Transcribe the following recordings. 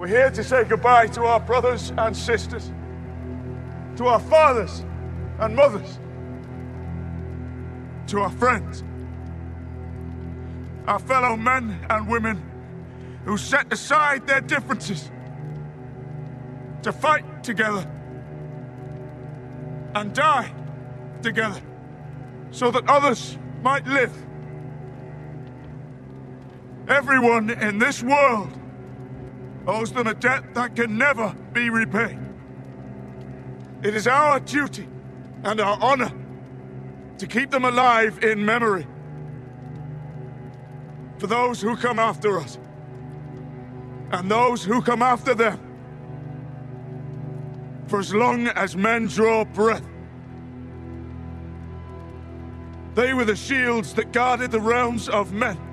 We're here to say goodbye to our brothers and sisters, to our fathers and mothers, to our friends, our fellow men and women who set aside their differences to fight together and die together so that others might live. Everyone in this world owes them a debt that can never be repaid. It is our duty and our honor to keep them alive in memory for those who come after us and those who come after them for as long as men draw breath. They were the shields that guarded the realms of men.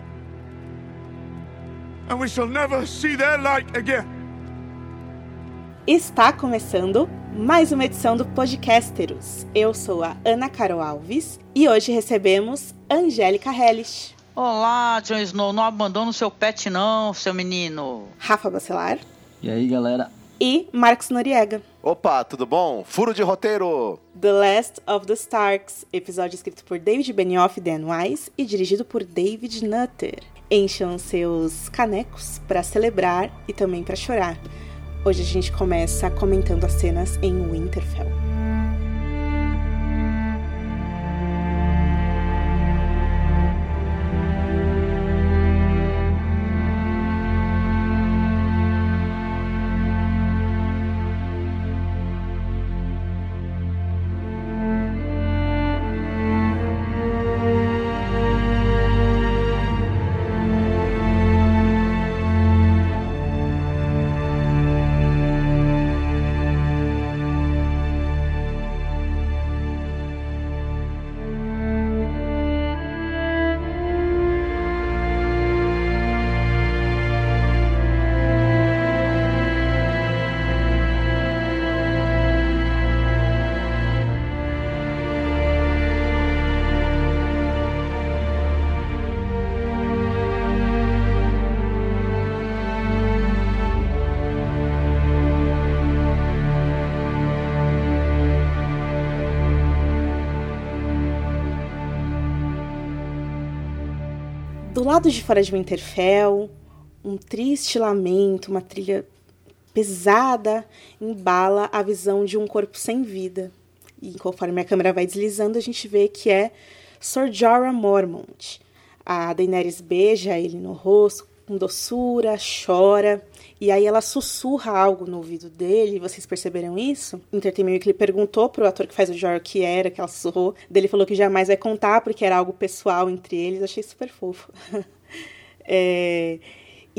And we shall never see their light again. Está começando mais uma edição do Podcasteros. Eu sou a Ana Carol Alves e hoje recebemos Angélica Hellish. Olá, Jon Snow, não abandona o seu pet não, seu menino. Rafa Bacelar. E aí, galera? E Marcos Noriega. Opa, tudo bom? Furo de roteiro! The Last of the Starks, episódio escrito por David Benioff e Dan Wise e dirigido por David Nutter. Encham seus canecos para celebrar e também para chorar. Hoje a gente começa comentando as cenas em Winterfell. Lado de fora de Winterfell, um triste lamento, uma trilha pesada embala a visão de um corpo sem vida. E conforme a câmera vai deslizando, a gente vê que é Sir Jorah Mormont. A Daenerys beija ele no rosto com doçura, chora, e aí ela sussurra algo no ouvido dele, vocês perceberam isso? Entertainment Weekly perguntou pro ator que faz o Jorah o que era, que ela sussurrou, dele falou que jamais vai contar porque era algo pessoal entre eles, achei super fofo. é...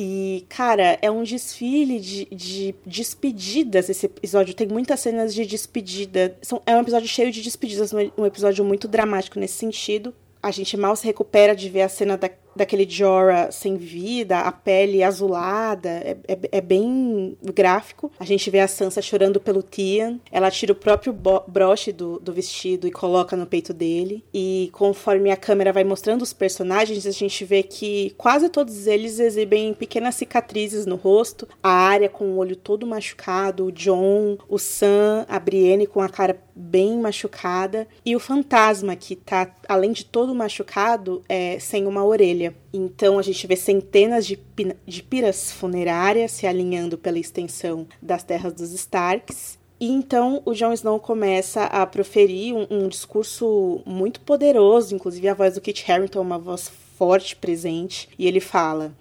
E, cara, é um desfile de, de, despedidas esse episódio. Tem muitas cenas de despedida. São, é um episódio cheio de despedidas, um episódio muito dramático nesse sentido. A gente mal se recupera de ver a cena da, daquele Jorah sem vida, a pele azulada, é, é, é, bem gráfico. A gente vê a Sansa chorando pelo Tian, ela tira o próprio broche do, do vestido e coloca no peito dele. E conforme a câmera vai mostrando os personagens, a gente vê que quase todos eles exibem pequenas cicatrizes no rosto. A Arya com o olho todo machucado, o John, o Sam, a Brienne com a cara bem machucada e o fantasma que tá, além de todo machucado, é, sem uma orelha. Então a gente vê centenas de, de piras funerárias se alinhando pela extensão das terras dos Starks. E então o Jon Snow começa a proferir um, um discurso muito poderoso, inclusive a voz do Kit Harington uma voz forte presente, e ele fala: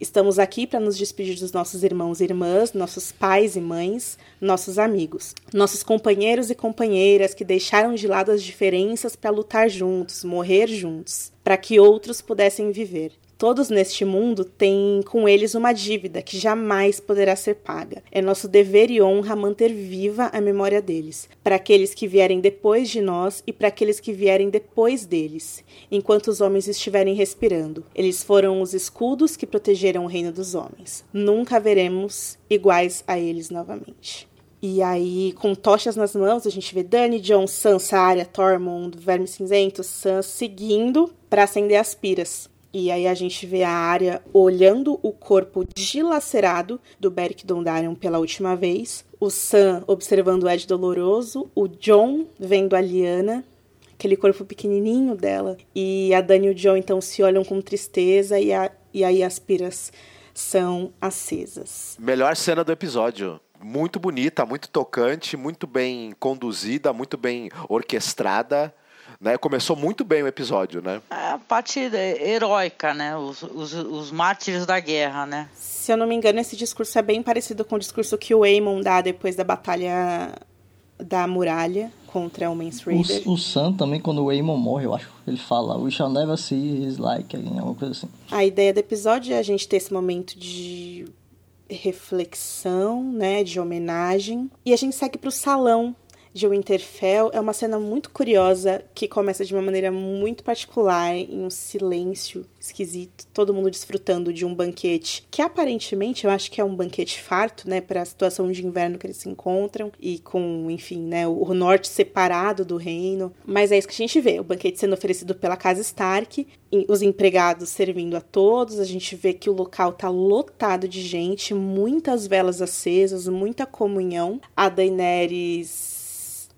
Estamos aqui para nos despedir dos nossos irmãos e irmãs, nossos pais e mães, nossos amigos, nossos companheiros e companheiras que deixaram de lado as diferenças para lutar juntos, morrer juntos, para que outros pudessem viver. Todos neste mundo têm com eles uma dívida que jamais poderá ser paga. É nosso dever e honra manter viva a memória deles, para aqueles que vierem depois de nós e para aqueles que vierem depois deles, enquanto os homens estiverem respirando. Eles foram os escudos que protegeram o reino dos homens. Nunca veremos iguais a eles novamente. E aí, com tochas nas mãos, a gente vê Dani, John, Sansa, Arya, Tormund, Verme Cinzento, Sans seguindo para acender as piras. E aí a gente vê a área olhando o corpo dilacerado do Beric Dondarrion pela última vez. O Sam observando o Ed doloroso. O John vendo a Liana, aquele corpo pequenininho dela. E a Dani e o John então se olham com tristeza e, a, e aí as piras são acesas. Melhor cena do episódio. Muito bonita, muito tocante, muito bem conduzida, muito bem orquestrada. Né? Começou muito bem o episódio, né? É a parte heróica, né? Os, os, os mártires da guerra, né? Se eu não me engano, esse discurso é bem parecido com o discurso que o Aemon dá depois da batalha da muralha contra o Mance Raider. O, o Sam também, quando o Aemon morre, eu acho, ele fala We shall never see his like, alguma coisa assim. A ideia do episódio é a gente ter esse momento de reflexão, né, de homenagem. E a gente segue para o salão de Winterfell é uma cena muito curiosa que começa de uma maneira muito particular, em um silêncio esquisito, todo mundo desfrutando de um banquete que aparentemente eu acho que é um banquete farto, né, para a situação de inverno que eles se encontram e com, enfim, né, o norte separado do reino. Mas é isso que a gente vê, o banquete sendo oferecido pela casa Stark, os empregados servindo a todos, a gente vê que o local tá lotado de gente, muitas velas acesas, muita comunhão. A Daenerys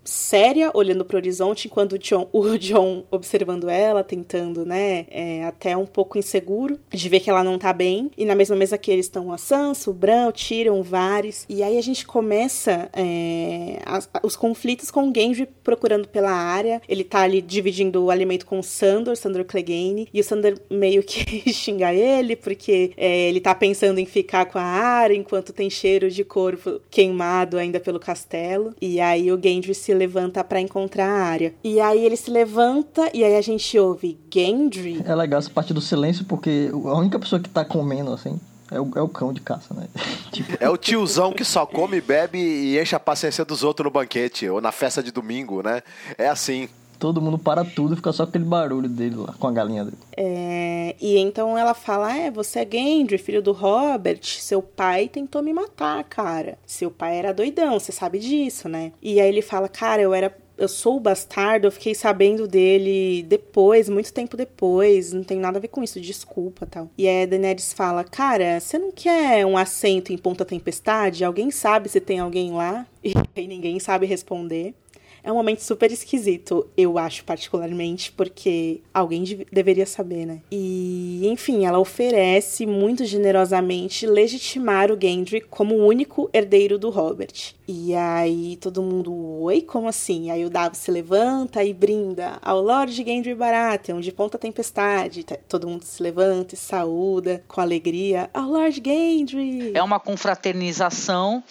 séria, olhando para o horizonte, enquanto o John, o John observando ela, tentando, né, é, até um pouco inseguro de ver que ela não tá bem. E na mesma mesa que eles estão a Sansa, o Bran, o Tyrion, o Varys. E aí a gente começa é, as, os conflitos com o Gendry procurando pela área. Ele tá ali dividindo o alimento com o Sandor, Sandor Clegane, e o Sandor meio que xinga ele, porque é, ele tá pensando em ficar com a área enquanto tem cheiro de corpo queimado ainda pelo castelo. E aí o Gendry se levanta para encontrar a área. E aí ele se levanta e aí a gente ouve Gendry. É legal essa parte do silêncio porque a única pessoa que tá comendo assim é o, é o cão de caça, né? tipo... É o tiozão que só come, bebe e enche a paciência dos outros no banquete ou na festa de domingo, né? É assim todo mundo para tudo e fica só aquele barulho dele lá, com a galinha dele. É, e então ela fala: É, você é Gendry, filho do Robert. Seu pai tentou me matar, cara. Seu pai era doidão, você sabe disso, né? E aí ele fala: Cara, eu era eu sou o bastardo, eu fiquei sabendo dele depois, muito tempo depois, não tem nada a ver com isso, desculpa tal. E aí a Daenerys fala: Cara, você não quer um assento em Ponta Tempestade? Alguém sabe se tem alguém lá? E ninguém sabe responder. É um momento super esquisito, eu acho, particularmente, porque alguém deveria saber, né? E, enfim, ela oferece muito generosamente legitimar o Gendry como o único herdeiro do Robert. E aí todo mundo, oi, como assim? Aí o Davos se levanta e brinda ao Lord Gendry Baratheon, de Ponta Tempestade. Todo mundo se levanta e saúda com alegria ao Lord Gendry. É uma confraternização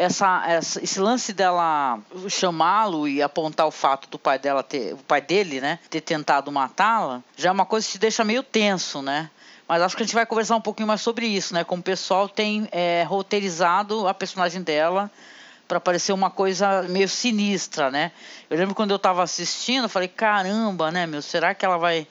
essa, essa, esse lance dela chamá-lo e apontar o fato do pai dela ter, o pai dele, né, ter tentado matá-la, já é uma coisa que te deixa meio tenso, né? Mas acho que a gente vai conversar um pouquinho mais sobre isso, né? Como o pessoal tem é, roteirizado a personagem dela para parecer uma coisa meio sinistra, né? Eu lembro quando eu estava assistindo, eu falei, caramba, né, meu, será que ela vai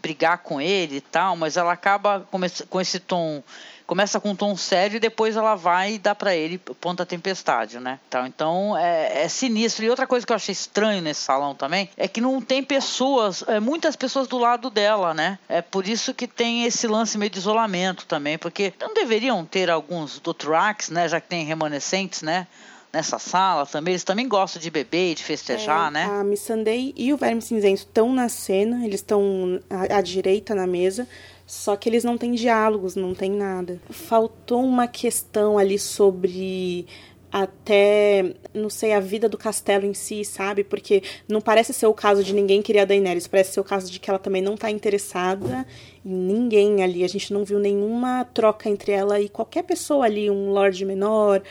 brigar com ele e tal? Mas ela acaba com esse tom começa com um tom sério e depois ela vai e dá para ele ponta tempestade, né? Então, então é, é, sinistro. E outra coisa que eu achei estranho nesse salão também é que não tem pessoas, é, muitas pessoas do lado dela, né? É por isso que tem esse lance meio de isolamento também, porque não deveriam ter alguns do Trax, né? Já que tem remanescentes, né? nessa sala também. Eles também gostam de beber e de festejar, é, né? A Missandei e o Verme Cinzento estão na cena, eles estão à, à, direita na mesa. Só que eles não têm diálogos, não tem nada. Faltou uma questão ali sobre até, não sei, a vida do castelo em si, sabe? Porque não parece ser o caso de ninguém querer a Daenerys, parece ser o caso de que ela também não tá interessada em ninguém ali. A gente não viu nenhuma troca entre ela e qualquer pessoa ali, um lord menor,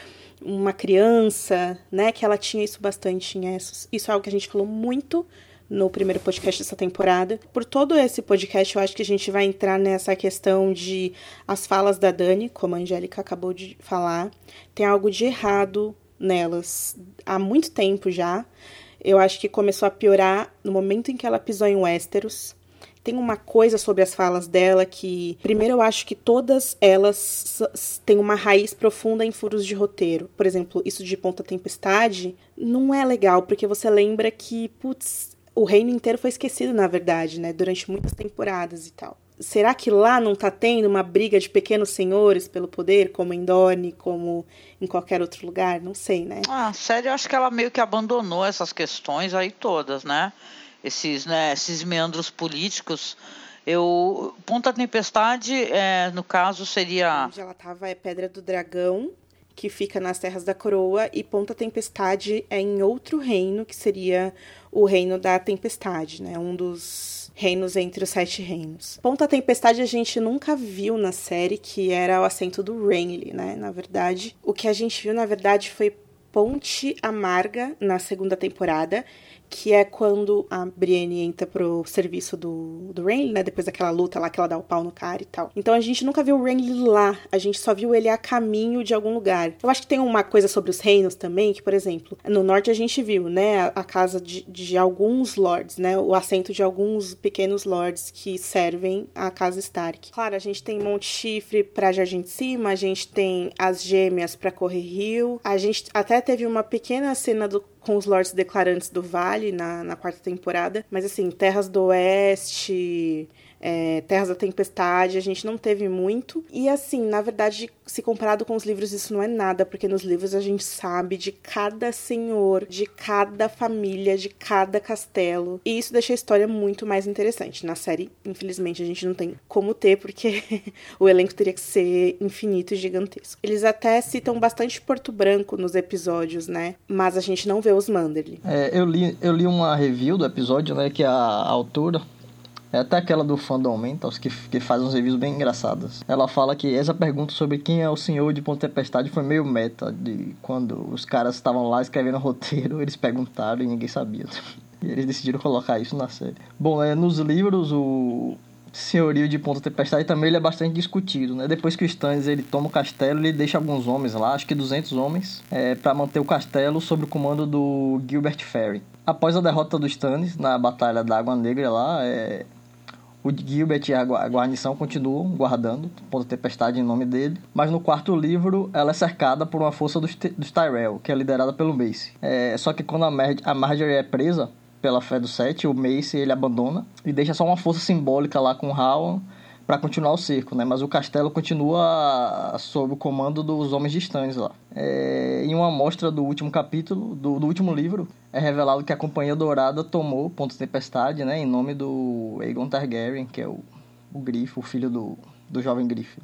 uma criança, né? Que ela tinha isso bastante em Essos. Isso é algo que a gente falou muito no primeiro podcast dessa temporada. Por todo esse podcast, eu acho que a gente vai entrar nessa questão de as falas da Dani, como a Angélica acabou de falar, tem algo de errado nelas há muito tempo já. Eu acho que começou a piorar no momento em que ela pisou em Westeros. Tem uma coisa sobre as falas dela que, primeiro, eu acho que todas elas têm uma raiz profunda em furos de roteiro. Por exemplo, isso de Ponta Tempestade não é legal, porque você lembra que, putz, o reino inteiro foi esquecido, na verdade, né? Durante muitas temporadas e tal. será que lá não tá tendo uma briga de pequenos senhores pelo poder, como em Dorne, como em qualquer outro lugar? Não sei, né? Ah, a série eu acho que ela meio que abandonou essas questões aí todas, né? Esses, né, esses meandros políticos. Eu, Ponta Tempestade, é, no caso, seria. Onde ela tava é Pedra do Dragão, que fica nas Terras da Coroa, e Ponta Tempestade é em outro reino, que seria o Reino da Tempestade, né? Um dos reinos entre os sete reinos. Ponta Tempestade a gente nunca viu na série, que era o assento do Renly, né? Na verdade, o que a gente viu, na verdade, foi Ponte Amarga na segunda temporada, que é quando a Brienne entra pro serviço do, do Renly, né? Depois daquela luta lá que ela dá o pau no cara e tal. Então a gente nunca viu o Renly lá, a gente só viu ele a caminho de algum lugar. Eu acho que tem uma coisa sobre os reinos também, que, por exemplo, no norte a gente viu, né? A, casa de, de alguns lords, né? O assento de alguns pequenos lords que servem a casa Stark. Claro, a gente tem Monte Chifre pra Jardim de Cima, a gente tem as gêmeas pra Correr Rio, a gente até teve uma pequena cena do com os Lords Declarantes do Vale na, na quarta temporada. Mas assim, Terras do Oeste, é, Terras da Tempestade, a gente não teve muito. E assim, na verdade, se comparado com os livros, isso não é nada, porque nos livros a gente sabe de cada senhor, de cada família, de cada castelo. E isso deixa a história muito mais interessante. Na série, infelizmente, a gente não tem como ter, porque o elenco teria que ser infinito e gigantesco. Eles até citam bastante Porto Branco nos episódios, né? Mas a gente não vê os Manderly. É, eu, li, eu li uma review do episódio, né? Que a, autora é até aquela do Fandom Mentals, que, que faz uns reviews bem engraçadas. Ela fala que essa pergunta sobre quem é o senhor de Ponta Tempestade foi meio meta, de quando os caras estavam lá escrevendo roteiro, eles perguntaram e ninguém sabia. E eles decidiram colocar isso na série. Bom, é, nos livros, o senhorio de Ponta Tempestade também ele é bastante discutido, né? Depois que o Stannis ele toma o castelo, ele deixa alguns homens lá, acho que 200 homens, é, para manter o castelo sob o comando do Gilbert Ferry. Após a derrota dos Stannis na Batalha da Água Negra lá, é, o Gilbert e a guarnição continuam guardando Ponta Tempestade em nome dele, mas no quarto livro ela é cercada por uma força dos, dos Tyrell, que é liderada pelo Mace. É, só que quando a, Mar a Marjorie é presa pela fé do Sete, o Mace ele abandona e deixa só uma força simbólica lá com o Rowan para continuar o cerco, né? Mas o castelo continua sob o comando dos homens de lá. É, em uma amostra do último capítulo, do, do, último livro, é revelado que a Companhia Dourada tomou Ponto Tempestade, né? Em nome do Aegon Targaryen, que é o, o Grifo, o filho do, do jovem Grife.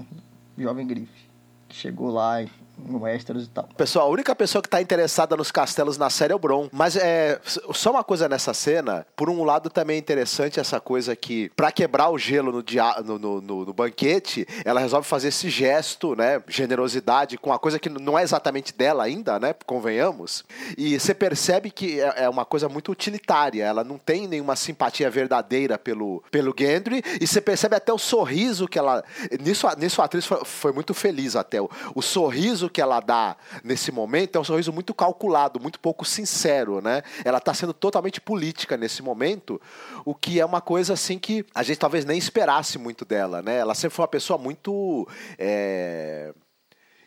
Jovem Grife. Que chegou lá e Westeros e tal. Pessoal, a única pessoa que está interessada nos castelos na série é o Bron. Mas é só uma coisa nessa cena, por um lado também é interessante essa coisa que, para quebrar o gelo no, dia, no, no, no, no, banquete, ela resolve fazer esse gesto, né? Generosidade com uma coisa que não é exatamente dela ainda, né? Convenhamos. E você percebe que é, é uma coisa muito utilitária. Ela não tem nenhuma simpatia verdadeira pelo, pelo Gendry. E você percebe até o sorriso que ela. Nisso, nisso a atriz foi, foi muito feliz até. O, o sorriso que ela dá nesse momento é um sorriso muito calculado, muito pouco sincero, né? Ela está sendo totalmente política nesse momento, o que é uma coisa assim que a gente talvez nem esperasse muito dela, né? Ela sempre foi uma pessoa muito é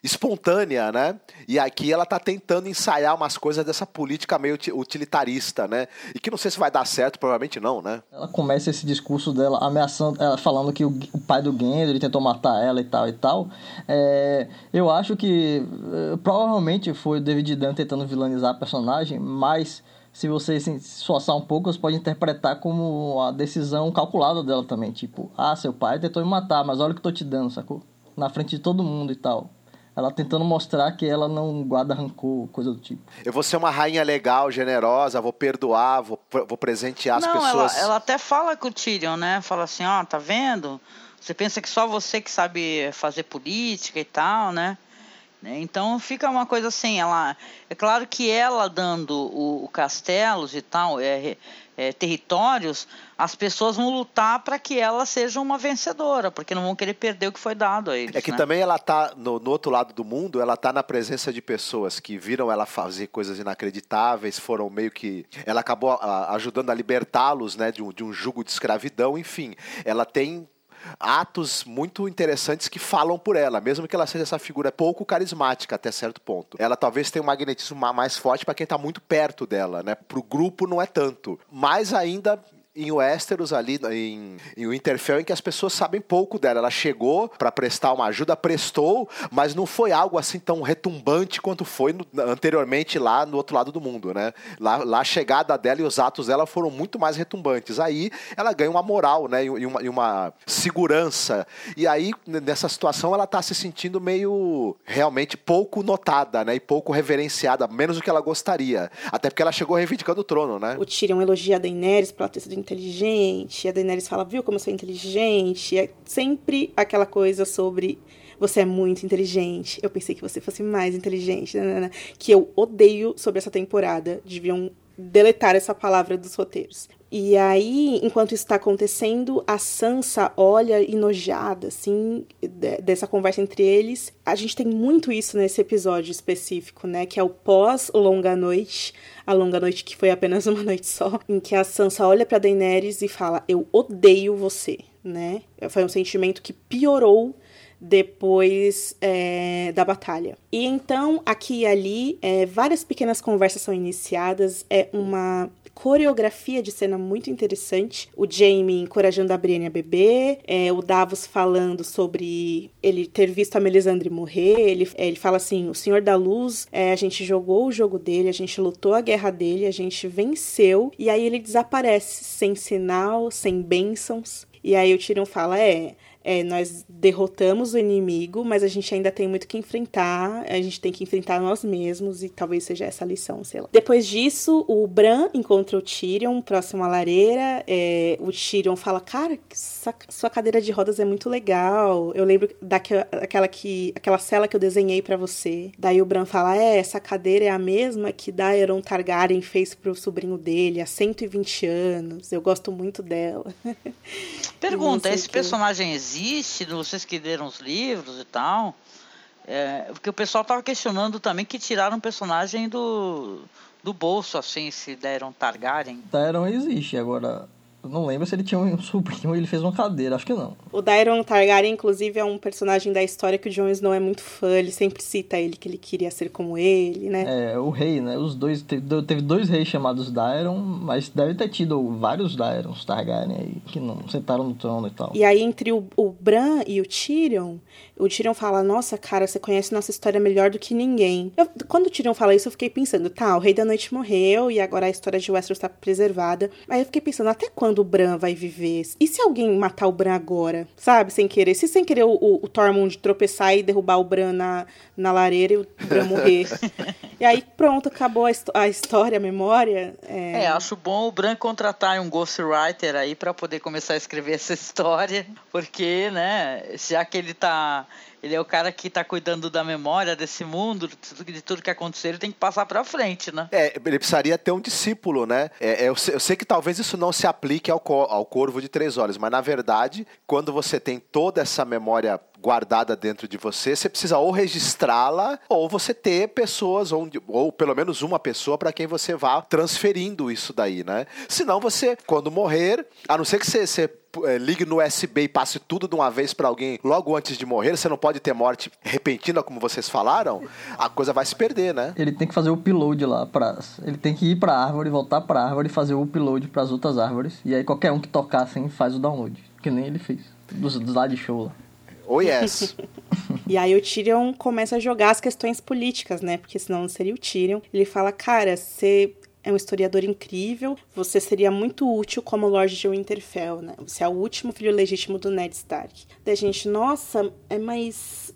espontânea, né? E aqui ela tá tentando ensaiar umas coisas dessa política meio utilitarista, né? E que não sei se vai dar certo, provavelmente não, né? Ela começa esse discurso dela ameaçando, ela falando que o, o pai do Gendry tentou matar ela e tal e tal. É, eu acho que é, provavelmente foi o David Dunn tentando vilanizar a personagem, mas se você se esforçar um pouco, você pode interpretar como a decisão calculada dela também. Tipo, ah, seu pai tentou me matar, mas olha o que eu tô te dando, sacou? Na frente de todo mundo e tal. Ela tentando mostrar que ela não guarda rancor, coisa do tipo. Eu vou ser uma rainha legal, generosa, vou perdoar, vou, vou presentear as não, pessoas. Ela, ela até fala com o Tyrion, né? Fala assim, ó, oh, tá vendo? Você pensa que só você que sabe fazer política e tal, né? Então fica uma coisa assim, ela é claro que ela dando o, o castelos e tal, é, é, territórios, as pessoas vão lutar para que ela seja uma vencedora, porque não vão querer perder o que foi dado a eles. É que né? também ela está no, no, outro lado do mundo, ela está na presença de pessoas que viram ela fazer coisas inacreditáveis, foram meio que. Ela acabou a, ajudando a libertá-los né, de, um, de um jugo de escravidão, enfim. Ela tem atos muito interessantes que falam por ela, mesmo que ela seja essa figura pouco carismática até certo ponto. Ela talvez tenha um magnetismo mais forte para quem está muito perto dela, né? Pro grupo não é tanto. Mas ainda em Westeros, ali em, em Winterfell, em que as pessoas sabem pouco dela. Ela chegou para prestar uma ajuda, prestou, mas não foi algo assim tão retumbante quanto foi no, anteriormente lá no outro lado do mundo, né? Lá, lá, a chegada dela e os atos dela foram muito mais retumbantes. Aí ela ganha uma moral, né? E uma, e uma segurança. E aí, nessa situação, ela tá se sentindo meio realmente pouco notada, né? E pouco reverenciada, menos do que ela gostaria. Até porque ela chegou reivindicando o trono, né? O Tyrion elogia a Daenerys por ela ter sido inteligente. A Daenerys fala, viu como eu sou inteligente? É sempre aquela coisa sobre você é muito inteligente. Eu pensei que você fosse mais inteligente. Né, que eu odeio sobre essa temporada. Deviam deletar essa palavra dos roteiros. E aí, enquanto está acontecendo, a Sansa olha enojada, assim, dessa conversa entre eles. A gente tem muito isso nesse episódio específico, né? Que é o pós-longa noite. A longa noite que foi apenas uma noite só. Em que a Sansa olha pra Daenerys e fala: Eu odeio você, né? Foi um sentimento que piorou depois é, da batalha. E então, aqui e ali, é, várias pequenas conversas são iniciadas, é uma coreografia de cena muito interessante. O Jamie encorajando a Brienne a beber, é, o Davos falando sobre ele ter visto a Melisandre morrer. Ele, é, ele fala assim: o Senhor da Luz, é, a gente jogou o jogo dele, a gente lutou a guerra dele, a gente venceu, e aí ele desaparece sem sinal, sem bênçãos. E aí o Tyrion fala: é é, nós derrotamos o inimigo, mas a gente ainda tem muito que enfrentar, a gente tem que enfrentar nós mesmos e talvez seja essa a lição, sei lá. Depois disso, o Bran encontra o Tyrion próximo à lareira, é, o Tyrion fala, cara, sua cadeira de rodas é muito legal, eu lembro daquela aquela que, aquela cela que eu desenhei para você. Daí o Bran fala, é, essa cadeira é a mesma que Daeron Targaryen fez pro sobrinho dele há 120 anos, eu gosto muito dela. Pergunta, esse personagem existe? Existe, vocês que leram os livros e tal. É, porque o pessoal estava questionando também que tiraram o personagem do, do bolso, assim, se deram Targaryen. Deram existe, agora não lembro se ele tinha um sobrinho e ele fez uma cadeira, acho que não. O Daeron Targaryen, inclusive, é um personagem da história que o Jon Snow é muito fã, ele sempre cita ele, que ele queria ser como ele, né? É, o rei, né? Os dois, teve, dois reis chamados Daeron, mas deve ter tido vários Daerons Targaryen aí, que não sentaram no trono e tal. E aí, entre o, o Bran e o Tyrion, o Tyrion fala, nossa, cara, você conhece nossa história melhor do que ninguém. Eu, quando o Tyrion fala isso, eu fiquei pensando, tá, o Rei da Noite morreu e agora a história de Westeros está preservada. Aí eu fiquei pensando, até quando o Bran vai viver? E se alguém matar o Bran agora? Sabe, sem querer? Se sem querer o, o, o Tormund tropeçar e derrubar o Bran na, na lareira e o Bran morrer. e aí pronto, acabou a, a história, a memória. É... é... acho bom o Bran contratar um ghostwriter aí para poder começar a escrever essa história, porque, né, já que ele tá ele é o cara que tá cuidando da memória desse mundo, de tudo que aconteceu, ele tem que passar pra frente, né? É, ele precisaria ter um discípulo, né? É, é eu, sei, eu, sei, que talvez isso não se aplique ao, ao Corvo de Três Olhos, mas na verdade, quando você tem toda essa memória guardada dentro de você, você precisa ou registrá-la ou você ter pessoas, ou, ou pelo menos uma pessoa para quem você vá transferindo isso daí, né? Senão você, quando morrer, a não ser que você, você é, ligue no USB e passe tudo de uma vez para alguém logo antes de morrer, você não pode ter morte repentina, como vocês falaram, a coisa vai se perder, né? Ele tem que fazer o upload lá para ele tem que ir para a árvore, voltar para a árvore e fazer o upload para as outras árvores. E aí qualquer um que tocar assim faz o download, que nem ele fez dos, dos lá de show lá. Oh yes. e aí o Tyrion começa a jogar as questões políticas, né? Porque senão não seria o Tyrion. Ele fala, cara, você é um historiador incrível. Você seria muito útil como Lorde de Winterfell, né? Você é o último filho legítimo do Ned Stark. Daí a gente, nossa, é mais.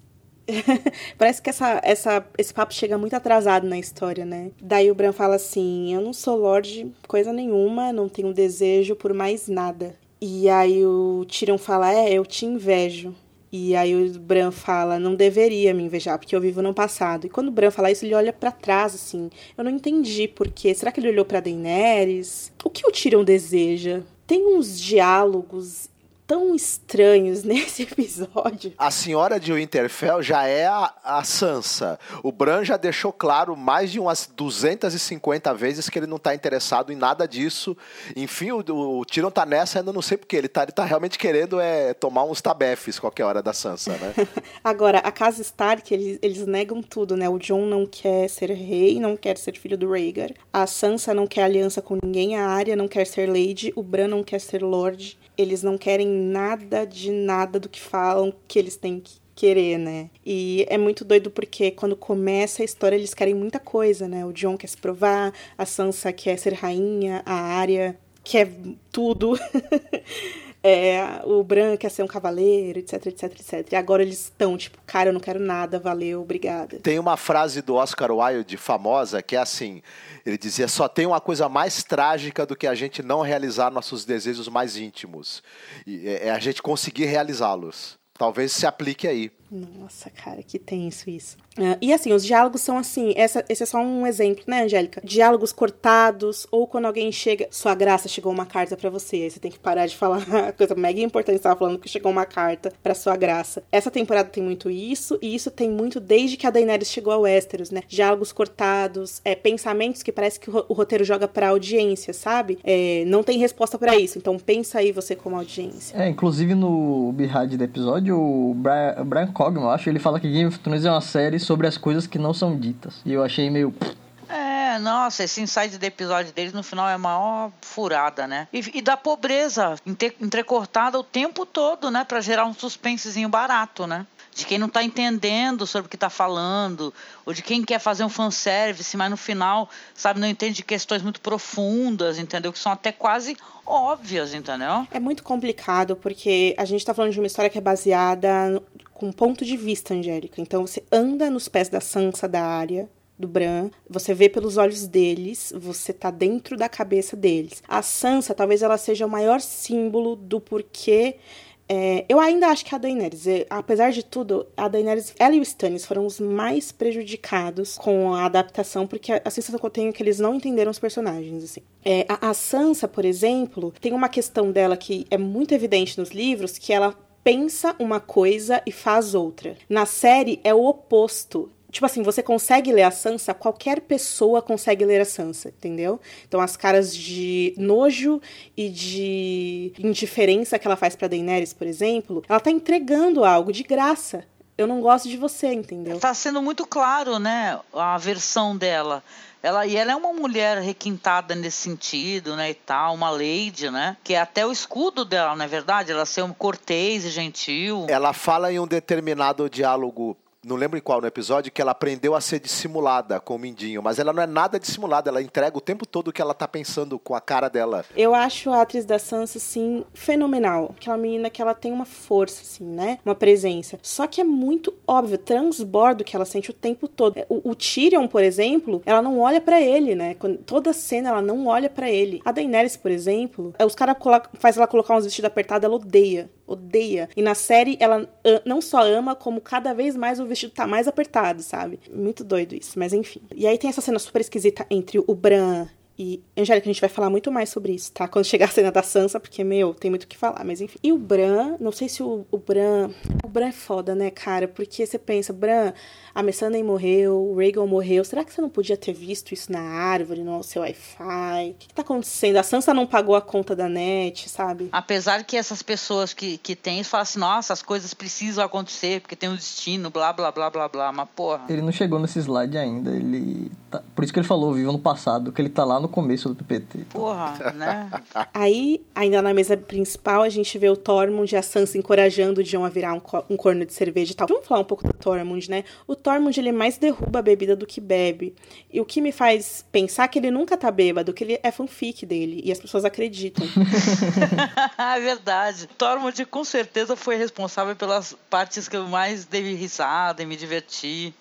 Parece que essa, essa, esse papo chega muito atrasado na história, né? Daí o Bran fala assim: Eu não sou Lorde coisa nenhuma, não tenho desejo por mais nada. E aí o Tyrion fala: É, eu te invejo. E aí o Bran fala, não deveria me invejar, porque eu vivo no passado. E quando o Bran fala isso, ele olha para trás, assim. Eu não entendi porque. Será que ele olhou para Daenerys? O que o Tyrion deseja? Tem uns diálogos tão estranhos nesse episódio. A senhora de Winterfell já é a, a Sansa. O Bran já deixou claro mais de umas 250 vezes que ele não tá interessado em nada disso. Enfim, o, o Tyrion tá nessa, ainda não sei porque. Ele tá, ele tá realmente querendo é, tomar uns tabefes qualquer hora da Sansa, né? Agora, a casa Stark, eles, eles negam tudo, né? O Jon não quer ser rei, não quer ser filho do Rhaegar. A Sansa não quer aliança com ninguém. A Arya não quer ser Lady. O Bran não quer ser Lord. Eles não querem nada de nada do que falam que eles têm que querer, né? E é muito doido porque quando começa a história eles querem muita coisa, né? O John quer se provar, a Sansa quer ser rainha, a Arya quer tudo. É, o Bran quer ser um cavaleiro, etc, etc, etc. E agora eles estão, tipo, cara, eu não quero nada, valeu, obrigada. Tem uma frase do Oscar Wilde famosa que é assim: ele dizia, só tem uma coisa mais trágica do que a gente não realizar nossos desejos mais íntimos. E é a gente conseguir realizá-los. Talvez se aplique aí. Nossa, cara, que tenso isso. Uh, e assim, os diálogos são assim, essa, esse é só um exemplo, né, Angélica? Diálogos cortados, ou quando alguém chega, sua graça chegou uma carta para você, aí você tem que parar de falar a coisa mega importante, estava falando que chegou uma carta para sua graça. Essa temporada tem muito isso, e isso tem muito desde que a Daenerys chegou ao Westeros, né? Diálogos cortados, é, pensamentos que parece que o, roteiro joga pra audiência, sabe? É, não tem resposta para isso, então pensa aí você como audiência. É, inclusive no behind do episódio, o Brian Cogman, eu acho, ele fala que Game of Thrones é uma série sobre as coisas que não são ditas. E eu achei meio. É, nossa, esse insight do episódio deles no final é a maior furada, né? E, e da pobreza entrecortada o tempo todo, né? Pra gerar um suspensezinho barato, né? de quem não está entendendo sobre o que está falando, ou de quem quer fazer um fanservice, mas no final, sabe, não entende questões muito profundas, entendeu? Que são até quase óbvias, entendeu? É muito complicado, porque a gente está falando de uma história que é baseada com ponto de vista, Angélica. Então você anda nos pés da Sansa da área, do Bran, você vê pelos olhos deles, você tá dentro da cabeça deles. A Sansa, talvez ela seja o maior símbolo do porquê é, eu ainda acho que a Daenerys, é, apesar de tudo, a Daenerys, ela e o Stannis foram os mais prejudicados com a adaptação, porque a, a sensação que eu tenho é que eles não entenderam os personagens, assim. É, a, a Sansa, por exemplo, tem uma questão dela que é muito evidente nos livros, que ela pensa uma coisa e faz outra. Na série é o oposto. Tipo assim, você consegue ler a Sansa, qualquer pessoa consegue ler a Sansa, entendeu? Então as caras de nojo e de indiferença que ela faz pra Daenerys, por exemplo, ela tá entregando algo de graça. Eu não gosto de você, entendeu? Tá sendo muito claro, né, a versão dela. Ela, e ela é uma mulher requintada nesse sentido, né, e tal, uma lady, né, que é até o escudo dela, não é verdade? Ela ser um cortês e gentil. Ela fala em um determinado diálogo não lembro em qual no episódio, que ela aprendeu a ser dissimulada com o Mindinho, mas ela não é nada dissimulada, ela entrega o tempo todo o que ela tá pensando com a cara dela. Eu acho a atriz da Sansa, assim, fenomenal. Aquela menina que ela tem uma força, assim, né? Uma presença. Só que é muito óbvio, transbordo que ela sente o tempo todo. O, o Tyrion, por exemplo, ela não olha para ele, né? Quando, toda cena ela não olha para ele. A Daenerys, por exemplo, os caras faz ela colocar uns vestidos apertados, ela odeia odeia. E na série ela não só ama, como cada vez mais o vestido tá mais apertado, sabe? Muito doido isso, mas enfim. E aí tem essa cena super esquisita entre o Bran e, Angélica, a gente vai falar muito mais sobre isso, tá? Quando chegar a cena da Sansa, porque, meu, tem muito o que falar, mas enfim. E o Bran, não sei se o, o Bran. O Bran é foda, né, cara? Porque você pensa, Bran a Missandei morreu, o Rhaegal morreu. Será que você não podia ter visto isso na árvore, no seu Wi-Fi? O que, que tá acontecendo? A Sansa não pagou a conta da net, sabe? Apesar que essas pessoas que, que têm falam assim, nossa, as coisas precisam acontecer porque tem um destino, blá, blá, blá, blá, blá. Mas, porra... Ele não chegou nesse slide ainda, ele... Tá... Por isso que ele falou, vivo no passado, que ele tá lá no começo do PPT. Porra, né? Aí, ainda na mesa principal, a gente vê o Tormund e a Sansa encorajando o Jon a virar um, co um corno de cerveja e tal. Vamos falar um pouco do Tormund, né? O Tormund ele mais derruba a bebida do que bebe. E o que me faz pensar que ele nunca tá bêbado, que ele é fanfic dele. E as pessoas acreditam. é verdade. Tormund com certeza foi responsável pelas partes que eu mais dei risada e me diverti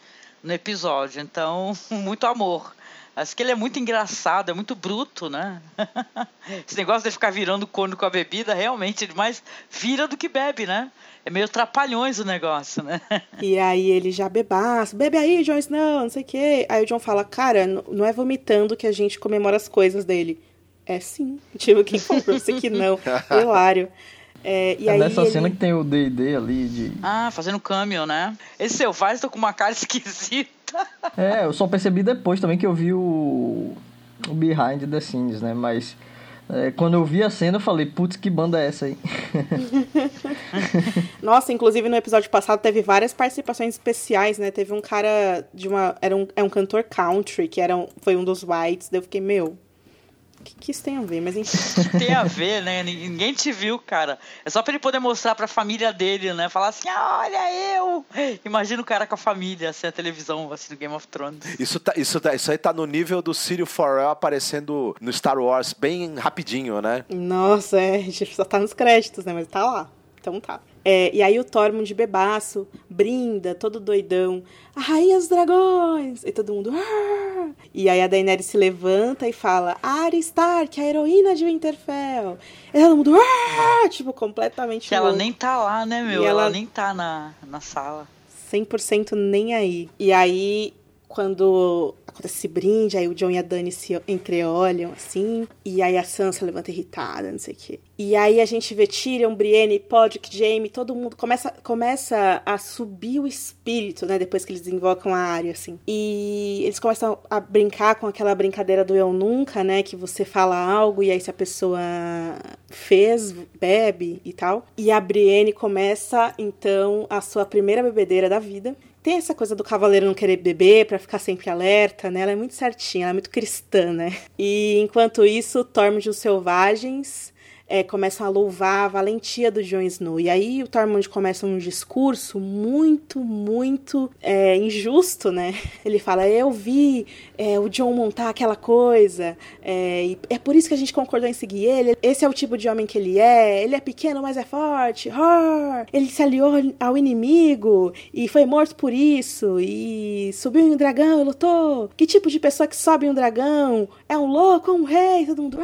no episódio. Então, muito amor. Acho que ele é muito engraçado, é muito bruto, né? Esse negócio de ficar virando corno com a bebida, realmente, ele mais vira do que bebe, né? É meio trapalhões o negócio, né? E aí ele já bebaço, bebe aí, Jon Snow, não sei o quê. Aí o John fala, cara, não é vomitando que a gente comemora as coisas dele. É sim. Tipo, quem falou pra você que não? Hilário. É, e É aí nessa ele- cena que tem o D&D ali de... Ah, fazendo câmbio, né? Esse selvagens tá com uma cara esquisita. É, eu só percebi depois também que eu vi o, o Behind the Scenes, né? Mas é, quando eu vi a cena eu falei, putz, que banda é essa aí? Nossa, inclusive no episódio passado teve várias participações especiais, né? Teve um cara de uma. Era um, é um cantor country, que era um, foi um dos whites. Daí eu fiquei, meu. O que, que isso tem a ver? Mas enfim. Tem a ver, né? Ninguém te viu, cara. É só pra ele poder mostrar pra família dele, né? Falar assim, ah, olha eu! Imagina o cara com a família, assim, a televisão, assim, do Game of Thrones. Isso, tá, isso, tá, isso aí tá no nível do Círio Forel aparecendo no Star Wars bem rapidinho, né? Nossa, é, a gente só tá nos créditos, né? Mas tá lá. Então tá. É, e aí o Tormund de bebaço brinda, todo doidão. A rainha dos dragões! E todo mundo. "Ah!" E aí a Daenerys se levanta e fala: Arya Stark, a heroína de Winterfell. E todo mundo. "Ah!" Tipo, completamente. Que ela nem tá lá, né, meu? Ela... ela- nem tá na, na sala. 100% nem aí. E aí, quando acontece esse brinde, aí o John e a Dani se entreolham, assim, e aí a Sansa levanta irritada, não sei o quê. E aí a gente vê Tyrion, Brienne, Podrick, Jaime, todo mundo começa, começa a subir o espírito, né, depois que eles invocam a área, assim. E eles começam a brincar com aquela brincadeira do eu nunca, né, que você fala algo e aí se a pessoa fez, bebe e tal. E a Brienne começa, então, a sua primeira bebedeira da vida. Tem essa coisa do cavaleiro não querer beber pra ficar sempre alerta, né? Ela é muito certinha, ela é muito cristã, né? E enquanto isso, Tormund e os selvagens é, começam a louvar a valentia do Jon Snow. E aí o Tormund começa um discurso muito, muito é, injusto, né? Ele fala: Eu vi é, o Jon montar aquela coisa, é, é por isso que a gente concordou em seguir ele. Esse é o tipo de homem que ele é. Ele é pequeno, mas é forte. Ele se aliou ao inimigo e foi morto por isso. E subiu em um dragão e lutou. Que tipo de pessoa que sobe em um dragão? É um louco, é um rei, todo mundo.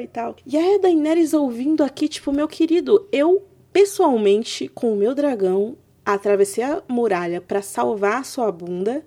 E tal. E aí a Daenerys ouvindo aqui, tipo, meu querido, eu pessoalmente, com o meu dragão, atravessei a muralha pra salvar a sua bunda.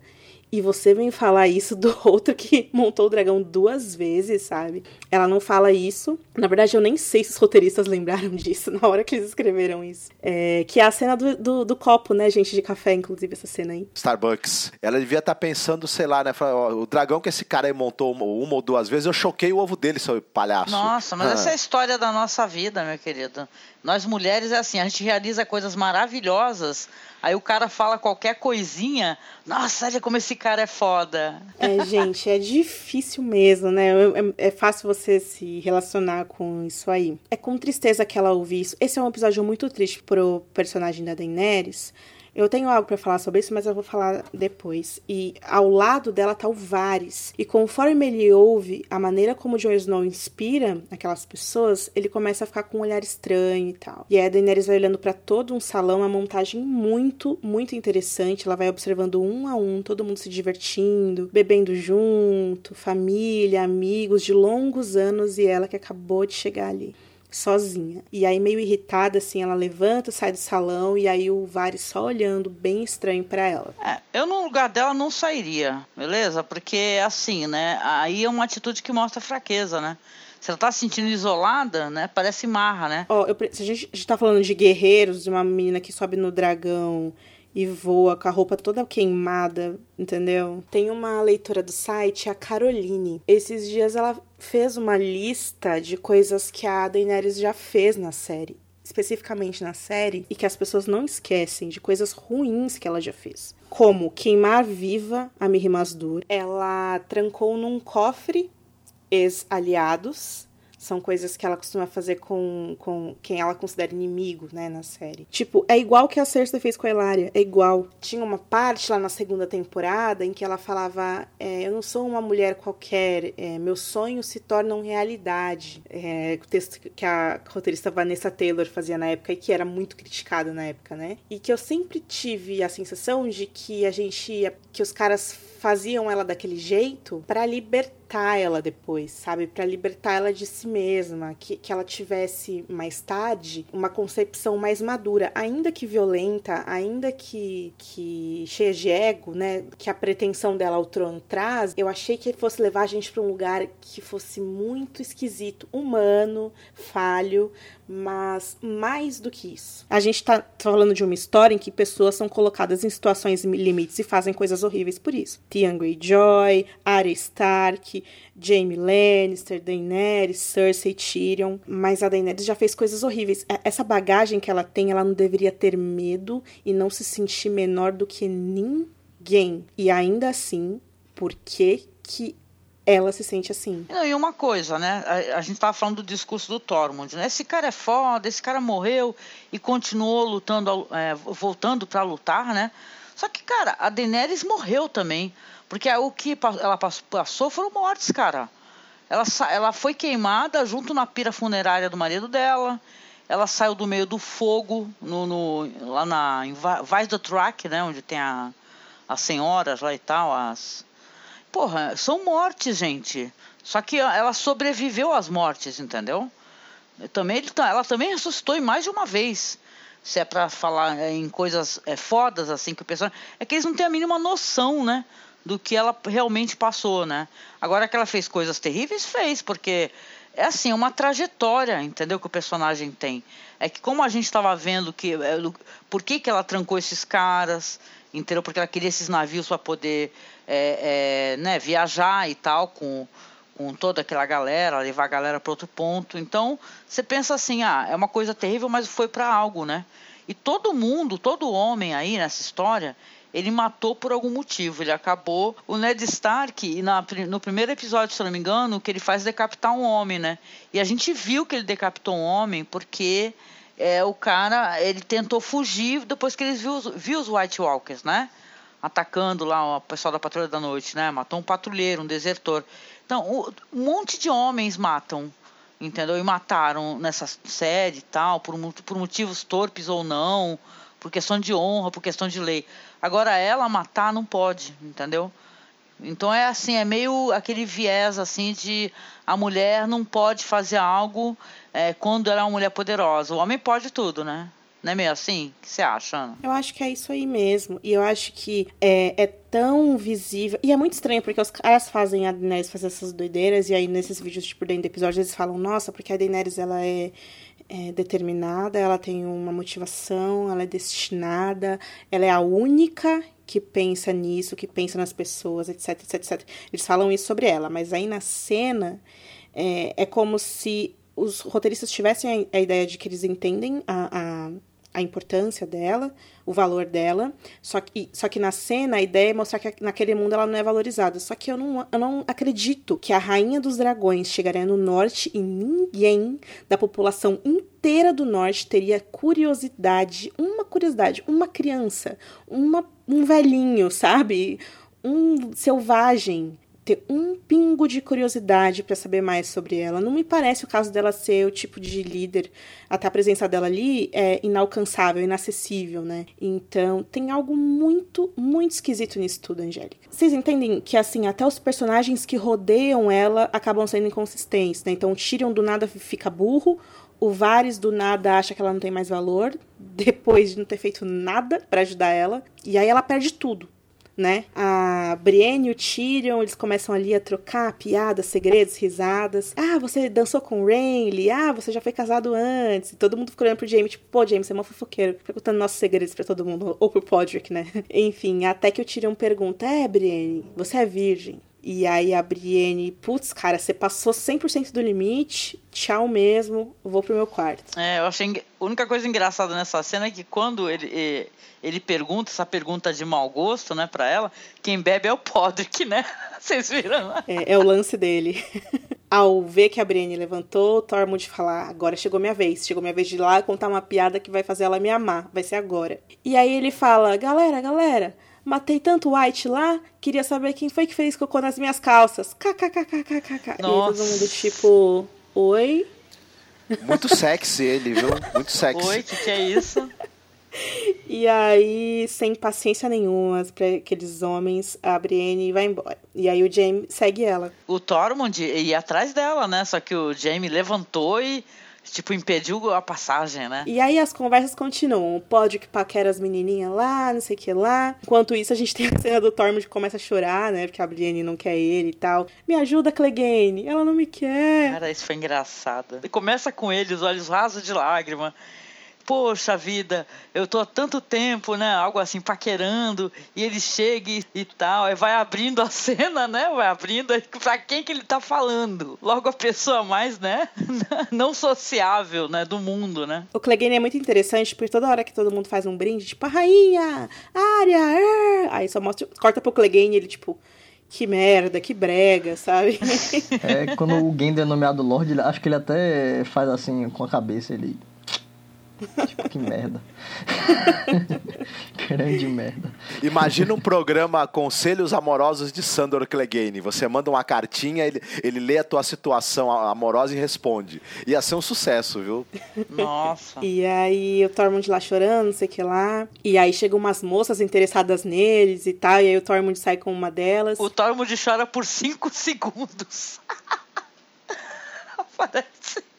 E você vem falar isso do outro que montou o dragão duas vezes, sabe? Ela não fala isso. Na verdade, eu nem sei se os roteiristas lembraram disso na hora que eles escreveram isso. É, que é a cena do, do, do copo, né, gente, de café, inclusive, essa cena aí. Starbucks. Ela devia estar pensando, sei lá, né? o dragão que esse cara aí montou uma, uma ou duas vezes, eu choquei o ovo dele, seu palhaço. Nossa, mas Ah. essa é a história da nossa vida, meu querido. Nós mulheres é assim, a gente realiza coisas maravilhosas, aí o cara fala qualquer coisinha, nossa, olha como esse cara é foda. É, gente, é difícil mesmo, né? É, é fácil você se relacionar com isso aí. É com tristeza que ela ouve isso. Esse é um episódio muito triste pro personagem da Daenerys. Eu tenho algo pra falar sobre isso, mas eu vou falar depois. E ao lado dela tá o Varys. E conforme ele ouve a maneira como Jon Snow inspira aquelas pessoas, ele começa a ficar com um olhar estranho e tal. E a Daenerys vai olhando pra todo um salão, uma montagem muito, muito interessante. Ela vai observando um a um, todo mundo se divertindo, bebendo junto, família, amigos de longos anos e ela que acabou de chegar ali sozinha. E aí, meio irritada, assim, ela levanta, sai do salão e aí o Varys só olhando, bem estranho pra ela. É, eu no lugar dela não sairia, beleza? Porque assim, né? Aí é uma atitude que mostra fraqueza, né? Se ela tá se sentindo isolada, né? Parece marra, né? Ó, pre- se a gente, a gente tá falando de guerreiros, de uma menina que sobe no dragão e voa com a roupa toda queimada, entendeu? Tem uma leitora do site, a Caroline. Esses dias ela fez uma lista de coisas que a Daenerys já fez na série. Especificamente na série, e que as pessoas não esquecem de coisas ruins que ela já fez. Como queimar viva a Mirri Masdur. Ela trancou num cofre ex-aliados. São coisas que ela costuma fazer com, com quem ela considera inimigo, né, na série. Tipo, é igual que a Cersei fez com a Elaria, é igual. Tinha uma parte lá na segunda temporada em que ela falava: é, Eu não sou uma mulher qualquer, é, meus sonhos se tornam realidade. É, o texto que a roteirista Vanessa Taylor fazia na época e que era muito criticado na época, né? E que eu sempre tive a sensação de que a gente que os caras faziam ela daquele jeito para libertar ela depois, sabe? Para libertar ela de si mesma, que, que ela tivesse mais tarde uma concepção mais madura, ainda que violenta, ainda que, que cheia de ego, né? Que a pretensão dela ao trono traz. Eu achei que ele fosse levar a gente para um lugar que fosse muito esquisito, humano, falho, mas mais do que isso. A gente tá falando de uma história em que pessoas são colocadas em situações limites e fazem coisas horríveis por isso. Theon Greyjoy, Arya Stark, Jaime Lannister, Daenerys, Cersei, Tyrion, mas a Daenerys já fez coisas horríveis. Essa bagagem que ela tem, ela não deveria ter medo e não se sentir menor do que ninguém. E ainda assim, por que que ela se sente assim. Não, e uma coisa, né? A, a gente tava falando do discurso do Tormund, né? Esse cara é foda, esse cara morreu e continuou lutando, é, voltando para lutar, né? Só que, cara, a Daenerys morreu também. Porque o que ela passou foram mortes, cara. Ela, ela foi queimada junto na pira funerária do marido dela. Ela saiu do meio do fogo no, no lá na em Vais do Track, né? Onde tem a, as senhoras lá e tal, as Porra, são mortes, gente. Só que ela sobreviveu às mortes, entendeu? Também, tá, ela também ressuscitou mais de uma vez. Se é para falar em coisas é, fodas, assim, que o pessoal. É que eles não têm a mínima noção, né? Do que ela realmente passou, né? Agora que ela fez coisas terríveis, fez, porque é assim, é uma trajetória, entendeu? Que o personagem tem. É que como a gente estava vendo que. É, por que, que ela trancou esses caras, entendeu? Porque ela queria esses navios para poder é, é, né, viajar e tal com, com toda aquela galera, levar a galera para outro ponto. Então, você pensa assim, ah, é uma coisa terrível, mas foi para algo, né? E todo mundo, todo homem aí nessa história, ele matou por algum motivo. Ele acabou. O Ned Stark, na, no primeiro episódio, se não me engano, que ele faz decapitar um homem, né? E a gente viu que ele decapitou um homem porque é, o cara ele tentou fugir depois que ele viu, viu os White Walkers, né? atacando lá o pessoal da Patrulha da Noite, né? Matou um patrulheiro, um desertor. Então, um monte de homens matam, entendeu? E mataram nessa série e tal, por, por motivos torpes ou não, por questão de honra, por questão de lei. Agora, ela matar não pode, entendeu? Então é assim, é meio aquele viés assim de a mulher não pode fazer algo é, quando ela é uma mulher poderosa. O homem pode tudo, né? Não é meio assim? O que você acha, Ana? Eu acho que é isso aí mesmo. E eu acho que é, é tão visível. E é muito estranho, porque os caras fazem a Daenerys fazer essas doideiras, e aí nesses vídeos, tipo, dentro do episódio, eles falam, nossa, porque a Daenerys, ela é, é determinada, ela tem uma motivação, ela é destinada, ela é a única que pensa nisso, que pensa nas pessoas, etc, etc, etc. Eles falam isso sobre ela, mas aí na cena é, é como se os roteiristas tivessem a, a ideia de que eles entendem a, a a importância dela, o valor dela. Só que, só que na cena a ideia é mostrar que naquele mundo ela não é valorizada. Só que eu não, eu não acredito que a rainha dos dragões chegaria no norte e ninguém da população inteira do norte teria curiosidade, uma curiosidade, uma criança, uma, um velhinho, sabe? Um selvagem ter um pingo de curiosidade para saber mais sobre ela. Não me parece o caso dela ser o tipo de líder, até a presença dela ali é inalcançável, inacessível, né? Então, tem algo muito, muito esquisito nisso tudo, Angélica. Vocês entendem que, assim, até os personagens que rodeiam ela acabam sendo inconsistentes, né? Então, Tyrion do nada fica burro, o Varys do nada acha que ela não tem mais valor, depois de não ter feito nada para ajudar ela, e aí ela perde tudo né? A Brienne e o Tyrion, eles começam ali a trocar piadas, segredos, risadas. Ah, você dançou com o Renly? Ah, você já foi casado antes. E todo mundo fica olhando pro Jaime, tipo, pô, Jaime, você é uma fofoqueiro. Perguntando nossos segredos para todo mundo. Ou pro Podrick, né? Enfim, até que o Tyrion pergunta, é, Brienne, você é virgem? E aí a Brienne, putz, cara, você passou 100% do limite, tchau mesmo, vou pro meu quarto. É, eu achei. A única coisa engraçada nessa cena é que quando ele, ele pergunta essa pergunta de mau gosto, né, pra ela, quem bebe é o Podrick, né? Vocês viram? É, é o lance dele. Ao ver que a Brienne levantou, Tormund fala: agora chegou minha vez. Chegou minha vez de ir lá contar uma piada que vai fazer ela me amar. Vai ser agora. E aí ele fala: galera, galera Matei tanto White lá, queria saber quem foi que fez cocô nas minhas calças. KKKKKK. E todo mundo tipo, oi? Muito sexy ele, viu? Muito sexy. Oi, o que, que é isso? E aí, sem paciência nenhuma para aqueles homens, a Brienne vai embora. E aí o Jaime segue ela. O Tormund ia atrás dela, né? Só que o Jaime levantou e tipo, impediu a passagem, né? E aí as conversas continuam. O pódio que paquera as menininhas lá, não sei o que lá. Enquanto isso, a gente tem a cena do Tormund que começa a chorar, né? Porque a Brienne não quer ele e tal. Me ajuda, Clegane. Ela não me quer. Cara, isso foi engraçado. E começa com ele, os olhos rasos de lágrima poxa vida, eu tô há tanto tempo, né? Algo assim, paquerando, e ele chega e, e tal, aí vai abrindo a cena, né? Vai abrindo, pra quem que ele tá falando? Logo a pessoa mais, né? Não sociável, né? Do mundo, né? O Clegane é muito interessante, porque toda hora que todo mundo faz um brinde, tipo, a rainha, área, er", aí só mostra, corta pro Clegane ele, tipo, que merda, que brega, sabe? É, quando o Gender é nomeado Lorde, acho que ele até faz assim com a cabeça, ele Tipo, que merda. Grande merda. Imagina um programa Conselhos Amorosos de Sandor Clegane. Você manda uma cartinha, ele, ele lê a tua situação amorosa e responde. Ia ser um sucesso, viu? Nossa. E aí o Tormund lá chorando, não sei o que lá. E aí chegam umas moças interessadas neles e tal. E aí o Tormund sai com uma delas. O Tormund chora por cinco segundos. Aparece.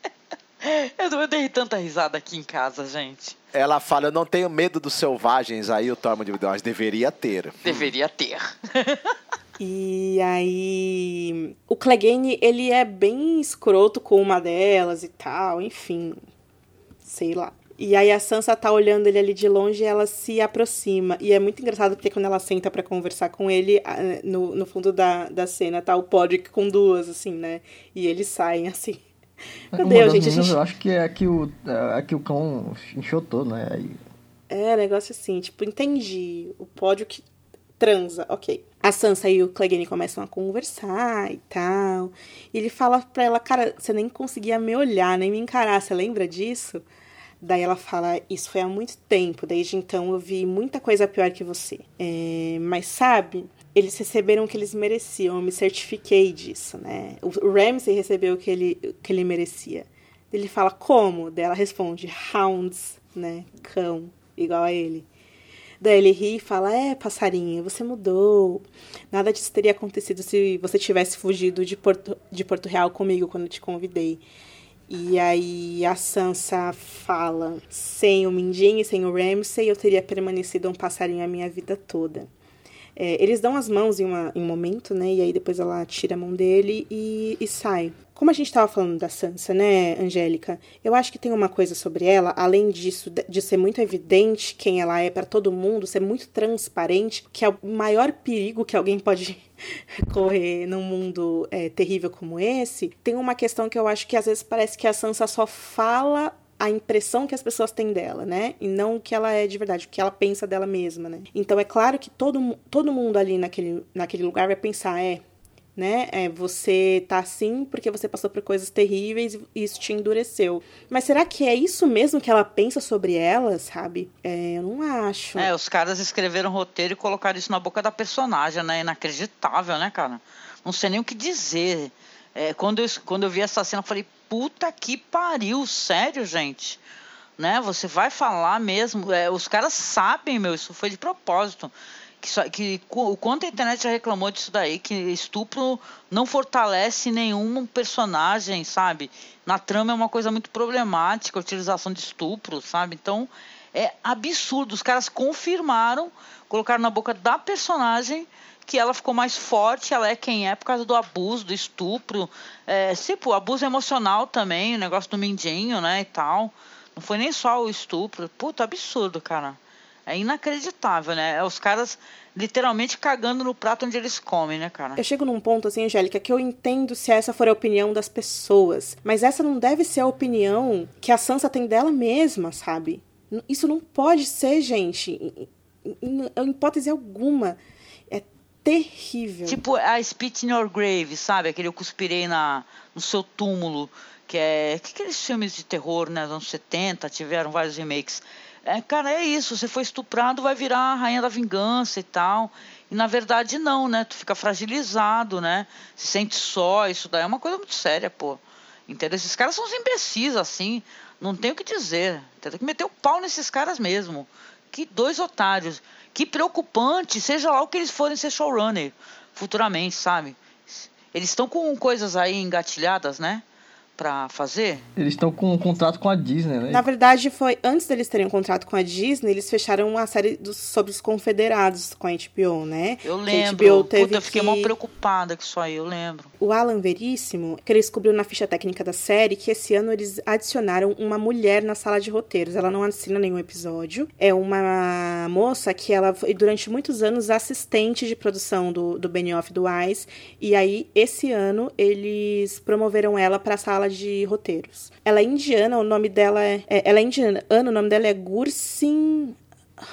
Eu, dei tanta risada aqui em casa, gente. Ela fala, eu não tenho medo dos selvagens. Aí o Tormund mas deveria ter. Deveria ter. E aí, o Clegane, ele é bem escroto com uma delas e tal, enfim, sei lá. E aí a Sansa tá olhando ele ali de longe e ela se aproxima. E é muito engraçado porque quando ela senta para conversar com ele, no, no fundo da, da cena tá o Podrick com duas, assim, né? E eles saem assim. Meu Deus, gente, gente. Eu acho que é que o, é que o cão enxotou, né? Aí... É, negócio assim, tipo, entendi. O pódio que transa, ok. A Sansa e o Clegane começam a conversar e tal. E ele fala pra ela, cara, você nem conseguia me olhar, nem me encarar, você lembra disso? Daí ela fala, isso foi há muito tempo, desde então eu vi muita coisa pior que você. É, mas sabe, eles receberam o que eles mereciam, eu me certifiquei disso, né? O Ramsey recebeu o que ele, o que ele merecia. Ele fala, como? Daí ela responde, hounds, né? Cão, igual a ele. Daí ele ri e fala, é, passarinho, você mudou. Nada disso teria acontecido se você tivesse fugido de Porto, de Porto Real comigo quando eu te convidei. E aí a Sansa fala, sem o Mindinho e sem o Ramsey, eu teria permanecido um passarinho a minha vida toda. É, eles dão as mãos em, uma, em um momento, né? E aí depois ela tira a mão dele e, e sai. Como a gente estava falando da Sansa, né, Angélica? Eu acho que tem uma coisa sobre ela, além disso, de ser muito evidente quem ela é para todo mundo, ser muito transparente, que é o maior perigo que alguém pode correr num mundo é, terrível como esse. Tem uma questão que eu acho que às vezes parece que a Sansa só fala a impressão que as pessoas têm dela, né? E não o que ela é de verdade, o que ela pensa dela mesma, né? Então é claro que todo, todo mundo ali naquele, naquele lugar vai pensar, é, né? É, você tá assim porque você passou por coisas terríveis e isso te endureceu. Mas será que é isso mesmo que ela pensa sobre ela, sabe? É, eu não acho. É, os caras escreveram roteiro e colocaram isso na boca da personagem, né? Inacreditável, né, cara? Não sei nem o que dizer. É, quando, eu, quando eu vi essa cena, eu falei, puta que pariu, sério, gente. Né? Você vai falar mesmo. É, os caras sabem, meu, isso foi de propósito. Que, que o quanto a internet já reclamou disso daí, que estupro não fortalece nenhum personagem, sabe? Na trama é uma coisa muito problemática, a utilização de estupro, sabe? Então é absurdo. Os caras confirmaram, colocaram na boca da personagem que ela ficou mais forte, ela é quem é por causa do abuso, do estupro, é, tipo, abuso emocional também, o negócio do mindinho, né, e tal. Não foi nem só o estupro. Puta, absurdo, cara. É inacreditável, né? É os caras literalmente cagando no prato onde eles comem, né, cara? Eu chego num ponto, assim, Angélica, que eu entendo se essa for a opinião das pessoas. Mas essa não deve ser a opinião que a Sansa tem dela mesma, sabe? Isso não pode ser, gente, em hipótese alguma terrível. Tipo a Spit in Your Grave, sabe? Aquele Eu Cuspirei na, no Seu Túmulo, que é... Que aqueles filmes de terror, né? Dos anos 70, tiveram vários remakes. É, cara, é isso. Você foi estuprado, vai virar a rainha da vingança e tal. E na verdade não, né? Tu fica fragilizado, né? Se sente só, isso daí é uma coisa muito séria, pô. Entendeu? Esses caras são os imbecis, assim. Não tem o que dizer. Tem que meter o pau nesses caras mesmo. Que dois otários. Que preocupante, seja lá o que eles forem ser showrunner futuramente, sabe? Eles estão com coisas aí engatilhadas, né? Para fazer? Eles estão com um contrato com a Disney, né? Na verdade, foi antes deles terem um contrato com a Disney, eles fecharam uma série dos, sobre os confederados com a HBO, né? Eu lembro. A HBO teve Puta, eu fiquei que... mal preocupada com isso aí, eu lembro. O Alan Veríssimo, que ele descobriu na ficha técnica da série que esse ano eles adicionaram uma mulher na sala de roteiros. Ela não assina nenhum episódio. É uma moça que ela foi durante muitos anos assistente de produção do, do Benioff do Wise. E aí, esse ano, eles promoveram ela para a de roteiros. Ela é indiana, o nome dela é. é ela é indiana, o nome dela é Gursin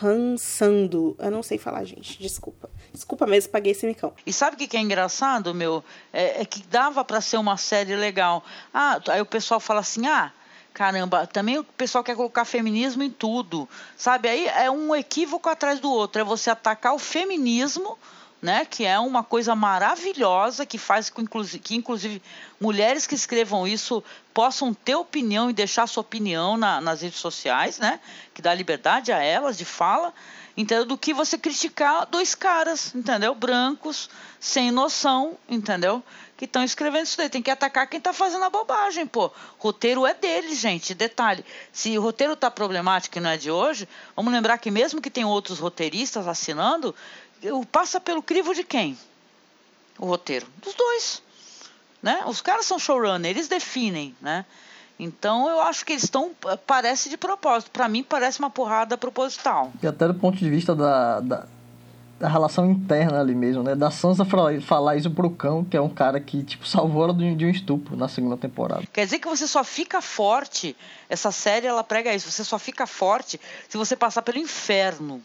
Hansando. Eu não sei falar, gente. Desculpa. Desculpa mesmo, paguei esse micão. E sabe o que, é engraçado, meu? É, é que dava para ser uma série legal. Ah, aí o pessoal fala assim: ah, caramba, também o pessoal quer colocar feminismo em tudo. Sabe? Aí é um equívoco atrás do outro. É você atacar o feminismo né, que é uma coisa maravilhosa que faz que inclusive, que, inclusive, mulheres que escrevam isso possam ter opinião e deixar sua opinião na, nas redes sociais, né, que dá liberdade a elas de fala, entendeu? Do que você criticar dois caras, entendeu? Brancos, sem noção, entendeu? Que estão escrevendo isso daí. Tem que atacar quem está fazendo a bobagem, pô. Roteiro é deles, gente. Detalhe: se o roteiro está problemático e não é de hoje, vamos lembrar que mesmo que tem outros roteiristas assinando, passa pelo crivo de quem? O roteiro. Dos dois. Né? Os caras são showrunner, eles definem, né? Então eu acho que eles estão. Parece de propósito. Para mim, parece uma porrada proposital. E até do ponto de vista da, da, da relação interna ali mesmo, né? Da Sansa falar isso pro cão, que é um cara que, tipo, salvou ela de um estupro na segunda temporada. Quer dizer que você só fica forte. Essa série, ela prega isso. Você só fica forte se você passar pelo inferno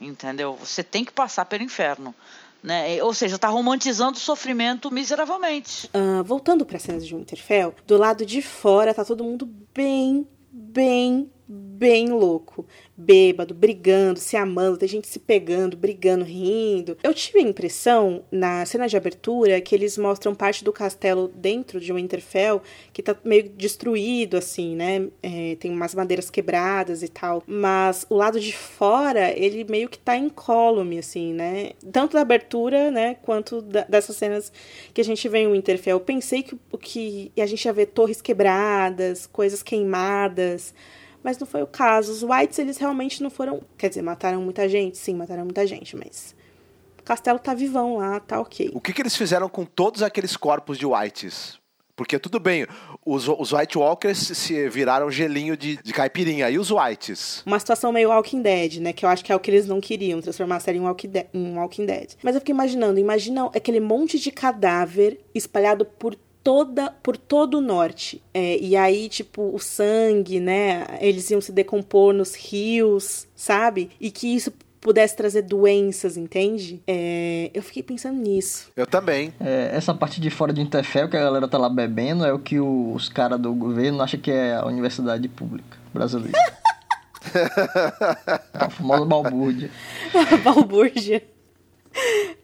entendeu? Você tem que passar pelo inferno. Né? Ou seja, está romantizando o sofrimento miseravelmente. Uh, voltando para as cenas de Winterfell, do lado de fora tá todo mundo bem, bem, bem louco bêbado, brigando, se amando, tem gente se pegando, brigando, rindo. Eu tive a impressão, na cena de abertura, que eles mostram parte do castelo dentro de Winterfell, que tá meio destruído, assim, né? É, tem umas madeiras quebradas e tal. Mas o lado de fora, ele meio que tá incólume, assim, né? Tanto da abertura, né, quanto da, dessas cenas que a gente vê em Winterfell. Eu pensei que, que a gente ia ver torres quebradas, coisas queimadas mas não foi o caso. Os Whites, eles realmente não foram. Quer dizer, mataram muita gente? Sim, mataram muita gente, mas. O castelo tá vivão lá, tá ok. O que, que eles fizeram com todos aqueles corpos de Whites? Porque tudo bem, os, os White Walkers se viraram gelinho de, de caipirinha. E os Whites? Uma situação meio Walking Dead, né? Que eu acho que é o que eles não queriam, transformar a série em Walking, de em Walking Dead. Mas eu fiquei imaginando, imagina aquele monte de cadáver espalhado por toda por todo o norte. É, e aí, tipo, o sangue, né? Eles iam se decompor nos rios, sabe? E que isso pudesse trazer doenças, entende? É, eu fiquei pensando nisso. Eu também. É, essa parte de fora de Interfell que a galera tá lá bebendo é o que os caras do governo acham que é a universidade pública brasileira. a famosa balbúrdia. balbúrdia.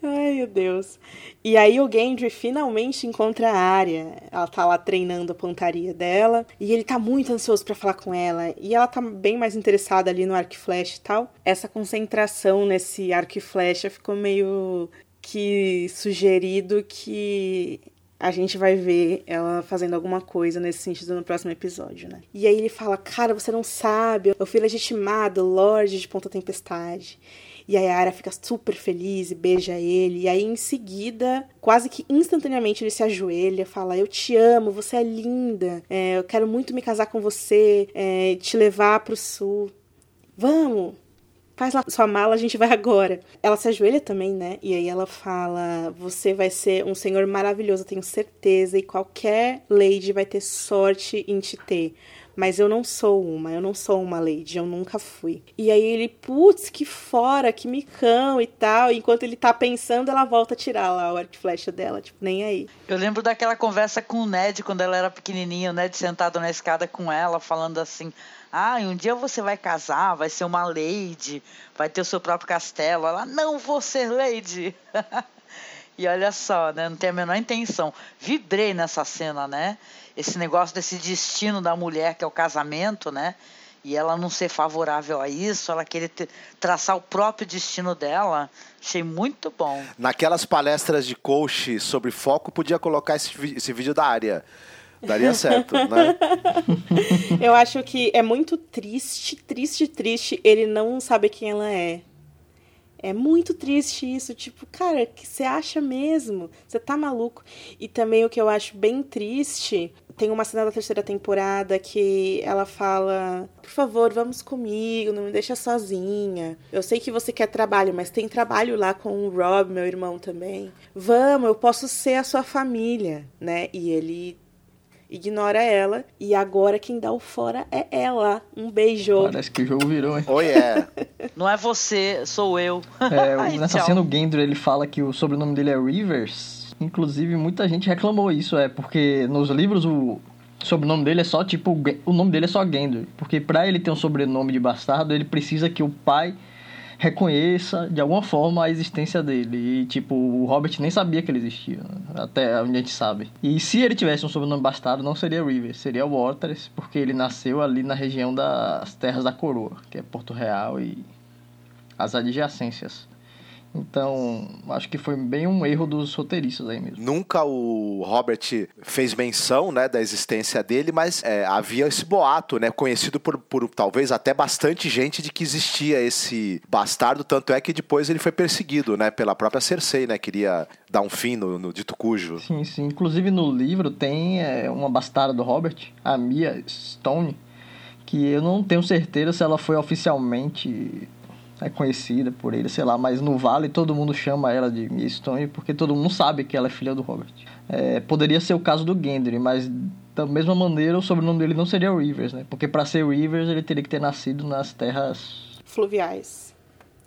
Ai, meu Deus. E aí o Gendry finalmente encontra a área. Ela tá lá treinando a pontaria dela. E ele tá muito ansioso para falar com ela. E ela tá bem mais interessada ali no arco e flecha e tal. Essa concentração nesse arco e flecha ficou meio que sugerido que a gente vai ver ela fazendo alguma coisa nesse sentido no próximo episódio, né? E aí ele fala: Cara, você não sabe, eu fui legitimado, Lorde de Ponta Tempestade. E aí a Arya fica super feliz e beija ele. E aí em seguida, quase que instantaneamente, ele se ajoelha, fala: Eu te amo, você é linda, é, eu quero muito me casar com você, é, te levar pro sul. Vamos! Faz lá sua mala, a gente vai agora. Ela se ajoelha também, né? E aí ela fala: Você vai ser um senhor maravilhoso, tenho certeza, e qualquer lady vai ter sorte em te ter mas eu não sou uma, eu não sou uma lady, eu nunca fui. E aí ele, putz, que fora, que micão e tal. E enquanto ele tá pensando, ela volta a tirar lá o flecha dela, tipo, nem aí. Eu lembro daquela conversa com o Ned quando ela era pequenininha, o Ned sentado na escada com ela, falando assim: ah, um dia você vai casar, vai ser uma lady, vai ter o seu próprio castelo. Ela, não vou ser lady. E olha só, né? Não tem a menor intenção. Vibrei nessa cena, né? Esse negócio desse destino da mulher, que é o casamento, né? E ela não ser favorável a isso, ela querer ter, traçar o próprio destino dela. Achei muito bom. Naquelas palestras de coach sobre foco, podia colocar esse, esse vídeo da área. Daria certo, né? Eu acho que é muito triste, triste, triste ele não saber quem ela é. É muito triste isso, tipo, cara, que você acha mesmo? Você tá maluco? E também o que eu acho bem triste, tem uma cena da terceira temporada que ela fala: "Por favor, vamos comigo, não me deixa sozinha. Eu sei que você quer trabalho, mas tem trabalho lá com o Rob, meu irmão também. Vamos, eu posso ser a sua família", né? E ele ignora ela. E agora quem dá o fora é ela. Um beijo. Parece que o jogo virou, hein? Oh, yeah. Não é você, sou eu. É, Ai, nessa tchau. cena o Gendry ele fala que o sobrenome dele é Rivers. Inclusive muita gente reclamou isso, é porque nos livros o sobrenome dele é só tipo o nome dele é só Gendry, porque pra ele ter um sobrenome de bastardo, ele precisa que o pai reconheça de alguma forma a existência dele. E tipo, o Robert nem sabia que ele existia, até onde a gente sabe. E se ele tivesse um sobrenome bastardo, não seria Rivers, seria Waters, porque ele nasceu ali na região das Terras da Coroa, que é Porto Real e as adjacências. Então, acho que foi bem um erro dos roteiristas aí mesmo. Nunca o Robert fez menção né, da existência dele, mas é, havia esse boato, né, conhecido por, por talvez até bastante gente de que existia esse bastardo, tanto é que depois ele foi perseguido né, pela própria Cersei, né, queria dar um fim no, no dito cujo. Sim, sim. Inclusive no livro tem é, uma bastarda do Robert, a Mia Stone, que eu não tenho certeza se ela foi oficialmente é, conhecida por ele, sei lá, mas no Vale todo mundo chama ela de Mia Stone porque todo mundo sabe que ela é filha do Robert. É, poderia ser o caso do Gendry, mas da mesma maneira o sobrenome dele não seria Rivers, né? Porque para ser Rivers ele teria que ter nascido nas terras Fluviais.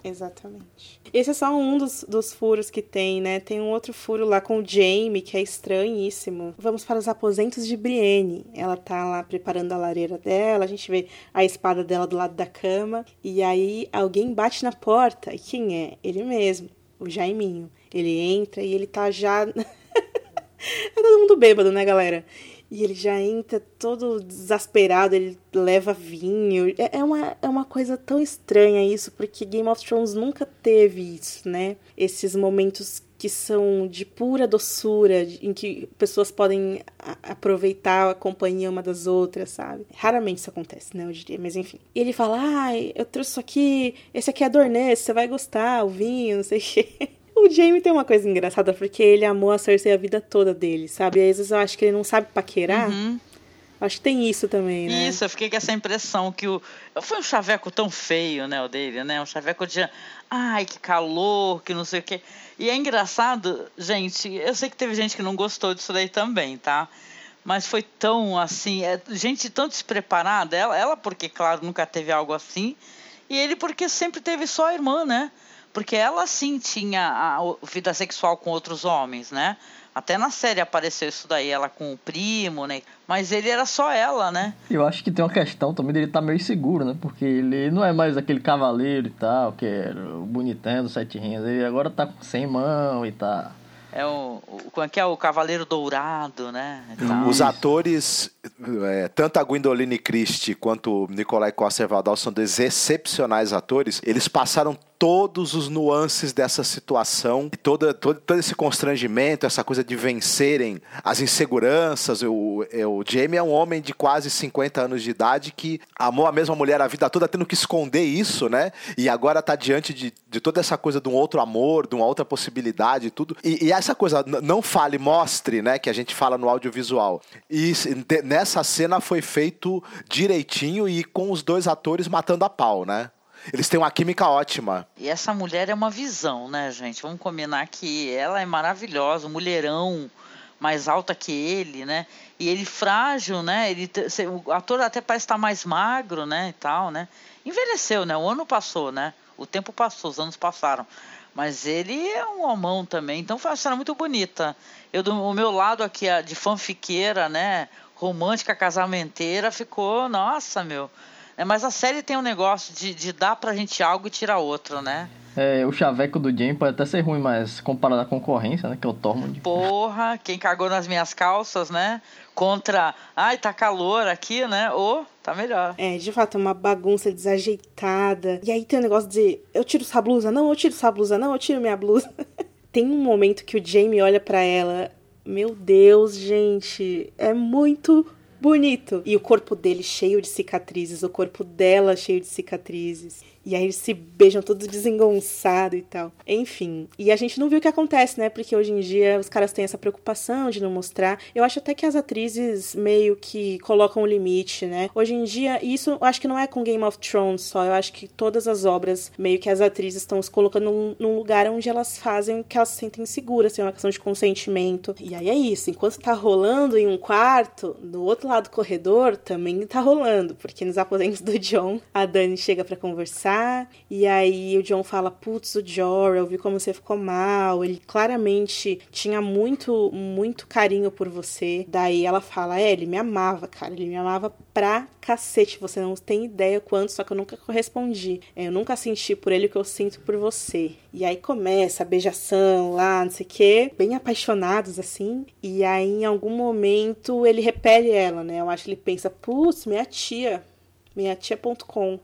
Exatamente. Esse é só um dos, dos furos que tem, né? Tem um outro furo lá com o Jamie, que é estranhíssimo. Vamos para os aposentos de Brienne. Ela tá lá preparando a lareira dela, a gente vê a espada dela do lado da cama. E aí alguém bate na porta. E quem é? Ele mesmo, o Jaiminho. Ele entra e ele tá já. é todo mundo bêbado, né, galera? E ele já entra todo desesperado, ele leva vinho. É, é uma, é uma coisa tão estranha isso, porque Game of Thrones nunca teve isso, né? Esses momentos que são de pura doçura, em que pessoas podem aproveitar a companhia uma das outras, sabe? Raramente isso acontece, né, eu diria, mas enfim. E ele fala, ai, eu trouxe isso aqui, esse aqui é Dornês, você vai gostar, o vinho, não sei o quê. O Jamie tem uma coisa engraçada, porque ele amou a Cersei a vida toda dele, sabe? E às vezes eu acho que ele não sabe paquerar. Acho que tem isso também, né? Isso, eu fiquei com essa impressão que o. Foi um chaveco tão feio, né, o dele, né? Um chaveco de. Ai, que calor, que não sei o quê. E é engraçado, gente, eu sei que teve gente que não gostou disso daí também, tá? Mas foi tão assim, é, gente tão despreparada. Ela, ela, porque, claro, nunca teve algo assim. E ele, porque sempre teve só a irmã, né? Porque ela sim tinha a o- vida sexual com outros homens, né? Até na série apareceu isso daí, ela com o primo, né? Mas ele era só ela, né? Eu acho que tem uma questão também dele estar meio inseguro, né? Porque ele não é mais aquele cavaleiro e tal, que era o bonitão dos sete reinos. Ele agora tá com sem mão e tá. É o, o como é que é o Cavaleiro Dourado, né? Os atores, é, tanto a Gwendoline Christie quanto o Nicolai Coster-Waldau são dois excepcionais atores. Eles passaram todos os nuances dessa situação, toda, todo, todo esse constrangimento, essa coisa de vencerem as inseguranças. O, o Jamie é um homem de quase 50 anos de idade que amou a mesma mulher a vida toda, tendo que esconder isso, né? E agora tá diante de, de toda essa coisa de um outro amor, de uma outra possibilidade e tudo. E, essa coisa, não fale, mostre, né? Que a gente fala no audiovisual. E nessa cena foi feito direitinho e com os dois atores matando a pau, né? Eles têm uma química ótima. E essa mulher é uma visão, né, gente? Vamos combinar que ela é maravilhosa, um mulherão mais alta que ele, né? E ele frágil, né? Ele, o ator até parece estar mais magro, né? E tal, né? Envelheceu, né? O ano passou, né? O tempo passou, os anos passaram. Mas ele é um homão também, então foi uma cena muito bonita. Eu, do o meu lado aqui, de fanfiqueira, né? Romântica, casamenteira, ficou, nossa, meu. É, mas a série tem um negócio de, de dar pra gente algo e tirar outro, né? É, o chaveco do Jamie pode até ser ruim, mas comparado à concorrência, né? Que é o Tormund. Porra, quem cagou nas minhas calças, né? Contra, ai, tá calor aqui, né? Ou tá melhor. É, de fato, é uma bagunça desajeitada. E aí tem o negócio de eu tiro essa blusa, não, eu tiro essa blusa, não, eu tiro minha blusa. tem um momento que o Jamie olha para ela. Meu Deus, gente, é muito bonito. E o corpo dele cheio de cicatrizes, o corpo dela cheio de cicatrizes. E aí eles se beijam todos desengonçado e tal. Enfim. E a gente não viu o que acontece, né? Porque hoje em dia os caras têm essa preocupação de não mostrar. Eu acho até que as atrizes meio que colocam o limite, né? Hoje em dia, isso eu acho que não é com Game of Thrones só. Eu acho que todas as obras, meio que as atrizes estão se colocando num, lugar onde elas fazem que elas se sentem seguras, assim, é uma questão de consentimento. E aí é isso. Enquanto tá rolando em um quarto, do outro lado do corredor também tá rolando. Porque nos aposentos do John, a Dani chega para conversar e aí o John fala: Putz, o Jorah, eu vi como você ficou mal. Ele claramente tinha muito, muito carinho por você. Daí ela fala: É, ele me amava, cara. Ele me amava pra cacete. Você não tem ideia quanto, só que eu nunca correspondi. É, eu nunca senti por ele o que eu sinto por você. E aí começa a beijação lá, não sei o quê, bem apaixonados assim. E aí em algum momento ele repele ela, né? Eu acho que ele pensa: Putz, minha tia minha tia.com.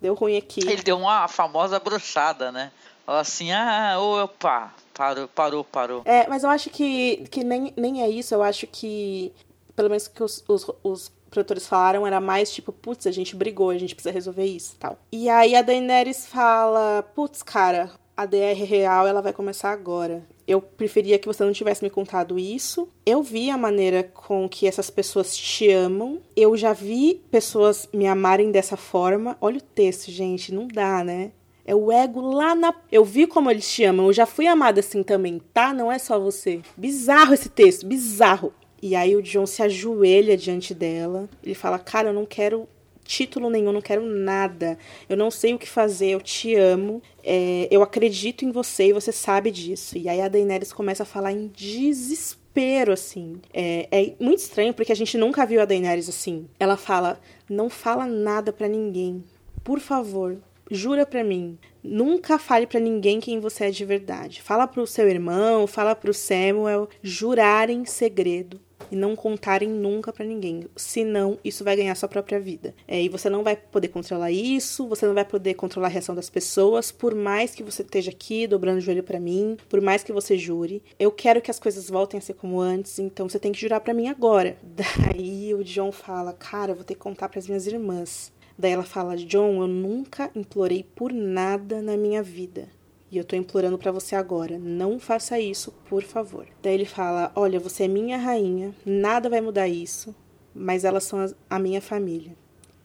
Deu ruim aqui. Ele deu uma famosa bruxada, né? Falou assim, ah, opa, parou, parou, parou. É, mas eu acho que, que nem, nem é isso. Eu acho que, pelo menos que os, os, os produtores falaram, era mais tipo, putz, a gente brigou, a gente precisa resolver isso tal. E aí a Daenerys fala, putz, cara, a DR real ela vai começar agora. Eu preferia que você não tivesse me contado isso. Eu vi a maneira com que essas pessoas te amam. Eu já vi pessoas me amarem dessa forma. Olha o texto, gente, não dá, né? É o ego lá na. Eu vi como eles te amam. Eu já fui amada assim também, tá? Não é só você. Bizarro esse texto, bizarro. E aí o John se ajoelha diante dela. Ele fala: Cara, eu não quero título nenhum, não quero nada. Eu não sei o que fazer, eu te amo. É, eu acredito em você e você sabe disso. E aí a Daenerys começa a falar em desespero, assim. É, é muito estranho porque a gente nunca viu a Daenerys assim. Ela fala: não fala nada para ninguém. Por favor, jura para mim, nunca fale para ninguém quem você é de verdade. Fala pro seu irmão, fala pro Samuel, jurar em segredo e não contarem nunca para ninguém. Senão, isso vai ganhar sua própria vida. É, e você não vai poder controlar isso, você não vai poder controlar a reação das pessoas, por mais que você esteja aqui dobrando o joelho para mim, por mais que você jure. Eu quero que as coisas voltem a ser como antes, então você tem que jurar para mim agora. Daí o John fala: Cara, eu vou ter que contar para as minhas irmãs. Daí ela fala: John, eu nunca implorei por nada na minha vida. E eu tô implorando para você agora, não faça isso, por favor. Daí ele fala: Olha, você é minha rainha, nada vai mudar isso, mas elas são a minha família.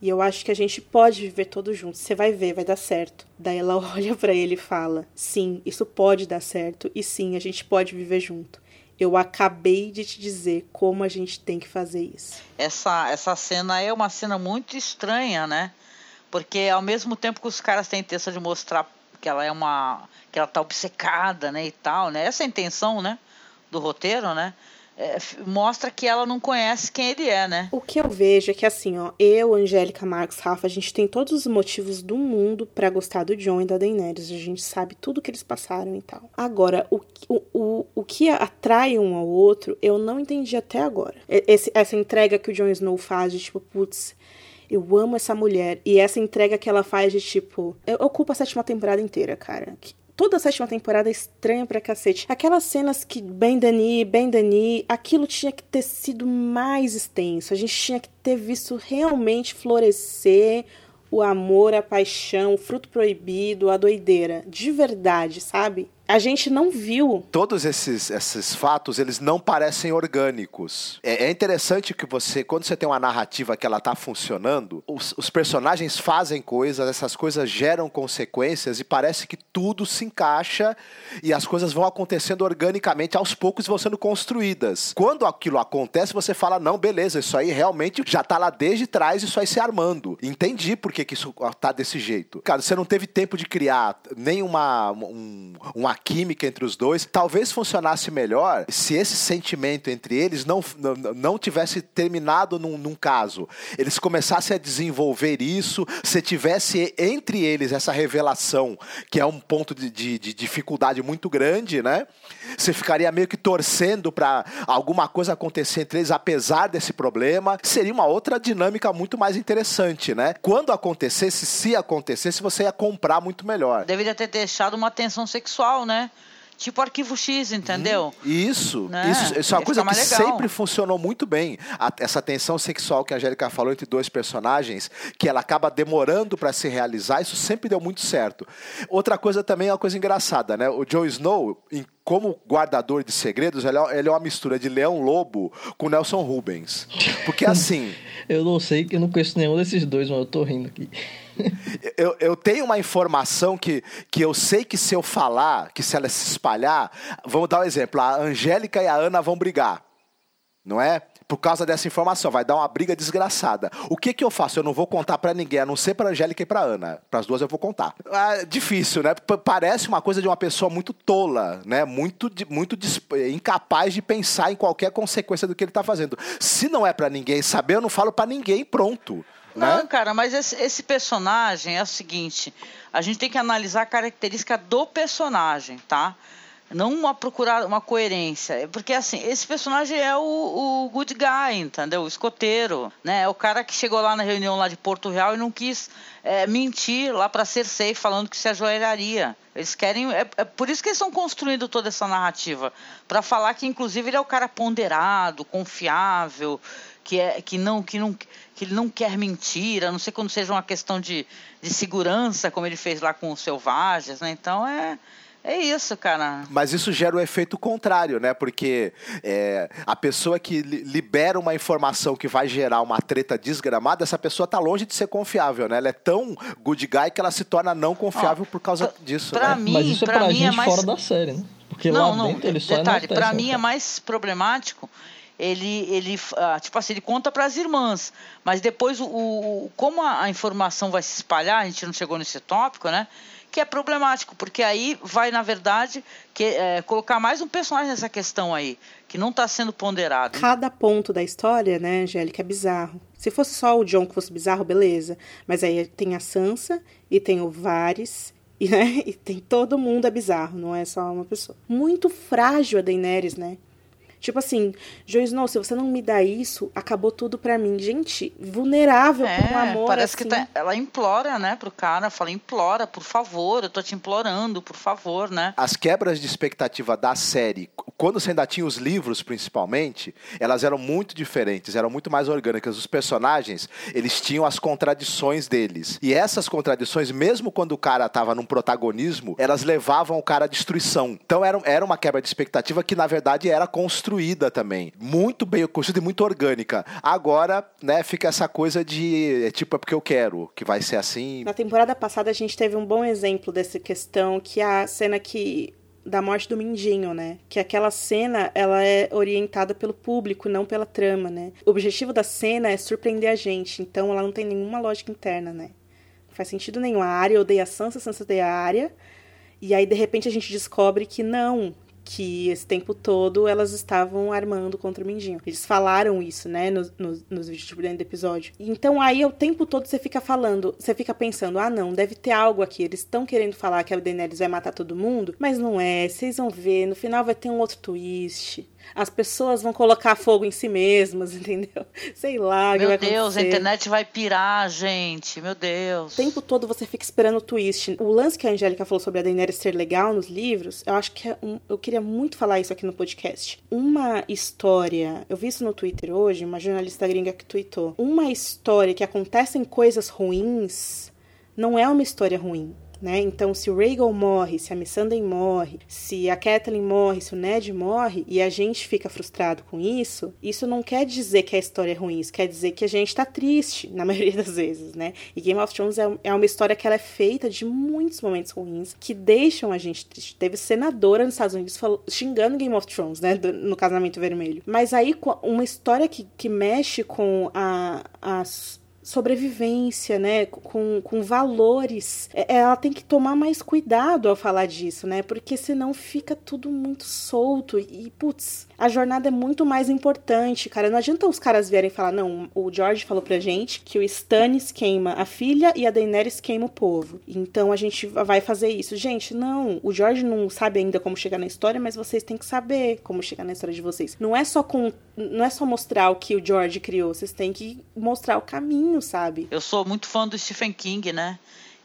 E eu acho que a gente pode viver todos juntos. Você vai ver, vai dar certo. Daí ela olha para ele e fala: Sim, isso pode dar certo. E sim, a gente pode viver junto. Eu acabei de te dizer como a gente tem que fazer isso. Essa, essa cena é uma cena muito estranha, né? Porque ao mesmo tempo que os caras têm intenção de mostrar que ela é uma que ela tá obcecada, né, e tal, né? Essa é a intenção, né, do roteiro, né? É, mostra que ela não conhece quem ele é, né? O que eu vejo é que assim, ó, eu, Angélica, Marcos, Rafa, a gente tem todos os motivos do mundo para gostar do John e da Daenerys. A gente sabe tudo que eles passaram e tal. Agora, o, o, o, o que atrai um ao outro, eu não entendi até agora. Esse, essa entrega que o Jon Snow faz de tipo, putz, eu amo essa mulher. E essa entrega que ela faz de tipo. Eu ocupo a sétima temporada inteira, cara. Toda a sétima temporada é estranha pra cacete. Aquelas cenas que Ben Dani, Ben Dani, aquilo tinha que ter sido mais extenso. A gente tinha que ter visto realmente florescer o amor, a paixão, o fruto proibido, a doideira. De verdade, sabe? A gente não viu. Todos esses, esses fatos, eles não parecem orgânicos. É, é, interessante que você, quando você tem uma narrativa que ela tá funcionando, os, os, personagens fazem coisas, essas coisas geram consequências e parece que tudo se encaixa e as coisas vão acontecendo organicamente, aos poucos vão sendo construídas. Quando aquilo acontece, você fala, não, beleza, isso aí realmente já tá lá desde trás, isso aí se armando. Entendi por que, que isso tá desse jeito. Cara, você não teve tempo de criar nem uma, um, uma uma química entre os dois. Talvez funcionasse melhor se esse sentimento entre eles não, não, não tivesse terminado num, num caso. Eles começassem a desenvolver isso, se tivesse entre eles essa revelação, que é um ponto de, de, de dificuldade muito grande, né? Você ficaria meio que torcendo para alguma coisa acontecer entre eles, apesar desse problema. Seria uma outra dinâmica muito mais interessante, né? Quando acontecesse, se acontecesse, você ia comprar muito melhor. Deveria ter deixado uma tensão sexual, né? Tipo arquivo X, entendeu? Isso, né? isso, isso é uma coisa que sempre funcionou muito bem. A, essa tensão sexual que a Angélica falou entre dois personagens, que ela acaba demorando para se realizar, isso sempre deu muito certo. Outra coisa também é uma coisa engraçada, né? O Joe Snow, em como guardador de segredos, ele é, ele é uma mistura de Leão Lobo com Nelson Rubens. Porque assim. eu não sei, que eu não conheço nenhum desses dois, mas eu tô rindo aqui. eu, eu tenho uma informação que, que eu sei que se eu falar, que se ela se espalhar, vamos dar um exemplo: a Angélica e a Ana vão brigar, não é? Por causa dessa informação, vai dar uma briga desgraçada. O que que eu faço? Eu não vou contar para ninguém, a não ser para Angélica e para Ana. Para as duas eu vou contar. Ah, difícil, né? P parece uma coisa de uma pessoa muito tola, né? Muito, muito incapaz de pensar em qualquer consequência do que ele está fazendo. Se não é para ninguém saber, eu não falo para ninguém, pronto. Não, né? cara, mas esse, esse, personagem é o seguinte: a gente tem que analisar a característica do personagem, tá? Não uma procurar uma coerência. Porque assim, esse personagem é o, o good guy, entendeu? O escoteiro, né? É o cara que chegou lá na reunião lá de Porto Real e não quis é, mentir lá para Cersei falando que se ajoelharia. Eles querem. É, é, por isso que eles estão construindo toda essa narrativa. para falar que, inclusive, ele é o cara ponderado, confiável, que, é, que, não, que, não, que ele não quer mentir, a não ser quando seja uma questão de, de segurança, como ele fez lá com os selvagens, né? Então é. É isso, cara. Mas isso gera o um efeito contrário, né? Porque é, a pessoa que libera uma informação que vai gerar uma treta desgramada, essa pessoa tá longe de ser confiável, né? Ela é tão good guy que ela se torna não confiável Ó, por causa disso. Pra né? mim, Mas isso é pra, pra mim gente é mais... fora da série, né? Porque não, lá não, dentro ele só Detalhe, pra mim é mais problemático ele, ele ah, tipo assim, ele conta para as irmãs, mas depois o, o como a, a, informação vai se espalhar, a gente não chegou nesse tópico, né? Que é problemático, porque aí vai, na verdade, que, é, colocar mais um personagem nessa questão aí, que não está sendo ponderado. Cada ponto da história, né, Angélica, é bizarro. Se fosse só o John que fosse bizarro, beleza. Mas aí tem a Sansa e tem o Varys e, né, e tem todo mundo é bizarro, não é só uma pessoa. Muito frágil a Daenerys, né? Tipo assim, Jon Snow, se você não me dá isso, acabou tudo para mim. Gente, vulnerável é, com amor. Parece assim. que tá, ela implora, né, pro cara, fala, implora, por favor, eu tô te implorando, por favor, né? As quebras de expectativa da série, quando você ainda tinha os livros, principalmente, elas eram muito diferentes, eram muito mais orgânicas. Os personagens, eles tinham as contradições deles. E essas contradições, mesmo quando o cara tava num protagonismo, elas levavam o cara à destruição. Então era, era uma quebra de expectativa que, na verdade, era construída construída também. Muito bem construída e muito orgânica. Agora, né, fica essa coisa de é tipo é porque eu quero, que vai ser assim. Na temporada passada a gente teve um bom exemplo dessa questão, que é a cena que da morte do Mindinho, né? Que aquela cena, ela é orientada pelo público, não pela trama, né? O objetivo da cena é surpreender a gente, então ela não tem nenhuma lógica interna, né? Não faz sentido nenhum. A Arya odeia a Sansa, a Sansa odeia a Arya, e aí de repente a gente descobre que não, que esse tempo todo elas estavam armando contra o Mindinho. Eles falaram isso, né, nos, vídeos tipo, dentro do episódio. Então aí o tempo todo você fica falando, você fica pensando, ah não, deve ter algo aqui. Eles estão querendo falar que a Daenerys vai matar todo mundo, mas não é. Vocês vão ver, no final vai ter um outro twist as pessoas vão colocar fogo em si mesmas, entendeu? Sei lá. Meu Deus, a internet vai pirar, gente. Meu Deus. O tempo todo você fica esperando o twist. O lance que a Angélica falou sobre a Daenerys ser legal nos livros, eu acho que é um, eu queria muito falar isso aqui no podcast. Uma história, eu vi isso no Twitter hoje, uma jornalista gringa que tweetou. Uma história que acontecem coisas ruins não é uma história ruim né? Então, se o Rhaegal morre, se a Missandei morre, se a Catelyn morre, se o Ned morre, e a gente fica frustrado com isso, isso não quer dizer que a história é ruim, isso quer dizer que a gente tá triste, na maioria das vezes, né? E Game of Thrones é, é uma história que ela é feita de muitos momentos ruins que deixam a gente triste. Teve senadora nos Estados Unidos xingando Game of Thrones, né? no Casamento Vermelho. Mas aí, uma história que, que mexe com a, as sobrevivência, né? Com, com valores. É, ela tem que tomar mais cuidado ao falar disso, né? Porque senão fica tudo muito solto. E, putz, a jornada é muito mais importante, cara. Não adianta os caras vierem falar, não, o George falou pra gente que o Stannis queima a filha e a Daenerys queima o povo. Então a gente vai fazer isso. Gente, não. O George não sabe ainda como chegar na história, mas vocês têm que saber como chegar na história de vocês. Não é só com. Não é só mostrar o que o George criou, vocês têm que mostrar o caminho, sabe? Eu sou muito fã do Stephen King, né?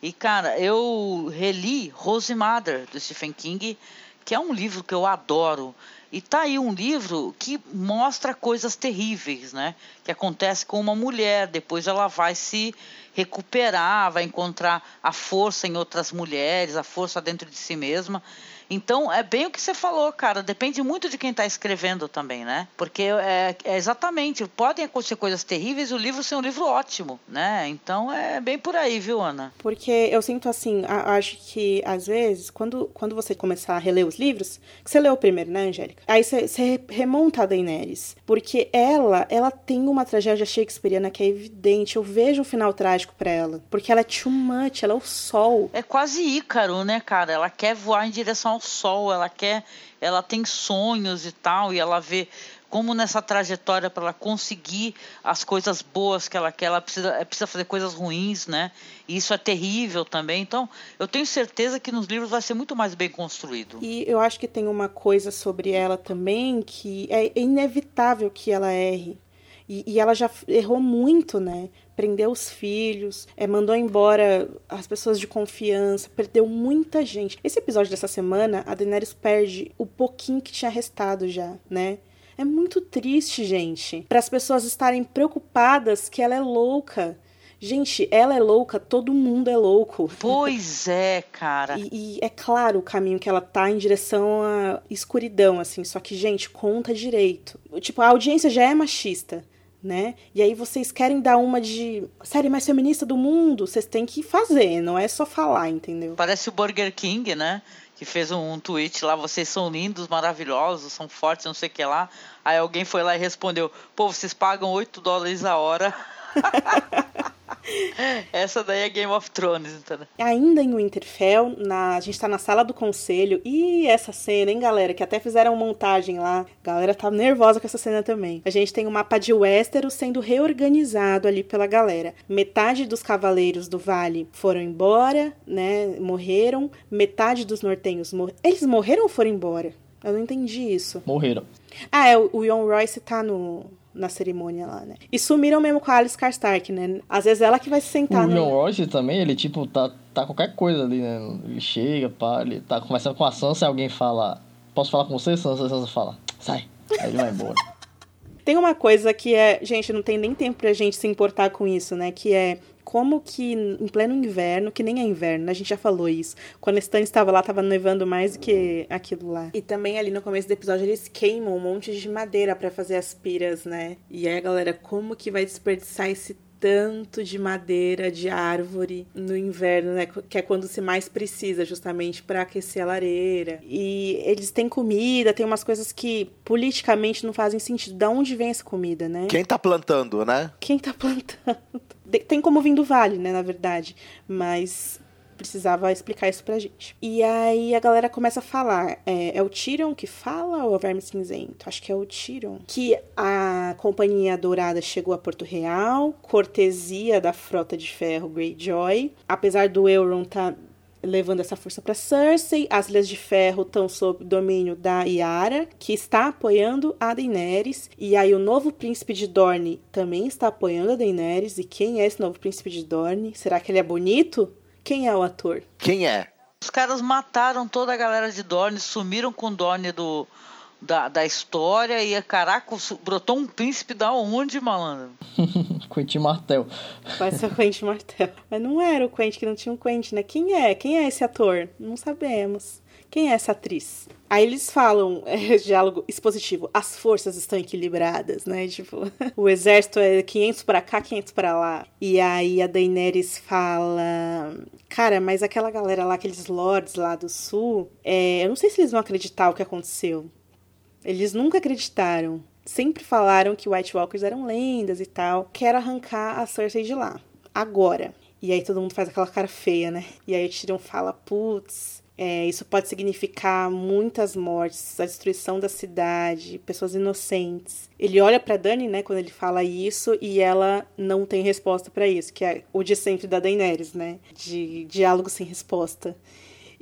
E, cara, eu reli Rose Mother, do Stephen King, que é um livro que eu adoro. E tá aí um livro que mostra coisas terríveis, né? Que acontece com uma mulher, depois ela vai se recuperar, vai encontrar a força em outras mulheres, a força dentro de si mesma. Então, é bem o que você falou, cara. Depende muito de quem está escrevendo também, né? Porque é, é, exatamente, podem acontecer coisas terríveis e o livro ser um livro ótimo, né? Então, é bem por aí, viu, Ana? Porque eu sinto assim, acho que às vezes, quando, quando você começar a reler os livros, que você leu o primeiro, né, Angélica? Aí você, você remonta a Daenerys. Porque ela, ela tem uma tragédia shakespeariana que é evidente. Eu vejo um final trágico para ela. Porque ela é too much, ela é o sol. É quase Ícaro, né, cara? Ela quer voar em direção ao sol, ela quer, ela tem sonhos e tal, e ela vê como nessa trajetória para ela conseguir as coisas boas que ela quer, ela precisa, precisa fazer coisas ruins, né? E isso é terrível também. Então, eu tenho certeza que nos livros vai ser muito mais bem construído. E eu acho que tem uma coisa sobre ela também que é inevitável que ela erre. E, e ela já errou muito, né? prendeu os filhos, é, mandou embora as pessoas de confiança, perdeu muita gente. Esse episódio dessa semana, a Daenerys perde o pouquinho que tinha restado já, né? É muito triste, gente. Para as pessoas estarem preocupadas que ela é louca. Gente, ela é louca, todo mundo é louco. Pois é, cara. e, e, é claro o caminho que ela tá em direção à escuridão, assim. Só que, gente, conta direito. Tipo, a audiência já é machista né? E aí vocês querem dar uma de série mais feminista do mundo, vocês têm que fazer, não é só falar, entendeu? Parece o Burger King, né? Que fez um, um tweet lá, vocês são lindos, maravilhosos, são fortes, não sei o que lá. Aí alguém foi lá e respondeu, pô, vocês pagam 8 dólares a hora. Essa daí é Game of Thrones, entendeu? Ainda em Winterfell, na, a gente tá na sala do conselho. E essa cena, hein, galera? Que até fizeram montagem lá. A galera tá nervosa com essa cena também. A gente tem um mapa de Westeros sendo reorganizado ali pela galera. Metade dos cavaleiros do vale foram embora, né? Morreram. Metade dos nortenhos morreram. Eles morreram ou foram embora? Eu não entendi isso. Morreram. Ah, é, o Ion Royce tá no, na cerimônia lá, né? E sumiram mesmo com a Alice Karstark, né? Às vezes ela que vai se sentar, o né? O John também, ele tipo, tá, tá qualquer coisa ali, né? Ele chega, pá, ele tá conversando com a Sansa e alguém fala, posso falar com você, Sansa? A Sansa fala, sai. Aí ele vai embora. Tem uma coisa que é, gente, não tem nem tempo pra gente se importar com isso, né? Que é como que em pleno inverno, que nem é inverno, né? a gente já falou isso. Quando a Stan estava lá, estava nevando mais do que aquilo lá. E também ali no começo do episódio eles queimam um monte de madeira para fazer as piras, né? E aí galera, como que vai desperdiçar esse tanto de madeira de árvore no inverno, né? Que é quando se mais precisa, justamente para aquecer a lareira. E eles têm comida, tem umas coisas que politicamente não fazem sentido. Da onde vem essa comida, né? Quem tá plantando, né? Quem tá plantando? Tem como vir do vale, né, na verdade. Mas precisava explicar isso pra gente. E aí a galera começa a falar: é, é o Tyrion que fala ou é o Verme Cinzento? Acho que é o Tyrion. Que a Companhia Dourada chegou a Porto Real, cortesia da frota de ferro Greyjoy. Apesar do Euron tá levando essa força para Cersei. As Ilhas de Ferro estão sob domínio da Yara, que está apoiando a Daenerys. E aí o novo príncipe de Dorne também está apoiando a Daenerys. E quem é esse novo príncipe de Dorne? Será que ele é bonito? Quem é o ator? Quem é? Os caras mataram toda a galera de Dorne, sumiram com Dorne do, da, da história e, caraca, brotou um príncipe da onde, malandro? Quentin Martel. Vai ser o Quentin Martel. Mas não era o Quentin, que não tinha um Quentin, né? Quem é? Quem é esse ator? Não sabemos. Quem é essa atriz? Aí eles falam, é, diálogo expositivo, as forças estão equilibradas, né? Tipo, o exército é 500 para cá, 500 para lá. E aí a Daenerys fala, cara, mas aquela galera lá, aqueles lords lá do sul, é, eu não sei se eles vão acreditar o que aconteceu. Eles nunca acreditaram. sempre falaram que White Walkers eram lendas e tal. Quero arrancar a Cersei de lá. Agora. E aí todo mundo faz aquela cara feia, né? E aí o Tyrion fala, putz, é, isso pode significar muitas mortes, a destruição da cidade, pessoas inocentes. Ele olha para Dani, né, quando ele fala isso, e ela não tem resposta para isso, que é o de sempre da Daenerys, né, de diálogo sem resposta.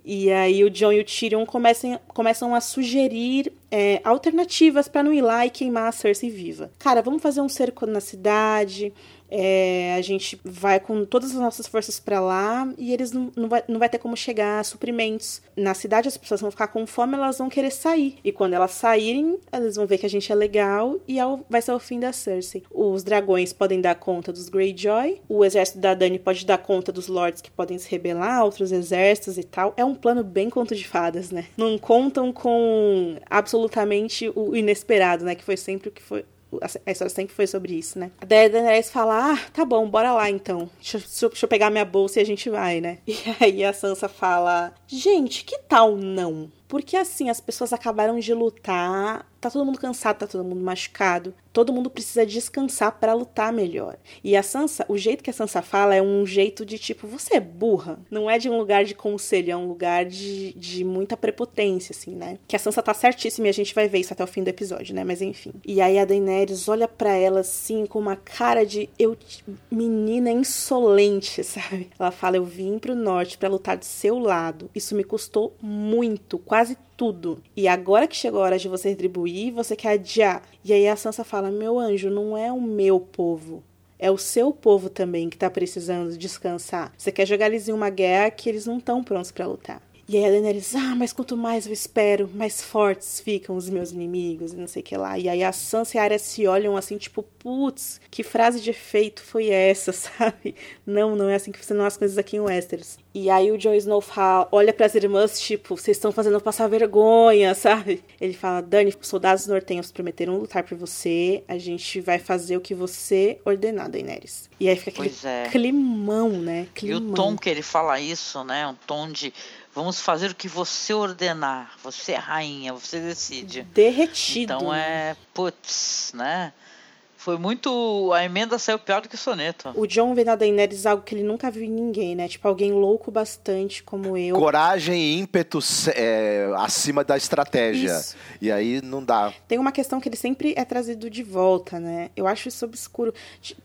E aí o John e o Tyrion começam, começam a sugerir é, alternativas para não ir lá e queimar a Cersei viva. Cara, vamos fazer um cerco na cidade, é, a gente vai com todas as nossas forças para lá e eles não, não, vai, não vai ter como chegar a suprimentos. Na cidade as pessoas vão ficar com fome, elas vão querer sair. E quando elas saírem, elas vão ver que a gente é legal e é vai ser o fim da Cersei. Os dragões podem dar conta dos Greyjoy, o exército da Dany pode dar conta dos lords que podem se rebelar, outros exércitos e tal. É um plano bem conto de fadas, né? Não contam com absolutamente o inesperado, né? Que foi sempre o que foi a história sempre foi sobre isso, né? Daí a Daenerys fala, ah, tá bom, bora lá então. Deixa, deixa, eu pegar minha bolsa e a gente vai, né? E aí a Sansa fala, gente, que tal não? Porque assim, as pessoas acabaram de lutar, tá todo mundo cansado, tá todo mundo machucado. Todo mundo precisa descansar para lutar melhor. E a Sansa, o jeito que a Sansa fala é um jeito de tipo, você é burra. Não é de um lugar de conselho, é um lugar de, de muita prepotência, assim, né? Que a Sansa tá certíssima e a gente vai ver isso até o fim do episódio, né? Mas enfim. E aí a Daenerys olha para ela assim, com uma cara de eu, menina insolente, sabe? Ela fala: Eu vim pro norte para lutar do seu lado. Isso me custou muito, quase tudo. E agora que chegou a hora de você retribuir, você quer adiar. E aí a Sansa fala: Meu anjo, não é o meu povo. É o seu povo também que tá precisando descansar. Você quer jogar eles em uma guerra que eles não estão prontos para lutar. E aí a Daenerys, ah, mas quanto mais eu espero, mais fortes ficam os meus inimigos e não sei o que lá. E aí a Sansa e a Arya se olham assim, tipo, putz, que frase de efeito foi essa, sabe? Não, não é assim que funcionam as coisas aqui em Westeros. E aí o Jon Snow fala, olha para as irmãs, tipo, vocês estão fazendo passar vergonha, sabe? Ele fala, Dani, os soldados nortenhos prometeram lutar por você, a gente vai fazer o que você ordenar, Daenerys. E aí fica aquele é. climão, né? Climão. E o tom que ele fala isso, né? Um tom de Vamos fazer o que você ordenar. Você é rainha, você decide. Derretido. Então é, putz, né? Foi muito. A emenda saiu pior do que o soneto. O John vê na Daenerys algo que ele nunca viu em ninguém, né? Tipo, alguém louco bastante como eu. Coragem e ímpeto é, acima da estratégia. Isso. E aí não dá. Tem uma questão que ele sempre é trazido de volta, né? Eu acho isso obscuro.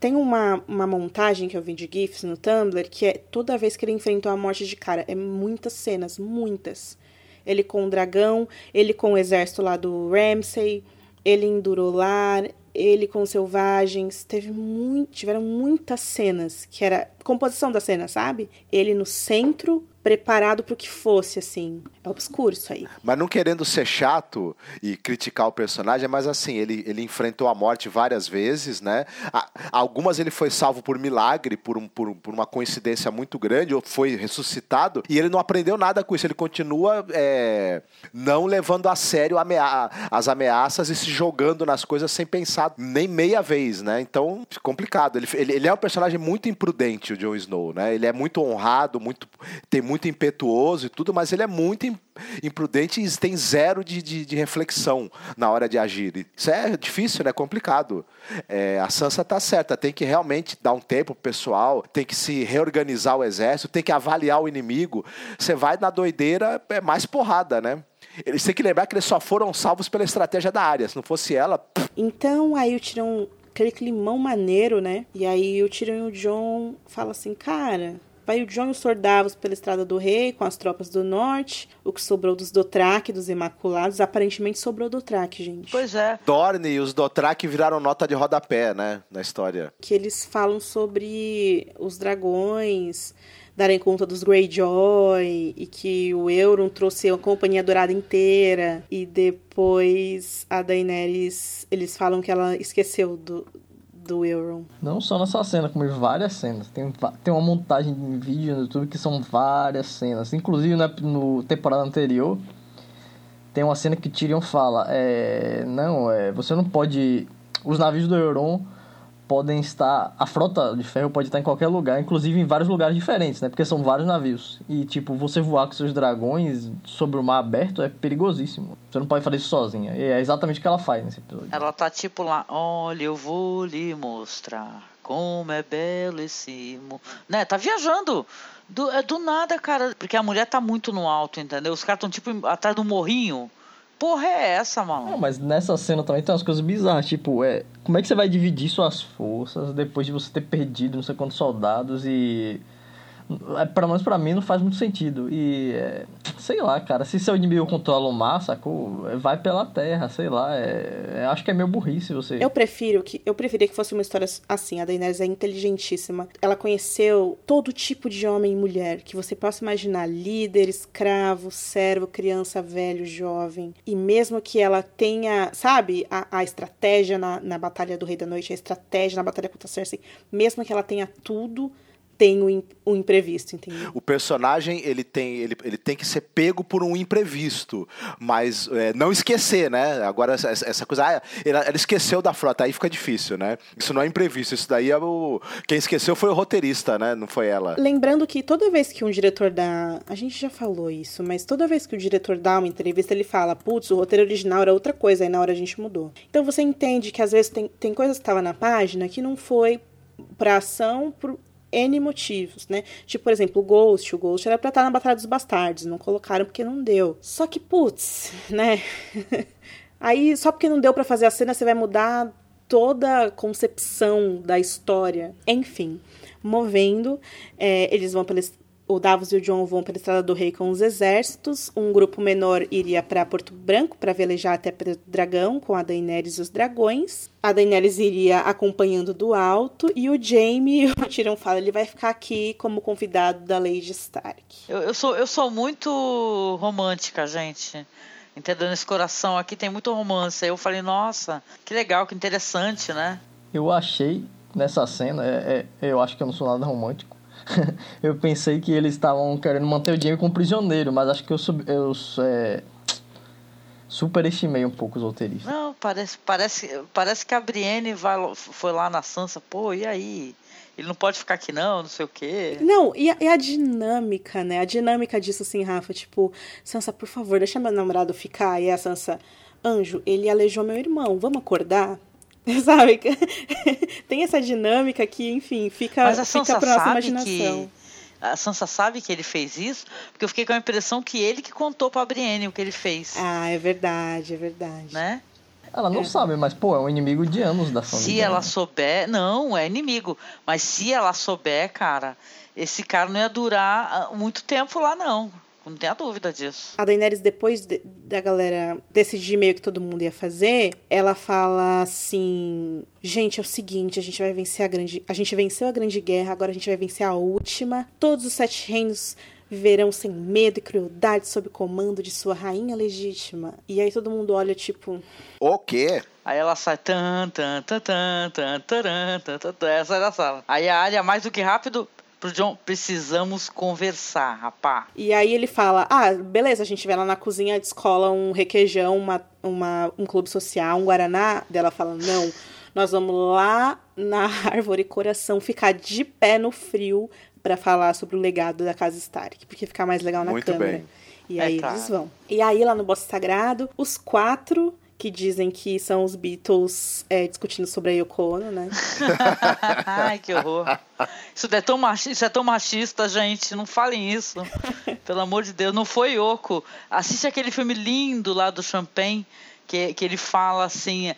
Tem uma, uma montagem que eu vi de GIFs no Tumblr que é toda vez que ele enfrentou a morte de cara. É muitas cenas, muitas. Ele com o dragão, ele com o exército lá do Ramsay, ele em Durolar, ele com selvagens, teve muito, tiveram muitas cenas que era composição da cena, sabe? Ele no centro, preparado para o que fosse, assim. É obscuro isso aí. Mas não querendo ser chato e criticar o personagem, mas assim, ele, ele enfrentou a morte várias vezes, né? Algumas ele foi salvo por milagre, por, um, por, por uma coincidência muito grande, ou foi ressuscitado, e ele não aprendeu nada com isso. Ele continua é, não levando a sério amea as ameaças e se jogando nas coisas sem pensar nem meia vez, né? Então, complicado. Ele, ele, ele é um personagem muito imprudente, o Jon Snow, né? Ele é muito honrado, muito tem muito impetuoso e tudo, mas ele é muito imprudente e tem zero de, de, de reflexão na hora de agir. Isso é difícil, né? Complicado. É, a Sansa tá certa, tem que realmente dar um tempo pro pessoal, tem que se reorganizar o exército, tem que avaliar o inimigo. Você vai na doideira, é mais porrada, né? Eles têm que lembrar que eles só foram salvos pela estratégia da área. Se não fosse ela. Então aí o Tirão aquele climão maneiro, né? E aí o Tyrion e o John falam assim, cara, vai o John e os soldados pela Estrada do Rei com as tropas do norte, o que sobrou dos Dothraki, dos Imaculados, aparentemente sobrou Dothraki, gente. Pois é. Dorne e os Dothraki viraram nota de rodapé, né, na história. Que eles falam sobre os dragões, darem conta dos Greyjoy e que o Euron trouxe a companhia dourada inteira e depois a Daenerys eles falam que ela esqueceu do, do Euron. Não só nessa cena, como várias cenas. Tem, tem uma montagem de vídeo no YouTube que são várias cenas. Inclusive na no temporada anterior tem uma cena que Tyrion fala, é, não, é, você não pode os navios do Euron podem estar. A frota de ferro pode estar em qualquer lugar, inclusive em vários lugares diferentes, né? Porque são vários navios. E, tipo, você voar com seus dragões sobre o mar aberto é perigosíssimo. Você não pode fazer isso sozinha. E é exatamente o que ela faz nesse episódio. Ela tá tipo lá, olha, eu vou lhe mostrar como é belo esse. Mo... Né? Tá viajando. Do, é do nada, cara. Porque a mulher tá muito no alto, entendeu? Os caras estão tipo atrás do morrinho porra é essa, mano? Mas nessa cena também tem umas coisas bizarras, tipo, é, como é que você vai dividir suas forças depois de você ter perdido não sei quantos soldados e pelo menos pra mim não faz muito sentido. E é, sei lá, cara, se seu inimigo controla o mar, sacou? É, vai pela terra, sei lá. É, é, acho que é meio burrice você. Eu prefiro que. Eu preferia que fosse uma história assim. A Daenerys é inteligentíssima. Ela conheceu todo tipo de homem e mulher que você possa imaginar: líder, escravo, servo, criança, velho, jovem. E mesmo que ela tenha, sabe, a, a estratégia na, na Batalha do Rei da Noite, a estratégia na Batalha contra Cersei, mesmo que ela tenha tudo tem o, o imprevisto, entendeu? O personagem, ele tem, ele, ele tem que ser pego por um imprevisto, mas é, não esquecer, né? Agora, essa, essa coisa, ah, ela, ela, esqueceu da frota, aí fica difícil, né? Isso não é imprevisto, isso daí é o... Quem esqueceu foi o roteirista, né? Não foi ela. Lembrando que toda vez que um diretor dá... A gente já falou isso, mas toda vez que o diretor dá uma entrevista, ele fala, putz, o roteiro original era outra coisa, aí na hora a gente mudou. Então você entende que às vezes tem, tem coisas que estavam na página que não foi pra ação, pro N motivos, né? Tipo, por exemplo, o Ghost. O Ghost era pra estar na Batalha dos Bastardos. Não colocaram porque não deu. Só que, putz, né? Aí, só porque não deu para fazer a cena, você vai mudar toda a concepção da história. Enfim, movendo, é, eles vão o Davos e o John vão pela Estrada do Rei com os exércitos. Um grupo menor iria para Porto Branco para velejar até para Dragão com a Daenerys e os dragões. A Daenerys iria acompanhando do alto e o Jaime, o Tyrion fala, ele vai ficar aqui como convidado da Lady Stark. Eu, eu, sou, eu sou muito romântica, gente. Entendeu? Nesse coração aqui tem muito romance. Aí eu falei, nossa, que legal, que interessante, né? Eu achei nessa cena, é, é, eu acho que eu não sou nada romântico eu pensei que eles estavam querendo manter o Jamie como prisioneiro, mas acho que eu, sub, eu é, superestimei um pouco os roteiristas. Não, parece, parece, parece que a Brienne vai, foi lá na Sansa, pô, e aí? Ele não pode ficar aqui não, não sei o quê. Não, e a, e a dinâmica, né? A dinâmica disso assim, Rafa, tipo, Sansa, por favor, deixa meu namorado ficar. E a Sansa, Anjo, ele aleijou meu irmão, vamos acordar? Sabe? Tem essa dinâmica que, enfim, fica, Mas a fica pra nossa imaginação. Que... A Sansa sabe que ele fez isso, porque eu fiquei com a impressão que ele que contou pra Brienne o que ele fez. Ah, é verdade, é verdade. Né? Ela não é. sabe, mas, pô, é um inimigo de anos da família. Se ela souber. Não, é inimigo. Mas se ela souber, cara, esse cara não ia durar ah, muito tempo lá, não. Não tenha dúvida disso. A Daenerys, depois de, da galera decidir meio que todo mundo ia fazer, ela fala assim: gente, é o seguinte, a gente vai vencer a grande. A gente venceu a grande guerra, agora a gente vai vencer a última. Todos os sete reinos viverão sem medo e crueldade sob comando de sua rainha legítima. E aí todo mundo olha, tipo. O quê? Aí ela sai. Tan, tan, tan, tan, tan, tan, tan, tan, ela sai é da sala. Aí a área, mais do que rápido, pro John, precisamos conversar, rapá. E aí ele fala, ah, beleza, a gente vai lá na cozinha, descola um requeijão, uma, uma, um clube social, um guaraná. Dela fala, não, nós vamos lá na árvore coração ficar de pé no frio para falar sobre o legado da casa Stark, porque fica mais legal na Muito câmera. Bem. E aí é, eles vão. E aí lá no Bosque Sagrado, os quatro que dizem que são os Beatles é, discutindo sobre a Yoko Ono, né? Ai, que horror. Isso é, tão machista, isso é tão machista, gente. Não falem isso. Pelo amor de Deus. Não foi Yoko. Assiste aquele filme lindo lá do Champagne, que, que ele fala assim: é,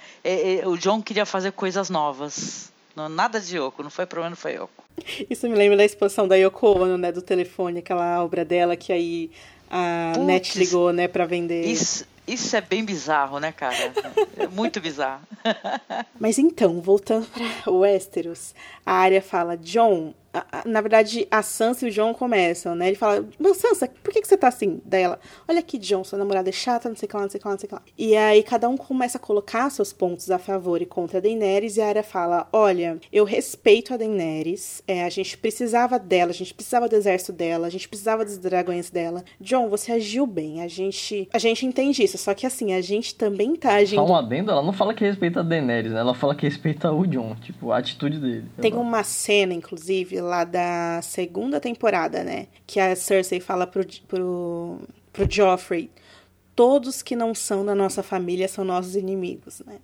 é, o John queria fazer coisas novas. Não, nada de Yoko, não foi problema, não foi Yoko. Isso me lembra da exposição da Yoko Ono, né, do telefone, aquela obra dela que aí a Puts, Net ligou, né, para vender. Isso, isso é bem bizarro, né, cara? É muito bizarro. Mas então, voltando para Westeros, a área fala: John, na verdade, a Sansa e o John começam, né? Ele fala, meu Sansa, por que, que você tá assim? Daí ela, olha aqui, John, sua namorada é chata, não sei o que lá, não sei o que lá, não sei o que lá. E aí cada um começa a colocar seus pontos a favor e contra a Daenerys, e a Arya fala, olha, eu respeito a Daenerys, é, a gente precisava dela, a gente precisava do exército dela, a gente precisava dos dragões dela. John, você agiu bem, a gente, a gente entende isso, só que assim, a gente também tá agindo... Só um adendo, ela não fala que respeita a Daenerys, né? Ela fala que respeita o John, tipo, a atitude dele. Tem uma cena, inclusive, lá da segunda temporada, né? Que a Cersei fala pro, pro, pro Joffrey: todos que não são da nossa família são nossos inimigos, né?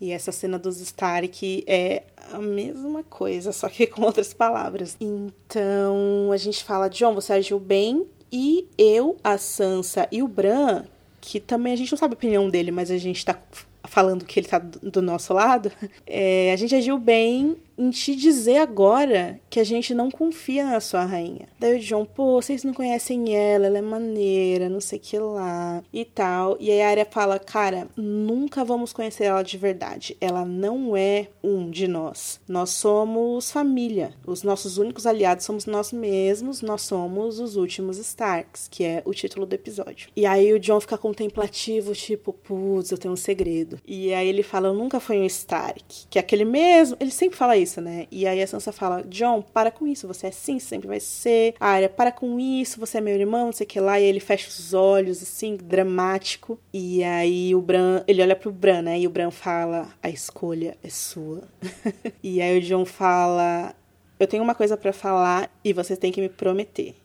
E essa cena dos Stark é a mesma coisa, só que com outras palavras. Então a gente fala: John, você agiu bem. E eu, a Sansa e o Bran, que também a gente não sabe a opinião dele, mas a gente tá falando que ele tá do nosso lado, é, a gente agiu bem em te dizer agora que a gente não confia na sua rainha. Daí o John, pô, vocês não conhecem ela, ela é maneira, não sei que lá e tal. E aí a Arya fala, cara, nunca vamos conhecer ela de verdade. Ela não é um de nós. Nós somos família. Os nossos únicos aliados somos nós mesmos, nós somos os últimos Starks, que é o título do episódio. E aí o John fica contemplativo, tipo, putz, eu tenho um segredo. E aí ele fala, eu nunca fui um Stark. Que é aquele mesmo, ele sempre fala isso isso, né? E aí a Sansa fala: John, para com isso, você é assim, sempre vai ser. A Arya, para com isso, você é meu irmão, não sei o que lá. E ele fecha os olhos, assim, dramático. E aí o Bran, ele olha pro Bran, né? E o Bran fala: a escolha é sua. e aí o John fala: eu tenho uma coisa para falar e você tem que me prometer.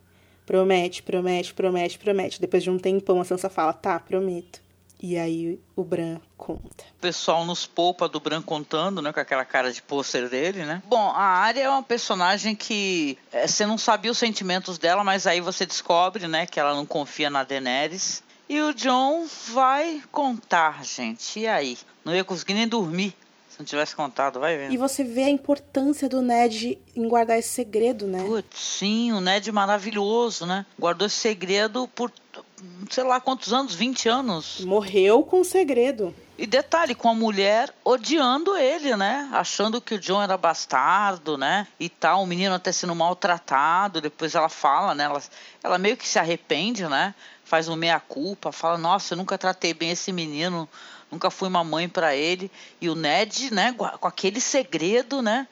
Promete, promete, promete, promete. Depois de um tempão, a Sansa fala: tá, prometo. E aí o Bran conta. O pessoal nos poupa do Bran contando, né? Com aquela cara de pôster dele, né? Bom, a Arya é uma personagem que é, você não sabia os sentimentos dela, mas aí você descobre, né? Que ela não confia na Daenerys. E o John vai contar, gente. E aí? Não ia conseguir nem dormir. Se não tivesse contado, vai vendo. E você vê a importância do Ned em guardar esse segredo, né? Putz, sim, o Ned maravilhoso, né? Guardou esse segredo por sei lá quantos anos, 20 anos. Morreu com segredo. E detalhe, com a mulher odiando ele, né? Achando que o John era bastardo, né? E tal, o menino até sendo maltratado. Depois ela fala, né? Ela, ela meio que se arrepende, né? Faz um meia-culpa, fala: Nossa, eu nunca tratei bem esse menino, nunca fui uma mãe para ele. E o Ned, né? Com aquele segredo, né?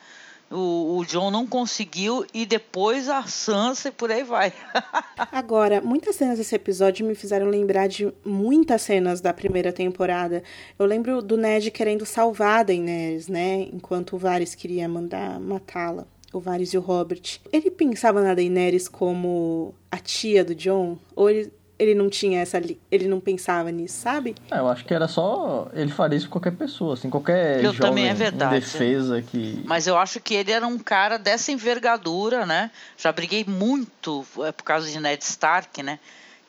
O, o John não conseguiu e depois a Sansa e por aí vai. Agora, muitas cenas desse episódio me fizeram lembrar de muitas cenas da primeira temporada. Eu lembro do Ned querendo salvar a Daenerys, né? Enquanto o Varys queria mandar matá-la. O Varys e o Robert. Ele pensava na Daenerys como a tia do John? Ou ele ele não tinha essa. Ele não pensava nisso, sabe? É, eu acho que era só. Ele faria isso com qualquer pessoa, assim, qualquer eu jovem também é verdade. defesa que. Mas eu acho que ele era um cara dessa envergadura, né? Já briguei muito é, por causa de Ned Stark, né?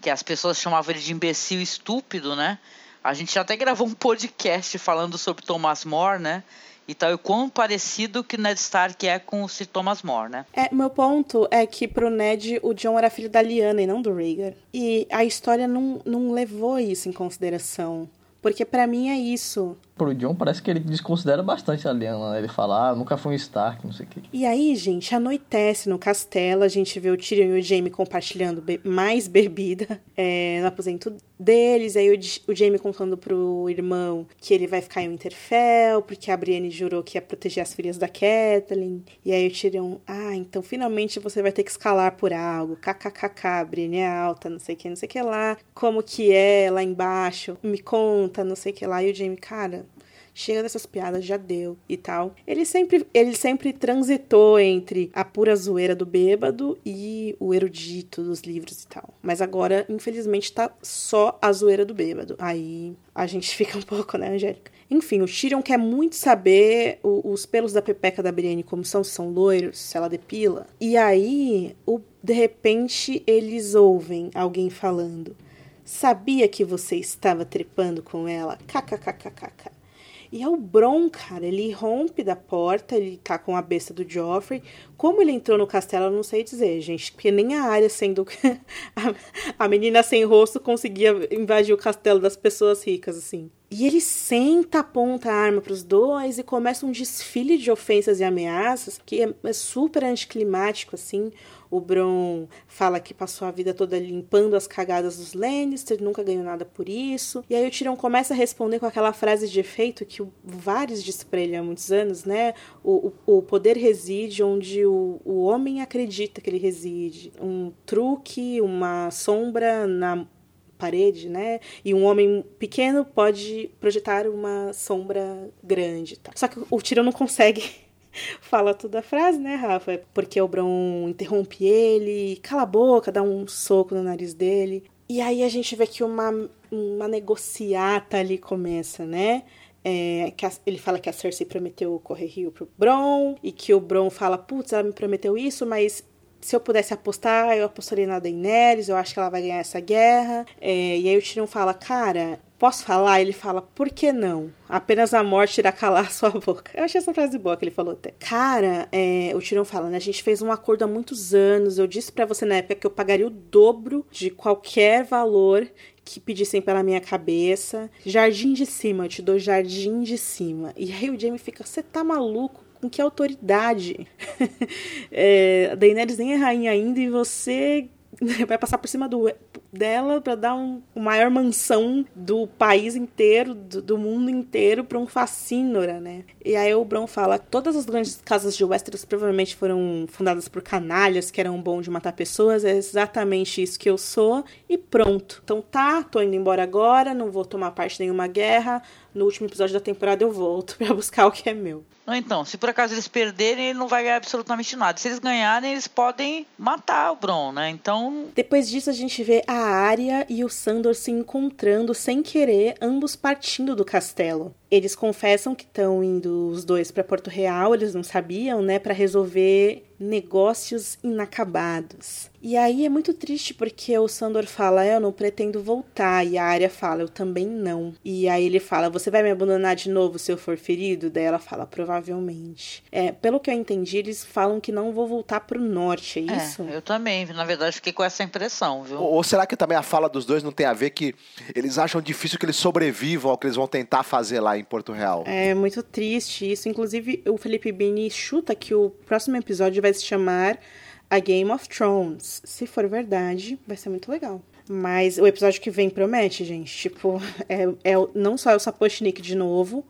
Que as pessoas chamavam ele de imbecil estúpido, né? A gente até gravou um podcast falando sobre Thomas More, né? E tal, e quão parecido que Ned Stark é com o Sir Thomas More, né? É, meu ponto é que pro Ned o John era filho da Lyanna e não do Rhaegar. E a história não, não levou isso em consideração. Porque para mim é isso pro John, parece que ele desconsidera bastante a Lyanna, né? Ele fala, ah, nunca foi um Stark, não sei o quê. E aí, gente, anoitece no castelo, a gente vê o Tyrion e o Jaime compartilhando be mais bebida é, no aposento deles, aí o, o Jaime contando pro irmão que ele vai ficar em Winterfell, porque a Brienne jurou que ia proteger as filhas da Catelyn, e aí o Tyrion, ah, então finalmente você vai ter que escalar por algo, kkkk, a Brienne é alta, não sei o que, não sei o que lá, como que é lá embaixo, me conta, não sei o que lá, e o Jaime, cara, chega dessas piadas, já deu e tal. Ele sempre, ele sempre transitou entre a pura zoeira do bêbado e o erudito dos livros e tal. Mas agora, infelizmente, tá só a zoeira do bêbado. Aí a gente fica um pouco, né, Angélica? Enfim, o Tyrion quer muito saber o, os pelos da pepeca da Brienne como são, são loiros, se ela depila. E aí, o, de repente, eles ouvem alguém falando. Sabia que você estava trepando com ela? KKKKK. E é o Bron, cara, ele rompe da porta, ele tá com a besta do Joffrey. Como ele entrou no castelo, eu não sei dizer, gente. Porque nem a área sendo. a, menina sem rosto conseguia invadir o castelo das pessoas ricas, assim. E ele senta, aponta a arma para os dois e começa um desfile de ofensas e ameaças que é, é super anticlimático, assim. O Bron fala que passou a vida toda limpando as cagadas dos Lannister, nunca ganhou nada por isso. E aí o Tyrion começa a responder com aquela frase de efeito que o Varys disse pra ele há muitos anos, né? O, o, o poder reside onde o, o homem acredita que ele reside. Um truque, uma sombra na parede, né? E um homem pequeno pode projetar uma sombra grande. Tá? Só que o Tyrion não consegue fala toda a frase, né, Rafa? Porque o Bron interrompe ele, cala a boca, dá um soco no nariz dele. E aí a gente vê que uma, uma negociata ali começa, né? É, a, ele fala que a Cersei prometeu correr rio pro Bron, e que o Bron fala, putz, ela me prometeu isso, mas se eu pudesse apostar, eu apostaria na Daenerys, eu acho que ela vai ganhar essa guerra. É, e aí o Tyrion fala, cara, posso falar? Ele fala, por que não? Apenas a morte irá calar sua boca. Eu achei essa frase boa que ele falou até. Cara, é, o Tirão fala, né? A gente fez um acordo há muitos anos. Eu disse para você na época que eu pagaria o dobro de qualquer valor que pedissem pela minha cabeça. Jardim de cima, eu te dou jardim de cima. E aí o Jamie fica, você tá maluco? Com que autoridade? é, a Daenerys nem é rainha ainda e você vai passar por cima do, dela para dar um, maior mansão do país inteiro, do, do mundo inteiro, para um facínora, né? E aí o Bron fala: todas as grandes casas de Westeros provavelmente foram fundadas por canalhas que eram bons de matar pessoas, é exatamente isso que eu sou, e pronto. Então tá, tô indo embora agora, não vou tomar parte em nenhuma guerra. No último episódio da temporada eu volto para buscar o que é meu. Não, então, se por acaso eles perderem, ele não vai ganhar absolutamente nada. Se eles ganharem, eles podem matar o Bron, né? Então. Depois disso, a gente vê a Arya e o Sandor se encontrando sem querer, ambos partindo do castelo. Eles confessam que estão indo os dois para Porto Real, eles não sabiam, né, para resolver negócios inacabados. E aí é muito triste porque o Sandor fala: Eu não pretendo voltar. E a Arya fala: Eu também não. E aí ele fala: Você vai me abandonar de novo se eu for ferido? Daí ela fala: Provavelmente. É, pelo que eu entendi, eles falam que não vou voltar pro norte, é, é isso? É, eu também. Na verdade, fiquei com essa impressão, viu? Ou, ou será que também a fala dos dois não tem a ver que eles acham difícil que eles sobrevivam ao que eles vão tentar fazer lá em Porto Real? É muito triste isso. Inclusive, o Felipe Bini chuta que o próximo episódio vai se chamar A Game of Thrones. Se for verdade, vai ser muito legal. Mas o episódio que vem promete, gente. Tipo, é, é não só é o Sapochnik de novo,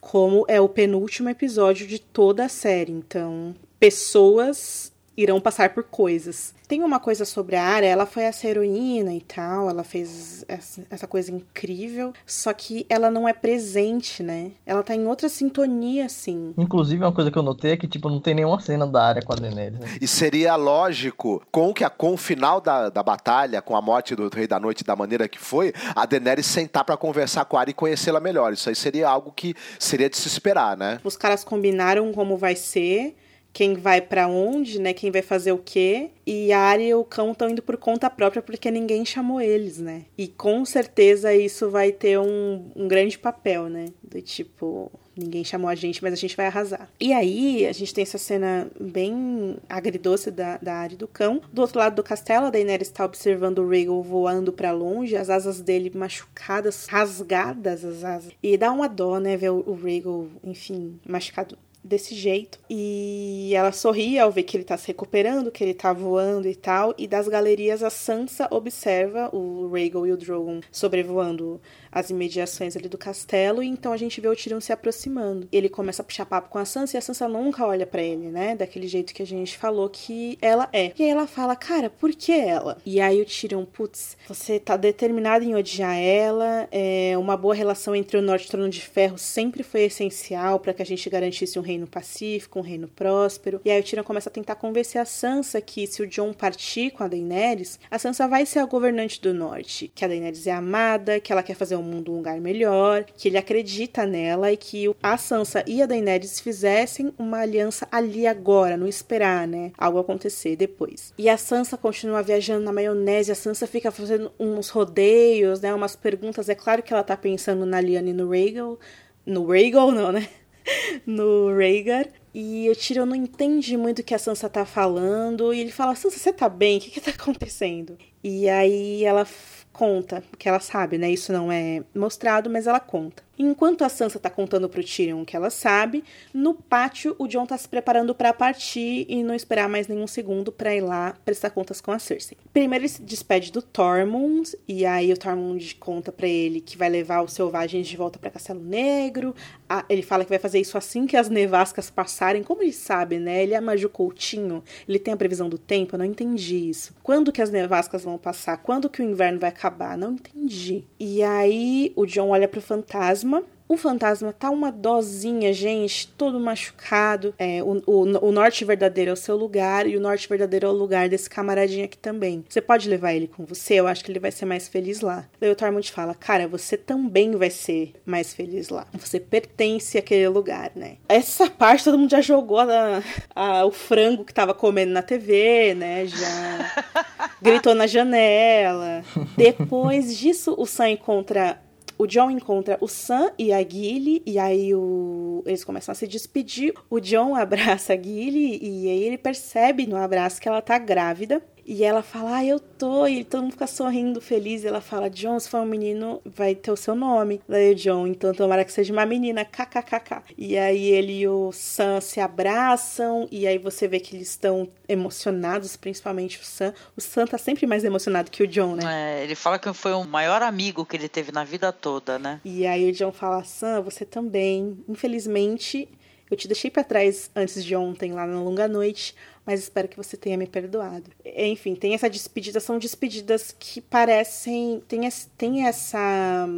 como é o penúltimo episódio de toda a série. Então, pessoas irão passar por coisas. Tem uma coisa sobre a área, ela foi essa heroína e tal, ela fez essa coisa incrível, só que ela não é presente, né? Ela tá em outra sintonia, assim. Inclusive, uma coisa que eu notei é que, tipo, não tem nenhuma cena da área com a Daenerys. Né? E seria lógico, com, que a, com o final da, da batalha, com a morte do Rei da Noite da maneira que foi, a Daenerys sentar para conversar com a área e conhecê-la melhor. Isso aí seria algo que seria de se esperar, né? Os caras combinaram como vai ser quem vai para onde, né? Quem vai fazer o quê. E a Arya e o cão estão indo por conta própria porque ninguém chamou eles, né? E com certeza isso vai ter um, um grande papel, né? Do tipo, ninguém chamou a gente, mas a gente vai arrasar. E aí, a gente tem essa cena bem agridoce da, da área do cão. Do outro lado do castelo, a Daenerys está observando o Rhaegal voando para longe, as asas dele machucadas, rasgadas as asas. E dá uma dó, né, ver o, o Rhaegal, enfim, machucado desse jeito. E ela sorri ao ver que ele tá se recuperando, que ele tá voando e tal. E das galerias a Sansa observa o Rhaegal e o Drogon sobrevoando as imediações ali do castelo, e então a gente vê o Tyrion se aproximando. Ele começa a puxar papo com a Sansa e a Sansa nunca olha para ele, né? Daquele jeito que a gente falou que ela é. E aí ela fala, cara, por que ela? E aí o Tyrion, putz, você tá determinado em odiar ela, é, uma boa relação entre o Norte e o Trono de Ferro sempre foi essencial para que a gente garantisse um reino pacífico, um reino próspero. E aí o Tyrion começa a tentar convencer a Sansa que se o Jon partir com a Daenerys, a Sansa vai ser a governante do Norte, que a Daenerys é amada, que ela quer fazer mundo um lugar melhor, que ele acredita nela e que a Sansa e a Daenerys fizessem uma aliança ali agora, não esperar, né? Algo acontecer depois. E a Sansa continua viajando na maionese, a Sansa fica fazendo uns rodeios, né? Umas perguntas. É claro que ela tá pensando na Lyanna e no Rhaegal. No Rhaegal, não, né? no Rhaegar. E o Tyrion não entende muito o que a Sansa tá falando. E ele fala: Sansa, você tá bem? O que que tá acontecendo? E aí ela conta, porque ela sabe, né? Isso não é mostrado, mas ela conta. Enquanto a Sansa tá contando pro Tyrion que ela sabe, no pátio o Jon tá se preparando para partir e não esperar mais nenhum segundo para ir lá prestar contas com a Cersei. Primeiro ele se despede do Tormund e aí o Tormund conta para ele que vai levar os selvagens de volta para Castelo Negro. Ele fala que vai fazer isso assim que as nevascas passarem. Como ele sabe, né? Ele é Maju Coutinho, ele tem a previsão do tempo, eu não entendi isso. Quando que as nevascas vão passar? Quando que o inverno vai acabar? Não entendi. E aí o Jon olha pro fantasma o fantasma tá uma dozinha, gente, todo machucado. É, o, o, o, norte verdadeiro é o seu lugar e o norte verdadeiro é o lugar desse camaradinho aqui também. Você pode levar ele com você, eu acho que ele vai ser mais feliz lá. Daí o Tormund fala, cara, você também vai ser mais feliz lá. Você pertence àquele lugar, né? Essa parte todo mundo já jogou a, a, o frango que tava comendo na TV, né? Já gritou na janela. Depois disso, o Sam encontra o John encontra o Sam e a Gilly, e aí o... eles começam a se despedir. O John abraça a Gilly, e aí ele percebe no abraço que ela tá grávida. E ela fala, ah, eu tô. E todo mundo fica sorrindo, feliz. E ela fala, John, se for um menino, vai ter o seu nome. Daí o John, então tomara que seja uma menina, kkkk. E aí ele e o Sam se abraçam. E aí você vê que eles estão emocionados, principalmente o Sam. O Sam tá sempre mais emocionado que o John, né? É, ele fala que foi o maior amigo que ele teve na vida toda, né? E aí o John fala, Sam, você também. Infelizmente, eu te deixei para trás antes de ontem, lá na longa noite mas espero que você tenha me perdoado. Enfim, tem essa despedida, são despedidas que parecem. tem, tem essa,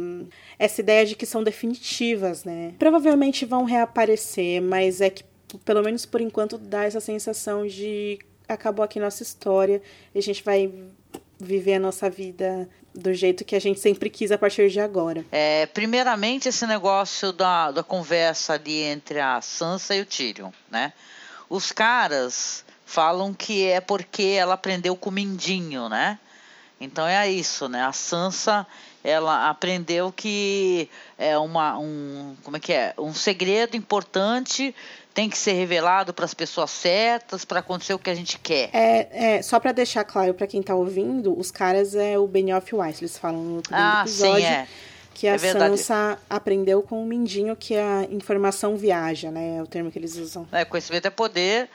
essa ideia de que são definitivas, né? Provavelmente vão reaparecer, mas é que, pelo menos por enquanto, dá essa sensação de acabou aqui nossa história e a gente vai viver a nossa vida do jeito que a gente sempre quis a partir de agora. É, primeiramente, esse negócio da, da conversa ali entre a Sansa e o Tyrion, né? Os caras falam que é porque ela aprendeu com o Mindinho, né? Então é isso, né? A Sansa ela aprendeu que é uma um como é que é um segredo importante tem que ser revelado para as pessoas certas para acontecer o que a gente quer. É, é só para deixar claro para quem está ouvindo, os caras é o Benioff Weiss, eles falam no ah, episódio. Sim, é. Que a é Sansa aprendeu com o Mindinho que a informação viaja, né? É o termo que eles usam. É, conhecimento é poder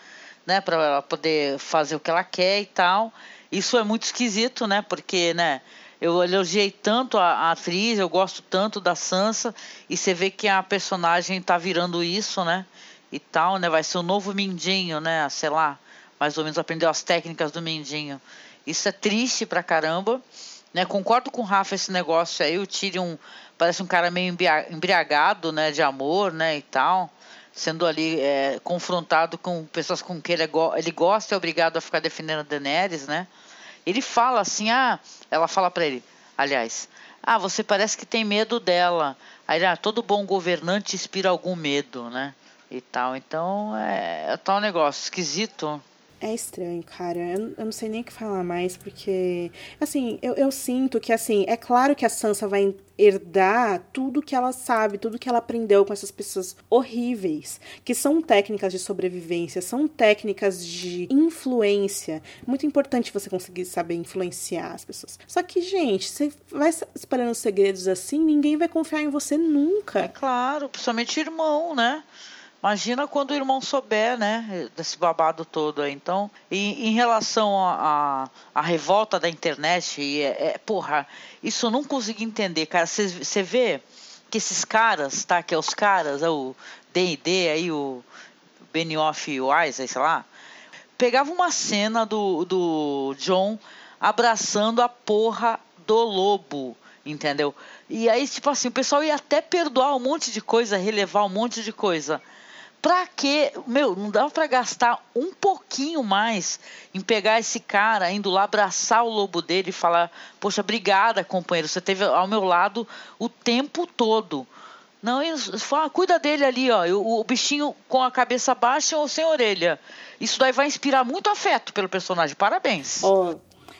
né, para ela poder fazer o que ela quer e tal. Isso é muito esquisito, né? Porque, né, eu elogiei tanto a, a, atriz, eu gosto tanto da Sansa, e você vê que a personagem tá virando isso, né? E tal, né? Vai ser o um novo Mindinho, né? Sei lá, mais ou menos aprendeu as técnicas do Mindinho. Isso é triste pra caramba, né? Concordo com o Rafa esse negócio aí, o Tyrion parece um cara meio embriagado, né? De amor, né? E tal sendo ali é, confrontado com pessoas com quem ele, ele gosta e é obrigado a ficar defendendo a Daenerys, né? Ele fala assim, ah, ela fala para ele, aliás, ah, você parece que tem medo dela. Aí, ah, todo bom governante inspira algum medo, né? E tal. Então, é, é tal negócio esquisito. É estranho, cara. Eu, eu, não sei nem o que falar mais, porque. Assim, eu, eu sinto que, assim, é claro que a Sansa vai herdar tudo que ela sabe, tudo que ela aprendeu com essas pessoas horríveis, que são técnicas de sobrevivência, são técnicas de influência. Muito importante você conseguir saber influenciar as pessoas. Só que, gente, você vai espalhando segredos assim, ninguém vai confiar em você nunca. É claro, principalmente irmão, né? Imagina quando o irmão souber, né, desse babado todo aí. Então, em, em relação à revolta da internet, é, é, porra, isso eu não consegui entender, cara. Você vê que esses caras, tá, que é os caras, é o D&D aí, o Benioff Wise, sei lá, pegava uma cena do, do John abraçando a porra do lobo, entendeu? E aí, tipo assim, o pessoal ia até perdoar um monte de coisa, relevar um monte de coisa. Pra que, meu, não dava para gastar um pouquinho mais em pegar esse cara, indo lá abraçar o lobo dele e falar: Poxa, obrigada, companheiro, você esteve ao meu lado o tempo todo. Não, eles ah, cuida dele ali, ó, o, o bichinho com a cabeça baixa ou sem orelha. Isso daí vai inspirar muito afeto pelo personagem. Parabéns. Oh,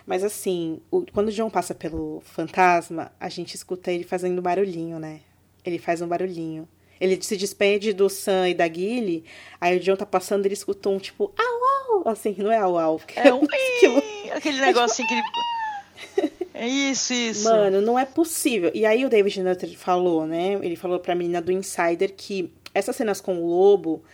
mas assim, o, quando o John passa pelo fantasma, a gente escuta ele fazendo barulhinho, né? Ele faz um barulhinho. Ele se despede do Sam e da Gilly, aí o John tá passando e ele escutou um tipo, au, au, assim, não é au, au. É um... que... aquele negócio assim que ele... É isso, isso. Mano, não é possível. E aí o David Nutter falou, né? Ele falou pra menina do Insider que essas cenas com o lobo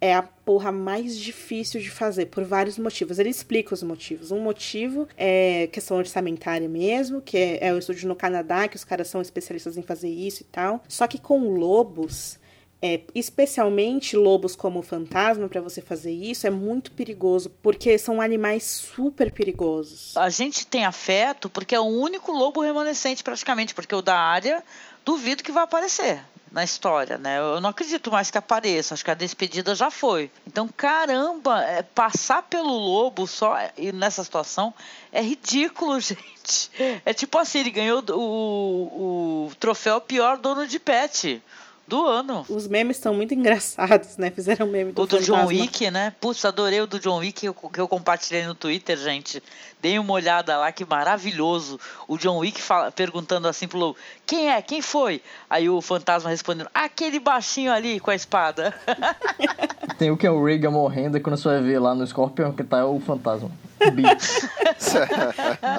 é a porra mais difícil de fazer, por vários motivos. Ele explica os motivos. Um motivo é questão orçamentária mesmo, que é, é o estúdio no Canadá, que os caras são especialistas em fazer isso e tal. Só que com lobos, é, especialmente lobos como fantasma, para você fazer isso, é muito perigoso, porque são animais super perigosos. A gente tem afeto porque é o único lobo remanescente, praticamente, porque o da área duvido que vai aparecer na história, né? Eu não acredito mais que apareça, acho que a despedida já foi. Então, caramba, é, passar pelo lobo só e nessa situação é ridículo, gente. É tipo assim, ele ganhou o, o troféu pior dono de pet do ano. Os memes são muito engraçados, né? Fizeram meme do O do fantasma. John Wick, né? Putz, adorei o do John Wick que eu, que eu compartilhei no Twitter, gente. Deem uma olhada lá, que maravilhoso. O John Wick fala, perguntando assim pro Lobo, quem é? Quem foi? Aí o fantasma respondendo, aquele baixinho ali com a espada. Tem o que é o Reagan morrendo e quando você vai ver lá no Scorpion que tá o fantasma. Beat.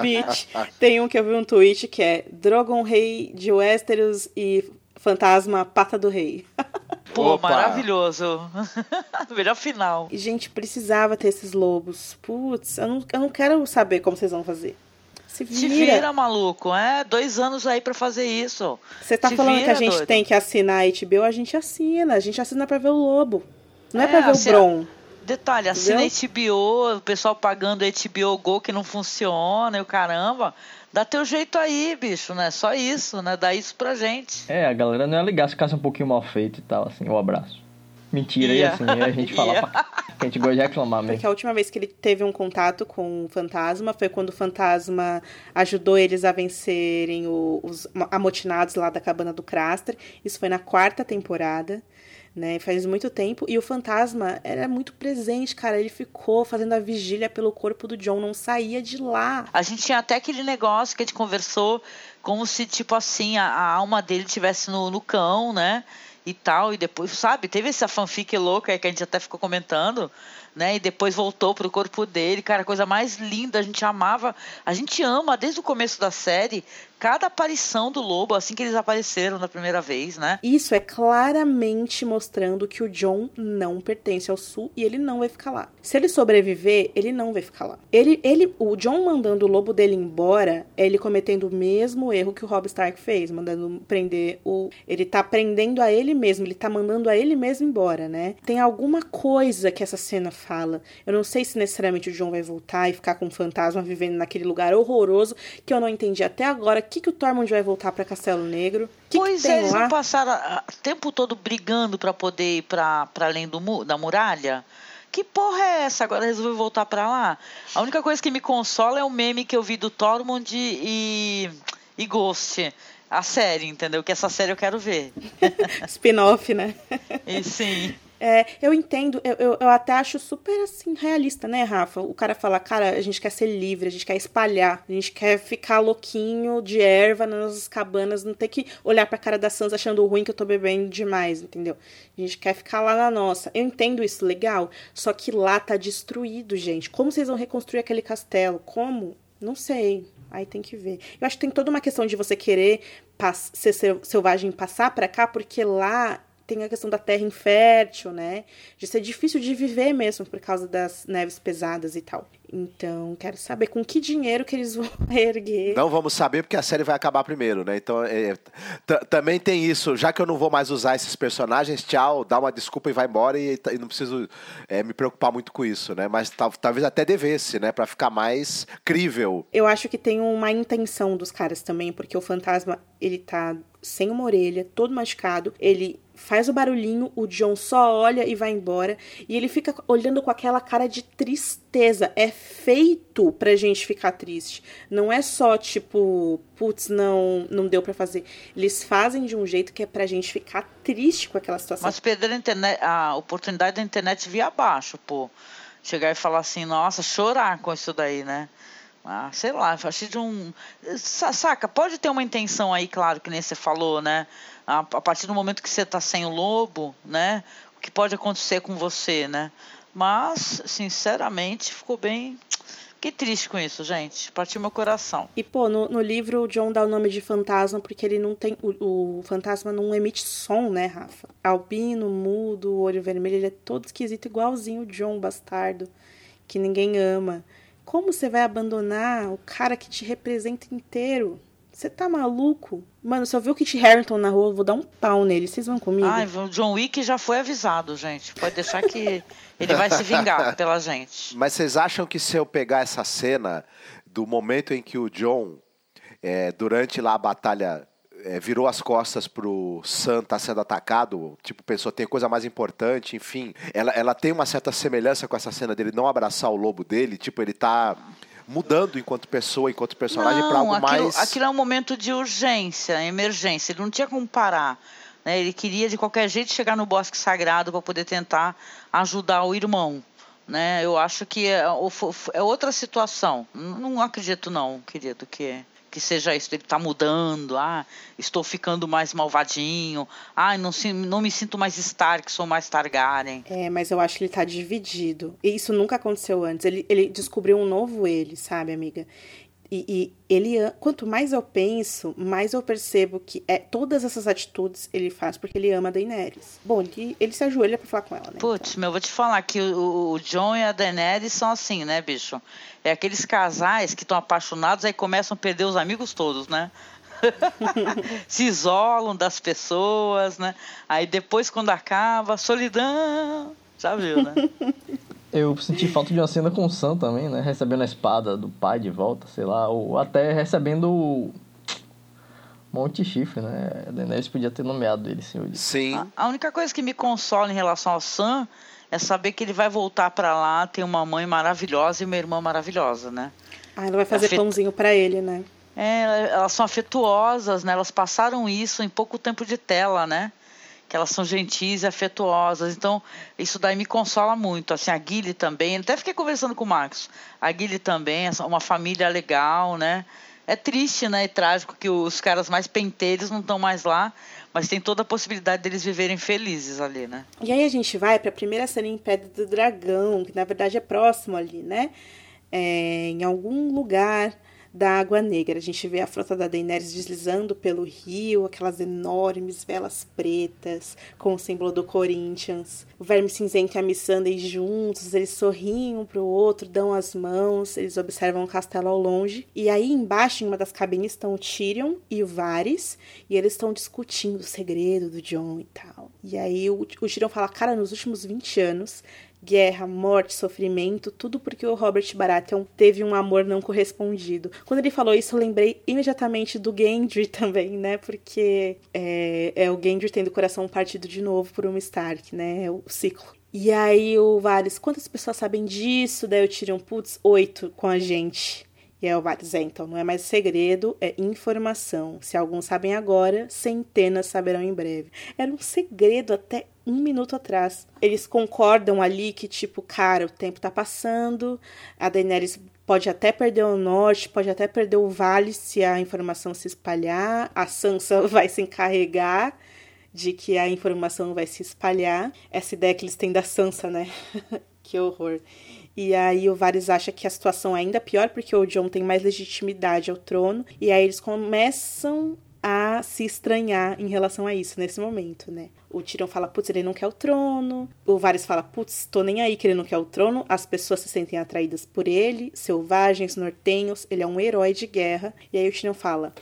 Bitch. Tem um que eu vi um tweet que é Drogon Rei de Westeros e Fantasma Pata do Rei. Pô, Opa. maravilhoso. Melhor final. E, gente, precisava ter esses lobos. Putz, eu não, eu não quero saber como vocês vão fazer. Se Se vira. vira, maluco. É, dois anos aí pra fazer isso. Você tá Se falando que a vira, gente doido. tem que assinar a HBO, a gente assina. A gente assina pra ver o lobo. Não é, É, pra ver o Bron. Detalhe, assina Entendeu? HBO, o pessoal pagando HBO Go que não funciona e o caramba. Dá teu jeito aí, bicho, né? Só isso, né? Dá isso pra gente. É, a galera não ia ligar se ficasse um pouquinho mal feito e tal, assim, o abraço. Mentira, Ia. e assim, aí a gente fala, pá, que a gente gosta de reclamar mesmo. Porque a última vez que ele teve um contato com o fantasma foi quando o fantasma ajudou eles a vencerem os amotinados lá da cabana do Craster. Isso foi na quarta temporada. Né, faz muito tempo. E o fantasma era muito presente, cara. Ele ficou fazendo a vigília pelo corpo do John, não saía de lá. A gente tinha até aquele negócio que a gente conversou como se, tipo assim, a, a alma dele estivesse no, no cão, né? E tal, e depois, sabe, teve essa fanfic louca que a gente até ficou comentando, né? E depois voltou pro corpo dele, cara, coisa mais linda, a gente amava, a gente ama desde o começo da série cada aparição do lobo, assim que eles apareceram na primeira vez, né? Isso é claramente mostrando que o John não pertence ao sul e ele não vai ficar lá. Se ele sobreviver, ele não vai ficar lá. Ele, ele, o John mandando o lobo dele embora, é ele cometendo o mesmo erro que o Robb Stark fez, mandando prender o. Ele tá prendendo a ele mesmo, ele tá mandando a ele mesmo embora, né? Tem alguma coisa que essa cena fala. Eu não sei se necessariamente o John vai voltar e ficar com um fantasma vivendo naquele lugar horroroso que eu não entendi até agora. O que, que o Tormund vai voltar pra Castelo Negro? Que, pois que é, eles lá? não passaram ah, o tempo todo brigando pra poder ir pra, pra além do, da muralha? Que porra é essa? Agora resolveu voltar pra lá? A única coisa que me consola é o meme que eu vi do Tormund e, e Ghost. A série, entendeu? Que essa série eu quero ver. Spin-off, né? E sim. É, eu entendo, eu, eu, eu até acho super assim, realista, né, Rafa? O cara fala, cara, a gente quer ser livre, a gente quer espalhar, a gente quer ficar louquinho de erva nas nossas cabanas, não ter que olhar pra cara da Sansa achando ruim que eu tô bebendo demais, entendeu? A gente quer ficar lá na nossa. Eu entendo isso, legal, só que lá tá destruído, gente. Como vocês vão reconstruir aquele castelo? Como? Não sei. Aí tem que ver. Eu acho que tem toda uma questão de você querer ser sel- selvagem passar pra cá, porque lá tem a questão da terra infértil, né? De ser difícil de viver mesmo por causa das neves pesadas e tal. Então, quero saber com que dinheiro que eles vão erguer. Não vamos saber porque a série vai acabar primeiro, né? Então, é, t- também tem isso. Já que eu não vou mais usar esses personagens, tchau, dá uma desculpa e vai embora e, e não preciso é, me preocupar muito com isso, né? Mas tal- talvez até devesse, né? Pra ficar mais crível. Eu acho que tem uma intenção dos caras também, porque o fantasma, ele tá sem uma orelha, todo machucado, ele faz o barulhinho, o John só olha e vai embora, e ele fica olhando com aquela cara de tristeza. É feito pra gente ficar triste. Não é só tipo, putz, não, não deu pra fazer. Eles fazem de um jeito que é pra gente ficar triste com aquela situação. Mas perder a, internet, a oportunidade da internet via abaixo, pô. Chegar e falar assim, nossa, chorar com isso daí, né? Ah, sei lá, achei de um. Sa- Saca, pode ter uma intenção aí, claro, que nem você falou, né? A, a partir do momento que você tá sem o lobo, né? O que pode acontecer com você, né? Mas, sinceramente, ficou bem. Que triste com isso, gente. Partiu meu coração. E, pô, no, no livro o John dá o nome de fantasma porque ele não tem. O, o fantasma não emite som, né, Rafa? Albino, mudo, olho vermelho, ele é todo esquisito, igualzinho o John, bastardo, que ninguém ama. Como você vai abandonar o cara que te representa inteiro? Você tá maluco? Mano, se eu ver o Kit Harington na rua, eu vou dar um pau nele. Vocês vão comigo? Ai, o John Wick já foi avisado, gente. Pode deixar que ele vai se vingar pela gente. Mas vocês acham que se eu pegar essa cena do momento em que o John, é, durante lá a batalha, é, virou as costas pro Sam tá sendo atacado, tipo, pensou, tem coisa mais importante, enfim. Ela, ela tem uma certa semelhança com essa cena dele não abraçar o lobo dele, tipo, ele tá mudando enquanto pessoa, enquanto personagem para algo aquilo, mais. Aquilo é um momento de urgência, emergência. Ele não tinha como parar. Né? Ele queria de qualquer jeito chegar no bosque sagrado para poder tentar ajudar o irmão. Né? Eu acho que é, é outra situação. Não acredito não, querido, que que seja isso, ele está mudando, ah, estou ficando mais malvadinho, ah, não, se, não me sinto mais Stark, sou mais Targaryen. É, mas eu acho que ele está dividido. E isso nunca aconteceu antes. Ele, ele descobriu um novo ele, sabe, amiga? E, e, ele, quanto mais eu penso, mais eu percebo que é todas essas atitudes ele faz porque ele ama a Daenerys. Bom, ele, ele se ajoelha pra falar com ela, né? Putz, então. meu, vou te falar que o, o John e a Daenerys são assim, né, bicho? É aqueles casais que estão apaixonados aí começam a perder os amigos todos, né? se isolam das pessoas, né? Aí depois, quando acaba, solidão. Já viu, né? Eu senti falta de uma cena com o Sam também, né? Recebendo a espada do pai de volta, sei lá. Ou até recebendo o Monte Chifre, né? A Daenerys podia ter nomeado ele, senhor. Sim. A, a, única coisa que me consola em relação ao Sam é saber que ele vai voltar para lá, tem uma mãe maravilhosa e uma irmã maravilhosa, né? Ah, ela vai fazer Afet... pãozinho para ele, né? É, elas são afetuosas, né? Elas passaram isso em pouco tempo de tela, né? Que elas são gentis e afetuosas. Então, isso daí me consola muito. Assim, a Guile também, até fiquei conversando com o Marcos. A Guile também, uma família legal, né? É triste, né? E trágico que os caras mais penteiros não estão mais lá, mas tem toda a possibilidade deles viverem felizes ali, né? E aí a gente vai para a primeira cena em Pedra do Dragão, que na verdade é próximo ali, né? É, em algum lugar da Água Negra. A gente vê a frota da Daenerys deslizando pelo rio, aquelas enormes velas pretas com o símbolo do Corinthians. O Verme Cinzento e a Missandei juntos, eles sorriem um pro outro, dão as mãos, eles observam o castelo ao longe. E aí embaixo, em uma das cabines, estão o Tyrion e o Varys, e eles estão discutindo o segredo do John e tal. E aí o, o Tyrion fala, cara, nos últimos 20 anos guerra, morte, sofrimento, tudo porque o Robert Baratheon teve um amor não correspondido. Quando ele falou isso, eu lembrei imediatamente do Gendry também, né? Porque é, é o Gendry tendo o coração partido de novo por um Stark, né? É o ciclo. E aí o Varys, quantas pessoas sabem disso? Daí tirei um putz, oito com a gente. E aí o Varys, é, então não é mais segredo, é informação. Se alguns sabem agora, centenas saberão em breve. Era um segredo até um minuto atrás. Eles concordam ali que, tipo, cara, o tempo tá passando, a Daenerys pode até perder o norte, pode até perder o vale se a informação se espalhar, a Sansa vai se encarregar de que a informação vai se espalhar. Essa ideia que eles têm da Sansa, né? que horror. E aí o Varys acha que a situação é ainda pior porque o Jon tem mais legitimidade ao trono. E aí eles começam a se estranhar em relação a isso nesse momento, né? O Tyrion fala, putz, ele não quer o trono. O Varys fala, putz, tô nem aí que ele não quer o trono. As pessoas se sentem atraídas por ele, selvagens, nortenhos, ele é um herói de guerra. E aí o Tyrion fala,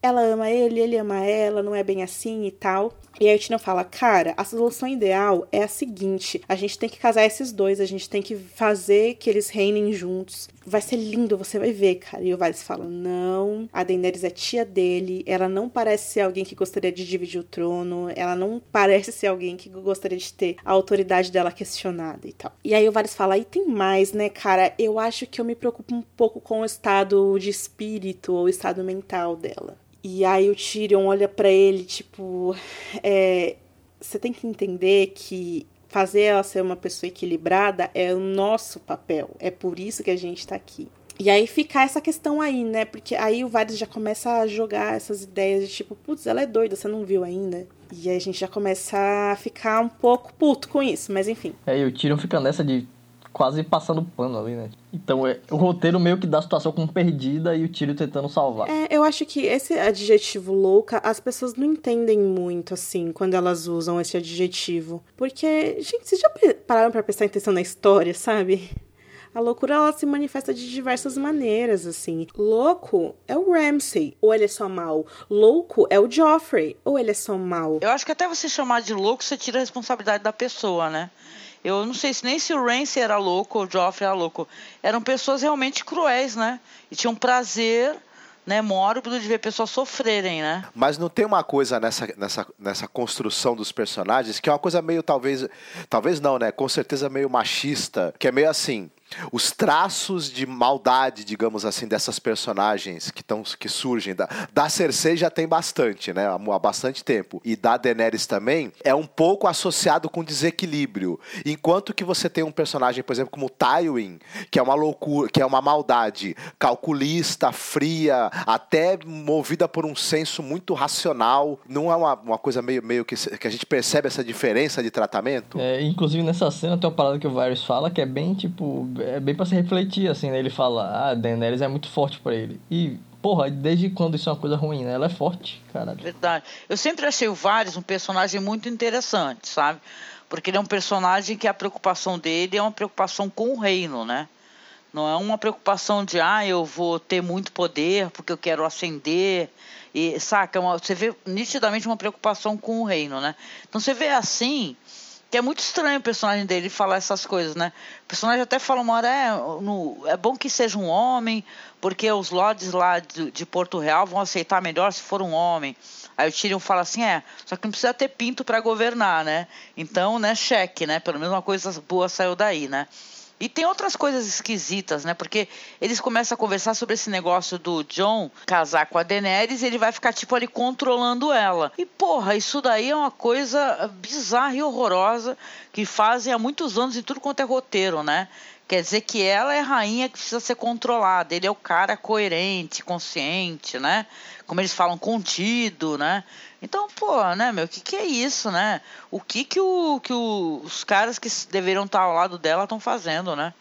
ela ama ele, ele ama ela, não é bem assim e tal. E aí o Tina fala, cara, a solução ideal é a seguinte: a gente tem que casar esses dois, a gente tem que fazer que eles reinem juntos. Vai ser lindo, você vai ver, cara. E o Varys fala: não, a Daenerys é tia dele, ela não parece ser alguém que gostaria de dividir o trono, ela não parece ser alguém que gostaria de ter a autoridade dela questionada e tal. E aí o Varys fala: e tem mais, né, cara? Eu acho que eu me preocupo um pouco com o estado de espírito ou estado mental dela. E aí o Tyrion olha para ele, tipo, é, você tem que entender que fazer ela ser uma pessoa equilibrada é o nosso papel. É por isso que a gente tá aqui. E aí fica essa questão aí, né? Porque aí o Varys já começa a jogar essas ideias de tipo, putz, ela é doida, você não viu ainda? E aí a gente já começa a ficar um pouco puto com isso, mas enfim. É, e o Tyrion fica nessa de quase passando pano ali, né? Então é, o roteiro meio que dá a situação como perdida e o Tyrion tentando salvar. É, eu acho que esse adjetivo louca, as pessoas não entendem muito, assim, quando elas usam esse adjetivo. Porque, gente, vocês já pararam pra prestar atenção na história, sabe? A loucura ela se manifesta de diversas maneiras, assim. Louco é o Ramsay, ou ele é só mal. Louco é o Joffrey, ou ele é só mal. Eu acho que até você chamar de louco, você tira a responsabilidade da pessoa, né? Eu não sei se nem se o Ramsay era louco ou o Joffrey era louco. Eram pessoas realmente cruéis, né? E tinham prazer né, mórbido de ver pessoas sofrerem, né? Mas não tem uma coisa nessa, nessa, nessa construção dos personagens que é uma coisa meio, talvez, talvez não, né? Com certeza meio machista, que é meio assim, os traços de maldade, digamos assim, dessas personagens que, tão, que surgem. Da, da Cersei já tem bastante, né? Há bastante tempo. E da Daenerys também, é um pouco associado com desequilíbrio. Enquanto que você tem um personagem, por exemplo, como Tywin, que é uma loucura, que é uma maldade calculista, fria, até movida por um senso muito racional. Não é uma, uma coisa meio, meio que, que a gente percebe essa diferença de tratamento? É, inclusive nessa cena tem uma parada que o Varys fala que é bem tipo é bem pra se refletir, assim, né? Ele fala, ah, Daenerys é muito forte para ele. E, porra, desde quando isso é uma coisa ruim, né? Ela é forte, caralho. Verdade. Eu sempre achei o Varys um personagem muito interessante, sabe? Porque ele é um personagem que a preocupação dele é uma preocupação com o reino, né? Não é uma preocupação de, ah, eu vou ter muito poder porque eu quero ascender. E, saca? É uma, você vê nitidamente uma preocupação com o reino, né? Então você vê assim que é muito estranho o personagem dele falar essas coisas, né? O personagem até fala uma hora, é, no, é bom que seja um homem, porque os lords lá de, de, Porto Real vão aceitar melhor se for um homem. Aí o Tyrion fala assim, é, só que não precisa ter pinto para governar, né? Então, né, cheque, né? Pelo menos uma coisa boa saiu daí, né? E tem outras coisas esquisitas, né? Porque eles começam a conversar sobre esse negócio do John casar com a Daenerys e ele vai ficar, tipo, ali controlando ela. E, porra, isso daí é uma coisa bizarra e horrorosa que fazem há muitos anos em tudo quanto é roteiro, né? Quer dizer que ela é a rainha que precisa ser controlada. Ele é o cara coerente, consciente, né? Como eles falam, contido, né? Então, pô, né, meu, o que, que é isso, né? O que que, o, que os caras que deveriam estar ao lado dela estão fazendo, né?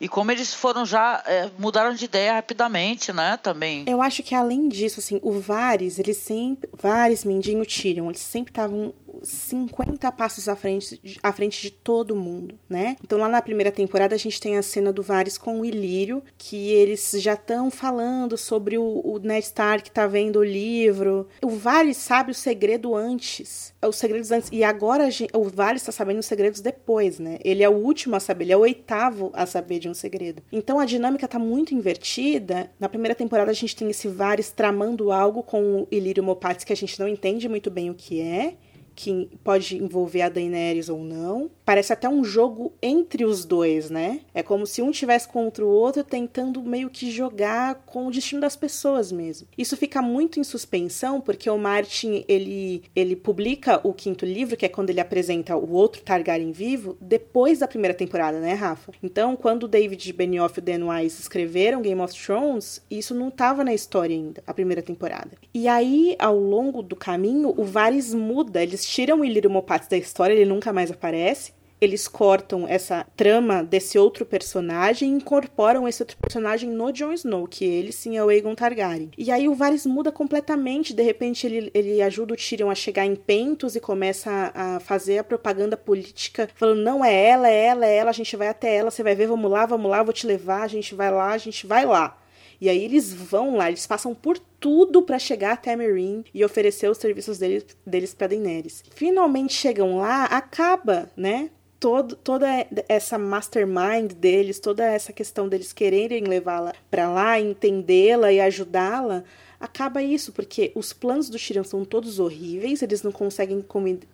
E como eles foram já, é, mudaram de ideia rapidamente, né, também. Eu acho que além disso, assim, o Vares, ele sempre, Vares, Mindinho, Tyrion, eles sempre estavam 50 passos à frente, à frente de todo mundo, né? Então lá na primeira temporada a gente tem a cena do Varys com o Ilírio, que eles já estão falando sobre o, o Ned Stark tá vendo o livro. O Varys sabe o segredo antes, os segredos antes, e agora o Varys está sabendo os segredos depois, né? Ele é o último a saber, ele é o oitavo a saber de um segredo. Então a dinâmica tá muito invertida. Na primeira temporada a gente tem esse Varys tramando algo com o Ilírio Mopatis que a gente não entende muito bem o que é que pode envolver a Daenerys ou não. Parece até um jogo entre os dois, né? É como se um tivesse contra o outro tentando meio que jogar com o destino das pessoas mesmo. Isso fica muito em suspensão porque o Martin ele ele publica o quinto livro, que é quando ele apresenta o outro Targaryen vivo, depois da primeira temporada, né, Rafa? Então, quando David Benioff e o Dan Wise escreveram Game of Thrones, isso não estava na história ainda, a primeira temporada. E aí, ao longo do caminho, o Varys muda, eles tiram o Mopatis da história, ele nunca mais aparece. Eles cortam essa trama desse outro personagem e incorporam esse outro personagem no Jon Snow, que ele sim é o Aegon Targaryen. E aí o Varys muda completamente, de repente ele, ele ajuda o Tyrion a chegar em Pentos e começa a, a fazer a propaganda política, falando, não, é ela, é ela, é ela, a gente vai até ela, você vai ver, vamos lá, vamos lá, vou te levar, a gente vai lá, a gente vai lá. E aí eles vão lá, eles passam por tudo para chegar até Meereen e oferecer os serviços deles, deles para Daenerys. Finalmente chegam lá, acaba, né? Todo, toda essa mastermind deles, toda essa questão deles quererem levá-la para lá, entendê-la e ajudá-la, acaba isso, porque os planos do Tyrion são todos horríveis, eles não conseguem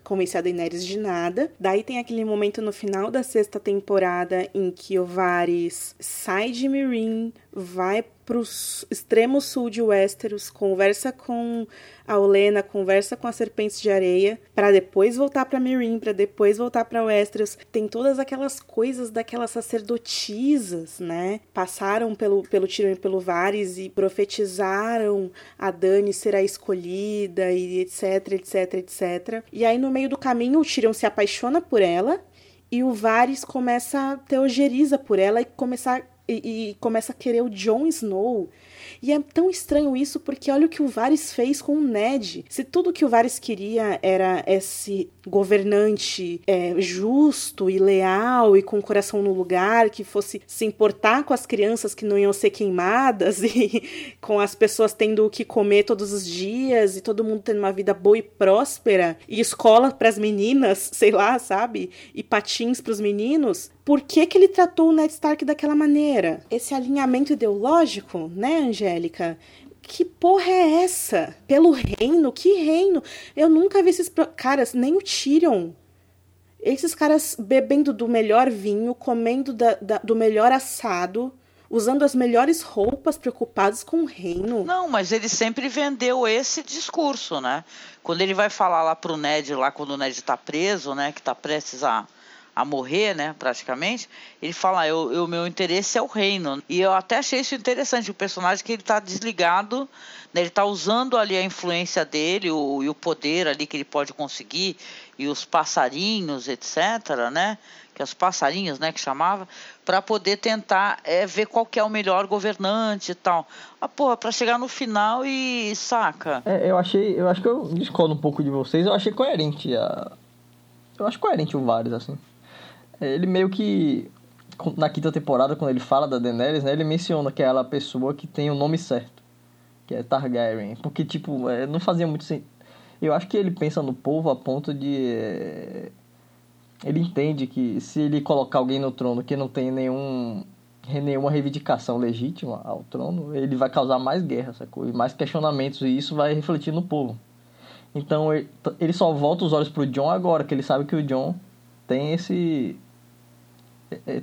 convencer a Daenerys de nada. Daí tem aquele momento no final da sexta temporada em que o Varys sai de Meereen, vai pro extremo sul de Westeros, conversa com a Olena, conversa com as serpentes de areia, para depois voltar para Meereen, para depois voltar para Westeros. Tem todas aquelas coisas daquelas sacerdotisas, né? Passaram pelo pelo Tyrion e pelo Varys e profetizaram a Dany ser a escolhida e etc, etc, etc. E aí no meio do caminho o Tyrion se apaixona por ela E o Varys começa a ter ojeriza por ela e começar e, e, começa a querer o Jon Snow. E é tão estranho isso porque olha o que o Varys fez com o Ned. Se tudo que o Varys queria era esse governante é, justo e leal e com o coração no lugar, que fosse se importar com as crianças que não iam ser queimadas e com as pessoas tendo o que comer todos os dias e todo mundo tendo uma vida boa e próspera e escola para as meninas, sei lá, sabe? E patins para os meninos. Por que, que ele tratou o Ned Stark daquela maneira? Esse alinhamento ideológico, né, Angélica? que porra é essa? Pelo reino? Que reino? Eu nunca vi esses caras, nem o Tyrion. Esses caras bebendo do melhor vinho, comendo da, da, do melhor assado, usando as melhores roupas, preocupados com o reino. Não, mas ele sempre vendeu esse discurso, né? Quando ele vai falar lá pro Ned, lá quando o Ned tá preso, né? Que tá prestes a a morrer, né, praticamente, ele fala, eu, o meu interesse é o reino. E eu até achei isso interessante, o personagem que ele está desligado, né, ele está usando ali a influência dele o, e o poder ali que ele pode conseguir, e os passarinhos, etc., né, que os passarinhos, né, que chamava, para poder tentar é, ver qual que é o melhor governante e tal. Ah, porra, para chegar no final e saca. É, eu achei, eu acho que eu discordo um pouco de vocês, eu achei coerente a... Eu acho coerente o Varys, assim. Ele meio que na quinta temporada, quando ele fala da Daenerys, né, ele menciona que é ela a pessoa que tem o nome certo, que é Targaryen, porque tipo, é, não fazia muito sentido. Eu acho que ele pensa no povo a ponto de é, ele entende que se ele colocar alguém no trono que não tem nenhum nenhuma reivindicação legítima ao trono, ele vai causar mais guerra, sacou? E mais questionamentos e isso vai refletir no povo. Então ele só volta os olhos pro John agora, que ele sabe que o John tem esse é,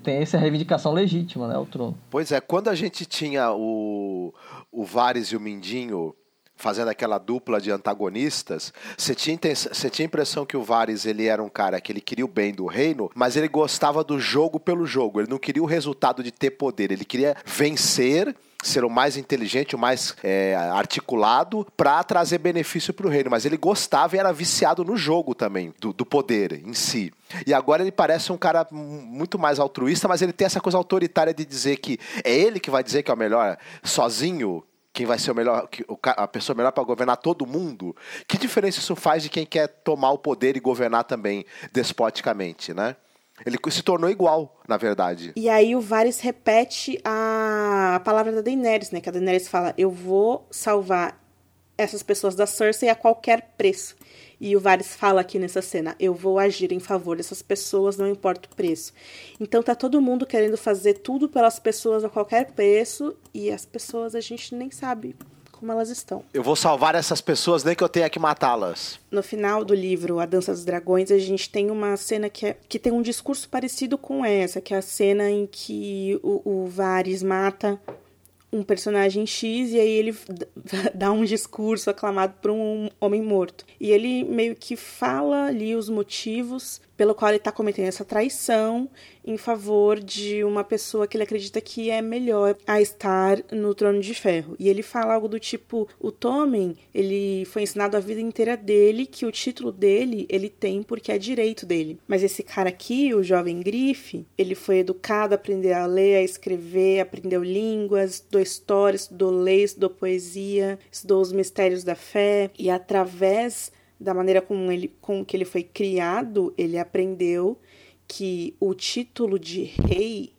tem essa reivindicação legítima, né, ao trono. Pois é, quando a gente tinha o, o Vares e o Mindinho fazendo aquela dupla de antagonistas, você tinha, você tinha a impressão que o Vares ele era um cara que ele queria o bem do reino, mas ele gostava do jogo pelo jogo, ele não queria o resultado de ter poder, ele queria vencer ser o mais inteligente, o mais é, articulado para trazer benefício para o reino. Mas ele gostava e era viciado no jogo também, do, do, poder em si. E agora ele parece um cara muito mais altruísta, mas ele tem essa coisa autoritária de dizer que é ele que vai dizer que é o melhor sozinho. Quem vai ser o melhor, a pessoa melhor para governar todo mundo? Que diferença isso faz de quem quer tomar o poder e governar também despoticamente, né? Ele se tornou igual, na verdade. E aí o Varys repete a, palavra da Daenerys, né? Que a Daenerys fala: Eu vou salvar essas pessoas da Cersei a qualquer preço. E o Varys fala aqui nessa cena: Eu vou agir em favor dessas pessoas, não importa o preço. Então tá todo mundo querendo fazer tudo pelas pessoas a qualquer preço e as pessoas a gente nem sabe como elas estão. Eu vou salvar essas pessoas, nem que eu tenha que matá-las. No final do livro A Dança dos Dragões, a gente tem uma cena que, é, que tem um discurso parecido com essa, que é a cena em que o, o Varys mata um personagem X e aí ele dá um discurso aclamado por um homem morto. E ele meio que fala ali os motivos pelo qual ele está cometendo essa traição em favor de uma pessoa que ele acredita que é melhor a estar no trono de ferro. E ele fala algo do tipo: o Tommen, ele foi ensinado a vida inteira dele que o título dele ele tem porque é direito dele. Mas esse cara aqui, o jovem Grife, ele foi educado a aprender a ler, a escrever, aprendeu línguas, estudou história, estudou lei, estudou poesia, estudou os mistérios da fé e através da maneira como ele, com que ele foi criado, ele aprendeu que o título de rei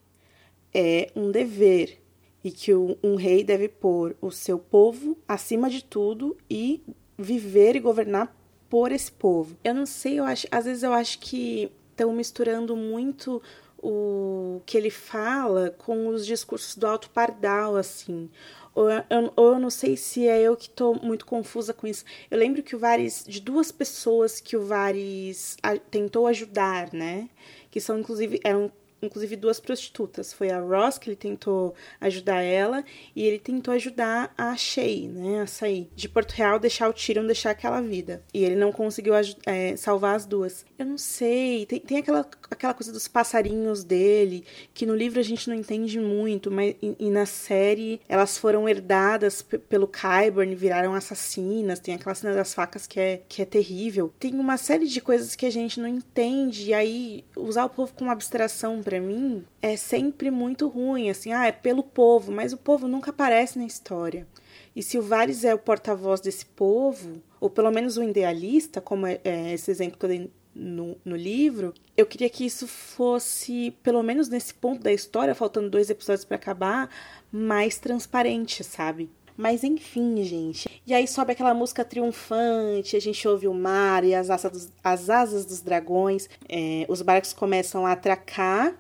é um dever e que um rei deve pôr o seu povo acima de tudo e viver e governar por esse povo. Eu não sei, eu acho, às vezes eu acho que estão misturando muito o que ele fala com os discursos do Alto Pardal, assim. Ou eu, ou eu não sei se é eu que estou muito confusa com isso. Eu lembro que o Vares, de duas pessoas que o Vares a, tentou ajudar, né? Que são, inclusive, eram inclusive duas prostitutas. Foi a Ross que ele tentou ajudar ela e ele tentou ajudar a Shay, né, a sair de Porto Real, deixar o Tyrion, deixar aquela vida. E ele não conseguiu é, salvar as duas. Eu não sei. Tem, tem aquela, aquela coisa dos passarinhos dele, que no livro a gente não entende muito, mas e, e na série elas foram herdadas pelo Kyburn, viraram assassinas. Tem aquela cena das facas que é, que é terrível. Tem uma série de coisas que a gente não entende. E aí, usar o povo como abstração para mim é sempre muito ruim. Assim, ah, é pelo povo, mas o povo nunca aparece na história. E se o Vares é o porta-voz desse povo, ou pelo menos o idealista, como é, é esse exemplo que eu dei no, no livro, eu queria que isso fosse, pelo menos nesse ponto da história, faltando dois episódios para acabar, mais transparente, sabe? Mas enfim, gente. E aí sobe aquela música triunfante, a gente ouve o mar e as asas dos, as asas dos dragões. É, os barcos começam a atracar,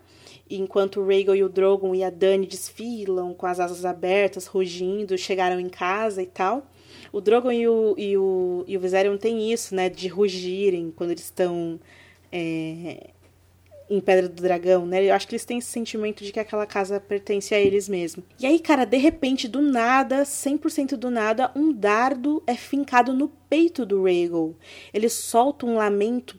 enquanto o Rhaegal e o Drogon e a Dany desfilam com as asas abertas, rugindo, chegaram em casa e tal. O Drogon e o, e o, e o Viserion têm isso, né? De rugirem quando eles estão é, em Pedra do Dragão, né? Eu acho que eles têm esse sentimento de que aquela casa pertence a eles mesmo. E aí, cara, de repente, do nada, 100% do nada, um dardo é fincado no peito do Rhaegal. Ele solta um lamento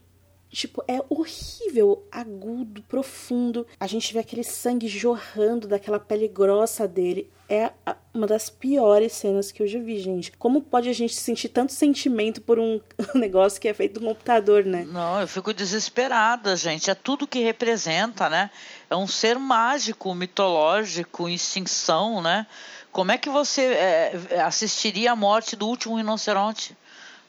Tipo, é horrível, agudo, profundo. A gente vê aquele sangue jorrando daquela pele grossa dele. É uma das piores cenas que eu já vi, gente. Como pode a gente sentir tanto sentimento por um negócio que é feito no computador, né? Não, eu fico desesperada, gente. É tudo que representa, né? É um ser mágico, mitológico, extinção, né? Como é que você é, assistiria a morte do último rinoceronte?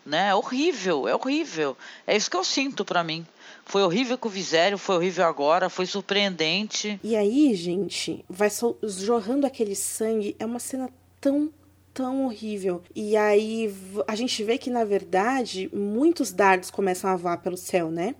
né? É horrível, é horrível. É isso que eu sinto para mim. Foi horrível com o Visério, foi horrível agora, foi surpreendente. E aí, gente, vai jorrando aquele sangue. É uma cena tão tão horrível. E aí a gente vê que, na verdade, muitos dardos começam a voar pelo céu, né?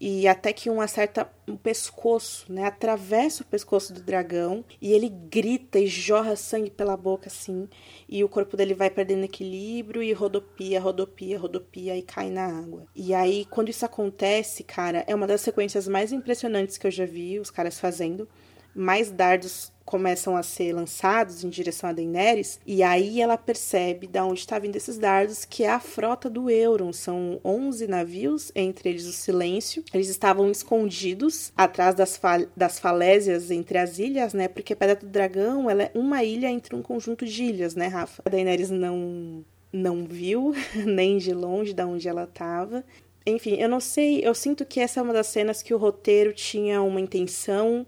E até que um acerta o pescoço, né? Atravessa o pescoço do dragão e ele grita e jorra sangue pela boca assim, e o corpo dele vai perdendo equilíbrio e rodopia, rodopia, rodopia e cai na água. E aí quando isso acontece, cara, é uma das sequências mais impressionantes que eu já vi os caras fazendo. Mais dardos começam a ser lançados em direção a Daenerys, e aí ela percebe de onde está vindo esses dardos, que é a frota do Euron. São 11 navios, entre eles o Silêncio. Eles estavam escondidos atrás das, das falésias entre as ilhas, né? Porque Pedra do Dragão ela é uma ilha entre um conjunto de ilhas, né, Rafa? A Daenerys não não viu nem de longe de onde ela estava. Enfim, eu não sei, eu sinto que essa é uma das cenas que o roteiro tinha uma intenção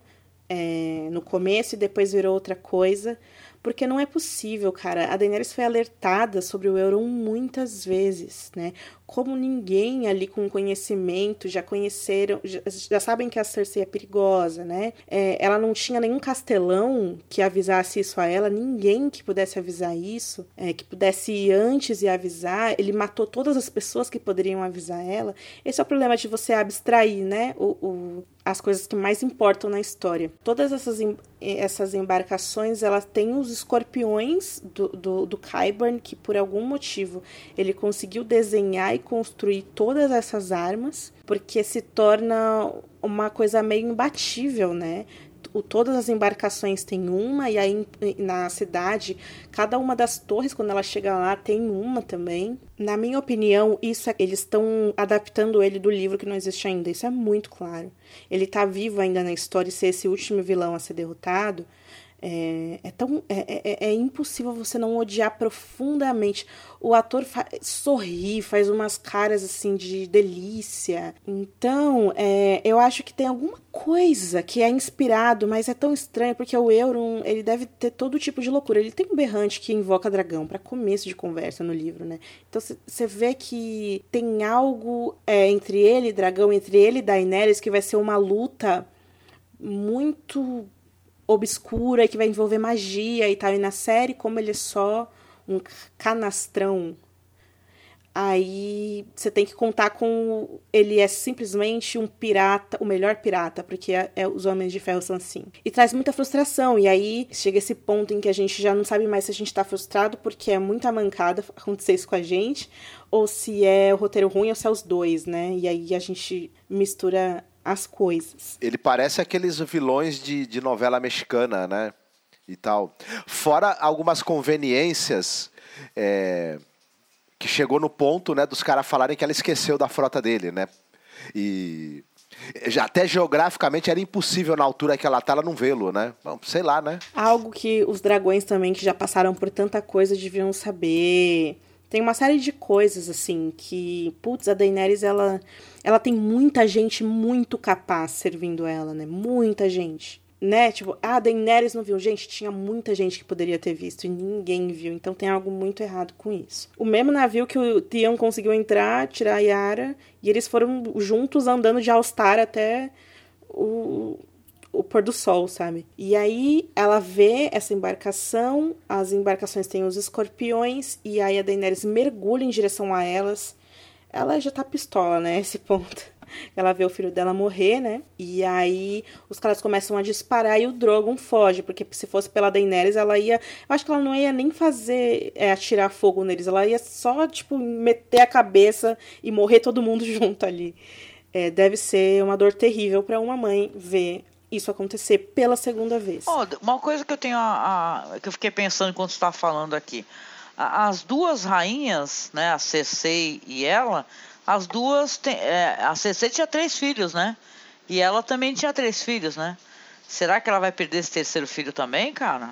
é, no começo e depois virou outra coisa. Porque não é possível, cara. A Daenerys foi alertada sobre o Euron muitas vezes, né? Como ninguém ali com conhecimento já conheceram, já, já sabem que a Cersei é perigosa, né? É, ela não tinha nenhum castelão que avisasse isso a ela, ninguém que pudesse avisar isso, é, que pudesse ir antes e avisar. Ele matou todas as pessoas que poderiam avisar ela. Esse é o problema de você abstrair, né? O, o as coisas que mais importam na história. Todas essas, essas embarcações, elas têm os escorpiões do, do, do Kyburn, que por algum motivo ele conseguiu desenhar e construir todas essas armas, porque se torna uma coisa meio imbatível, né? o, todas as embarcações têm uma, e aí na cidade, cada uma das torres, quando ela chega lá, tem uma também. Na minha opinião, isso é, eles estão adaptando ele do livro que não existe ainda. Isso é muito claro. Ele está vivo ainda na história e ser esse último vilão a ser derrotado é, é tão é, é, é, impossível você não odiar profundamente. O ator fa sorri, faz umas caras assim de delícia. Então, é, eu acho que tem alguma coisa que é inspirado, mas é tão estranho porque o Euron ele deve ter todo tipo de loucura. Ele tem um berrante que invoca dragão para começo de conversa no livro, né? Então você vê que tem algo é, entre ele dragão, entre ele e Daenerys que vai ser uma luta muito obscura e que vai envolver magia e tal. E na série, como ele é só um canastrão, aí você tem que contar com. Ele é simplesmente um pirata, o melhor pirata, porque é, é, os Homens de Ferro são assim. E traz muita frustração. E aí chega esse ponto em que a gente já não sabe mais se a gente tá frustrado porque é muita mancada acontecer isso com a gente, ou se é o roteiro ruim ou se é os dois, né? E aí a gente mistura as coisas. Ele parece aqueles vilões de, de novela mexicana, né? E tal. Fora algumas conveniências é, que chegou no ponto, né, dos caras falarem que ela esqueceu da frota dele, né? E já até geograficamente era impossível na altura que ela tá, ela não vê-lo, né? Bom, sei lá, né? Algo que os dragões também, que já passaram por tanta coisa, deviam saber. Tem uma série de coisas, assim, que, putz, a Daenerys, ela, ela tem muita gente muito capaz servindo ela, né? Muita gente né? Tipo, ah, Daenerys não viu. Gente, tinha muita gente que poderia ter visto e ninguém viu. Então tem algo muito errado com isso. O mesmo navio que o Theon conseguiu entrar, tirar a Yara, e eles foram juntos andando de Alstar até o, o pôr do sol, sabe? E aí ela vê essa embarcação, as embarcações têm os escorpiões, e aí a Daenerys mergulha em direção a elas. Ela já tá pistola, né? Esse ponto. Ela vê o filho dela morrer, né? E aí os caras começam a disparar e o Drogon foge, porque se fosse pela Daenerys, ela ia. Eu acho que ela não ia nem fazer é, atirar fogo neles, ela ia só, tipo, meter a cabeça e morrer todo mundo junto ali. É, deve ser uma dor terrível para uma mãe ver isso acontecer pela segunda vez. Oh, uma coisa que eu tenho a, a, que eu fiquei pensando enquanto está falando aqui, as duas rainhas, né, a Cersei e ela, as duas. Tem, é, a CC tinha três filhos, né? E ela também tinha três filhos, né? Será que ela vai perder esse terceiro filho também, cara?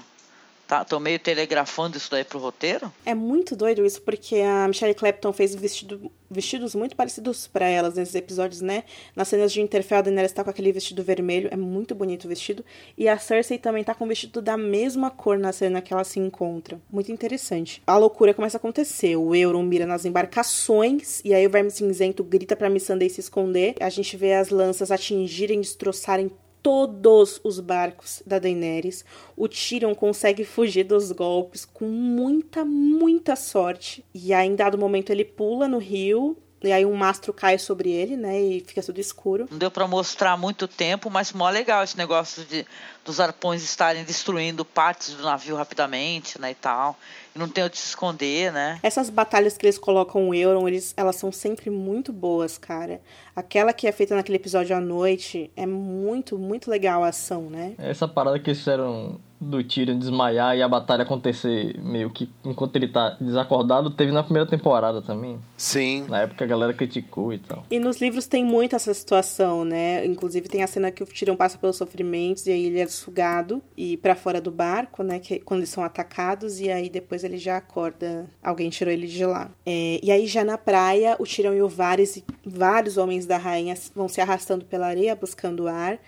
Tá, tô meio telegrafando isso daí pro roteiro. É muito doido isso, porque a Michelle Clapton fez vestido, vestidos muito parecidos para elas nesses episódios, né? Nas cenas de Interfell, a Daenerys tá com aquele vestido vermelho, é muito bonito o vestido. E a Cersei também tá com o vestido da mesma cor na cena que elas se encontram. Muito interessante. A loucura começa a acontecer. O Euron mira nas embarcações, e aí o Verme Cinzento grita pra Missandei se esconder. A gente vê as lanças atingirem, destroçarem todos os barcos da Daenerys. O Tyrion consegue fugir dos golpes com muita, muita sorte. E aí, em dado momento, ele pula no rio. E aí um mastro cai sobre ele, né? E fica tudo escuro. Não deu para mostrar muito tempo, mas mó legal esse negócio de dos arpões estarem destruindo partes do navio rapidamente, né, e tal. Não tem onde se esconder, né? Essas batalhas que eles colocam o Euron, eles, elas são sempre muito boas, cara. Aquela que é feita naquele episódio à noite é muito, muito legal a ação, né? Essa parada que eles fizeram do Tyrion desmaiar e a batalha acontecer meio que enquanto ele tá desacordado, teve na primeira temporada também. Sim. Na época a galera criticou e tal. E nos livros tem muito essa situação, né? Inclusive tem a cena que o Tyrion passa pelos sofrimentos e aí ele é sugado e para fora do barco, né? Que, quando eles são atacados e aí depois ele já acorda, alguém tirou ele de lá. É, e aí já na praia, o Tyrion e o Varys e vários homens da rainha vão se arrastando pela areia buscando ar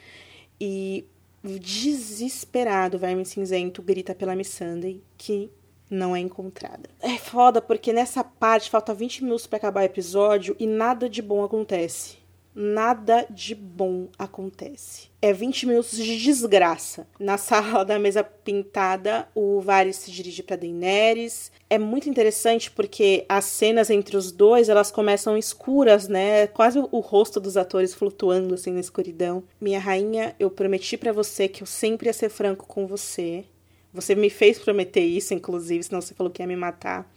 e desesperado, o Verme Cinzento grita pela Missandei que não é encontrada. É foda porque nessa parte falta 20 minutos para acabar o episódio e nada de bom acontece nada de bom acontece. É 20 minutos de desgraça. Na sala da mesa pintada, o Varys se dirige para Daenerys. É muito interessante porque as cenas entre os dois, elas começam escuras, né? Quase o rosto dos atores flutuando assim na escuridão. Minha rainha, eu prometi para você que eu sempre ia ser franco com você. Você me fez prometer isso, inclusive, senão você falou que ia me matar.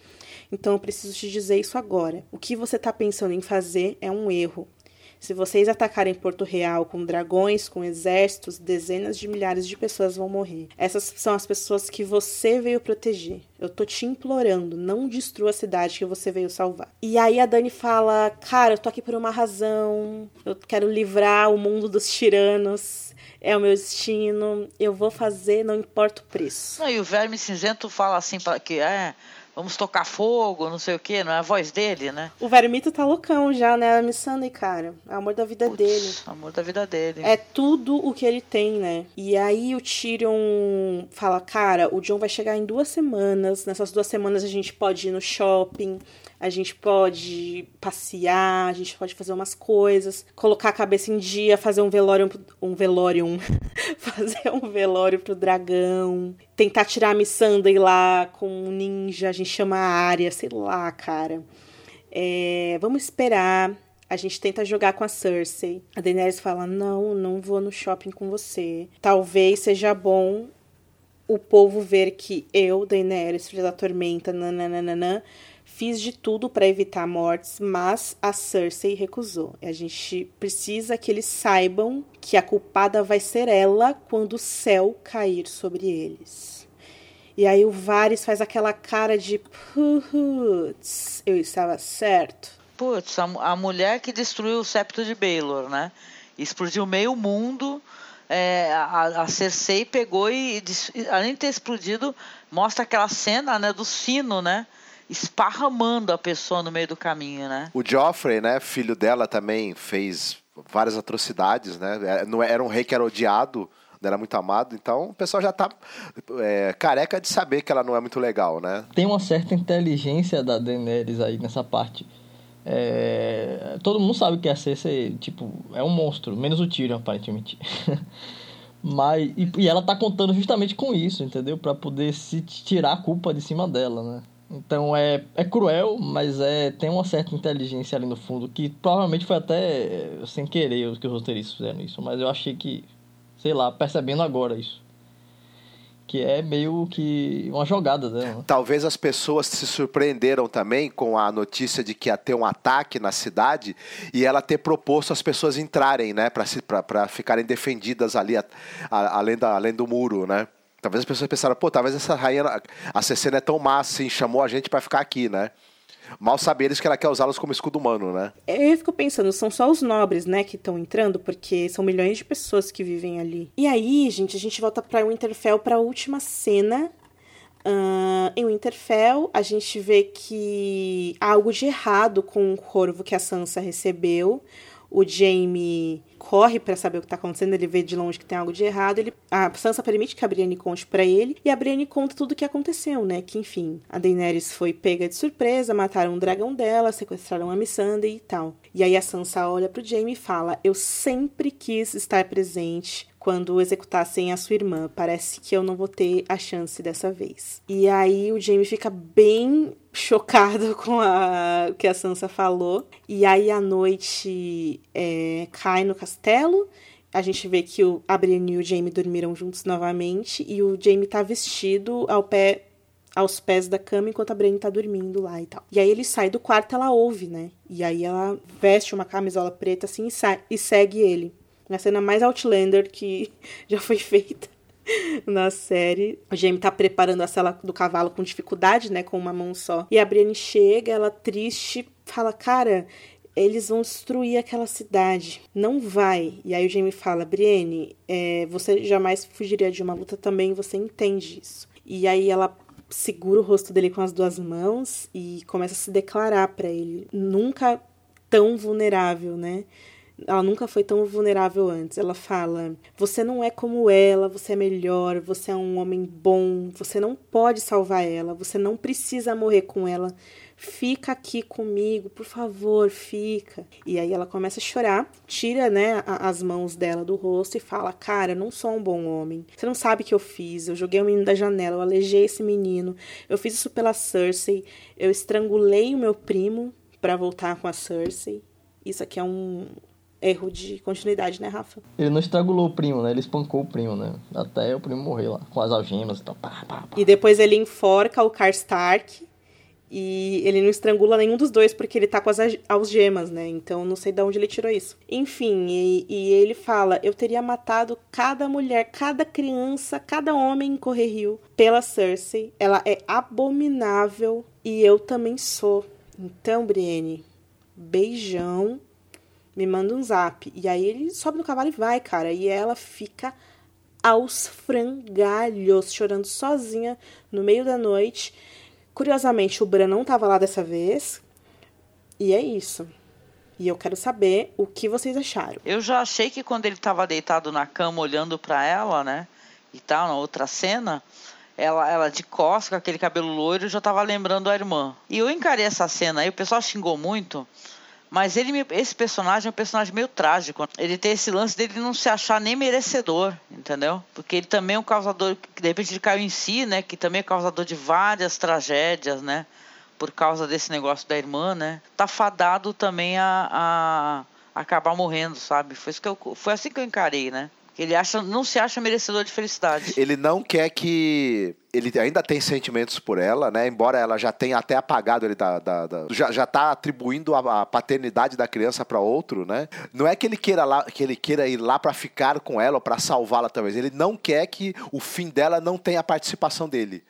Então eu preciso te dizer isso agora. O que você está pensando em fazer é um erro. Se vocês atacarem Porto Real com dragões, com exércitos, dezenas de milhares de pessoas vão morrer. Essas são as pessoas que você veio proteger. Eu tô te implorando, não destrua a cidade que você veio salvar. E aí a Dani fala: Cara, eu tô aqui por uma razão. Eu quero livrar o mundo dos tiranos é o meu destino, eu vou fazer, não importa o preço. Não, e o Verme Cinzento fala assim que é, vamos tocar fogo, não sei o que, não é a voz dele, né? O Vermito tá loucão já, né? A Missandei, cara. É o amor da vida Putz, dele. Amor da vida dele. É tudo o que ele tem, né? E aí o Tyrion fala, cara, o John vai chegar em duas semanas. Nessas duas semanas a gente pode ir no shopping, a gente pode passear, a gente pode fazer umas coisas, colocar a cabeça em dia, fazer um velório, um velório, fazer um velório pro dragão, tentar tirar a Missandei lá com um ninja, a gente chama a área, sei lá, cara. É, vamos esperar. A gente tenta jogar com a Cersei. A Daenerys fala: Não, não vou no shopping com você. Talvez seja bom o povo ver que eu, Daenerys, filha da tormenta, nananana, Fiz de tudo para evitar mortes, mas a Cersei recusou. A gente precisa que eles saibam que a culpada vai ser ela quando o céu cair sobre eles. E aí o Varys faz aquela cara de putz, eu estava certo. Putz, a, a mulher que destruiu o septo de Baylor, né? Explodiu meio mundo. É, a, a Cersei pegou e, além de ter explodido, mostra aquela cena né, do sino, né? Esparramando a pessoa no meio do caminho, né? O Joffrey, né, filho dela, também fez várias atrocidades, né? É, era um rei que era odiado, era muito amado, então o pessoal já tá é, careca de saber que ela não é muito legal, né? Tem uma certa inteligência da Daenerys aí nessa parte. É, todo mundo sabe que a Cersei, tipo, é um monstro, menos o Tyrion, aparentemente. Mas, e, e, ela tá contando justamente com isso, entendeu? para poder se tirar a culpa de cima dela, né? Então é, é cruel, mas é tem uma certa inteligência ali no fundo, que provavelmente foi até é, sem querer que os roteiristas fizeram isso, mas eu achei que, sei lá, percebendo agora isso que é meio que uma jogada. Né? Talvez as pessoas se surpreenderam também com a notícia de que ia ter um ataque na cidade e ela ter proposto as pessoas entrarem, né, para ficarem defendidas ali a, a, além, da, além do muro, né? Talvez as pessoas pensaram, pô, talvez essa rainha, a Cecena é tão má assim, chamou a gente para ficar aqui, né? Mal saber eles que ela quer usá-los como escudo humano, né? Eu fico pensando, são só os nobres, né, que estão entrando, porque são milhões de pessoas que vivem ali. E aí, gente, a gente volta pra Winterfell pra última cena. Uh, em Winterfell, a gente vê que há algo de errado com o corvo que a Sansa recebeu. O Jaime corre para saber o que tá acontecendo, ele vê de longe que tem algo de errado, ele, a Sansa permite que a Brienne conte para ele, e a Brienne conta tudo o que aconteceu, né? Que, enfim, a Daenerys foi pega de surpresa, mataram o dragão dela, sequestraram a Missandei e tal. E aí a Sansa olha pro Jaime e fala, eu sempre quis estar presente quando executassem a sua irmã. Parece que eu não vou ter a chance dessa vez. E aí o Jamie fica bem chocado com a, o que a Sansa falou. E aí a noite é, cai no castelo. A gente vê que o, a Brienne e o Jamie dormiram juntos novamente. E o Jamie tá vestido ao pé aos pés da cama enquanto a Brienne tá dormindo lá e tal. E aí ele sai do quarto, ela ouve, né? E aí ela veste uma camisola preta assim e, sai, e segue ele na cena mais Outlander que já foi feita na série. O Jamie tá preparando a cela do cavalo com dificuldade, né, com uma mão só. E a Brienne chega, ela triste, fala: "Cara, eles vão destruir aquela cidade. Não vai. E aí o Jamie fala: Brienne, é, você jamais fugiria de uma luta também, você entende isso. E aí ela segura o rosto dele com as duas mãos e começa a se declarar para ele. Nunca tão vulnerável, né? Ela nunca foi tão vulnerável antes. Ela fala: Você não é como ela, você é melhor, você é um homem bom, você não pode salvar ela, você não precisa morrer com ela. Fica aqui comigo, por favor, fica. E aí ela começa a chorar, tira, né, as mãos dela do rosto e fala: Cara, não sou um bom homem. Você não sabe o que eu fiz. Eu joguei o menino da janela, eu alejei esse menino. Eu fiz isso pela Cersei. Eu estrangulei o meu primo para voltar com a Cersei. Isso aqui é um, erro de continuidade, né, Rafa? Ele não estrangulou o primo, né? Ele espancou o primo, né? Até o primo morrer lá, com as algemas e tal. Pá, pá, pá. E depois ele enforca o Karstark e ele não estrangula nenhum dos dois porque ele tá com as algemas, né? Então não sei de onde ele tirou isso. Enfim, e, e ele fala: Eu teria matado cada mulher, cada criança, cada homem em Correr Rio pela Cersei. Ela é abominável e eu também sou. Então, Brienne, beijão me manda um zap. E aí ele sobe no cavalo e vai, cara. E ela fica aos frangalhos, chorando sozinha no meio da noite. Curiosamente, o Bran não tava lá dessa vez. E é isso. E eu quero saber o que vocês acharam. Eu já achei que quando ele tava deitado na cama olhando para ela, né? E tal, na outra cena, ela, ela de costas, com aquele cabelo loiro, já tava lembrando a irmã. E eu encarei essa cena aí, o pessoal xingou muito, mas ele, esse personagem é um personagem meio trágico. Ele tem esse lance dele não se achar nem merecedor, entendeu? Porque ele também é um causador, que de repente ele caiu em si, né? Que também é causador de várias tragédias, né? Por causa desse negócio da irmã, né? Tá fadado também a, a acabar morrendo, sabe? Foi, isso que eu, foi assim que eu encarei, né? Ele acha, não se acha merecedor de felicidade. Ele não quer que. Ele ainda tem sentimentos por ela, né? Embora ela já tenha até apagado ele da. da, da já, já tá atribuindo a, a paternidade da criança para outro, né? Não é que ele queira lá, que ele queira ir lá para ficar com ela ou para salvá-la talvez. Ele não quer que o fim dela não tenha a participação dele.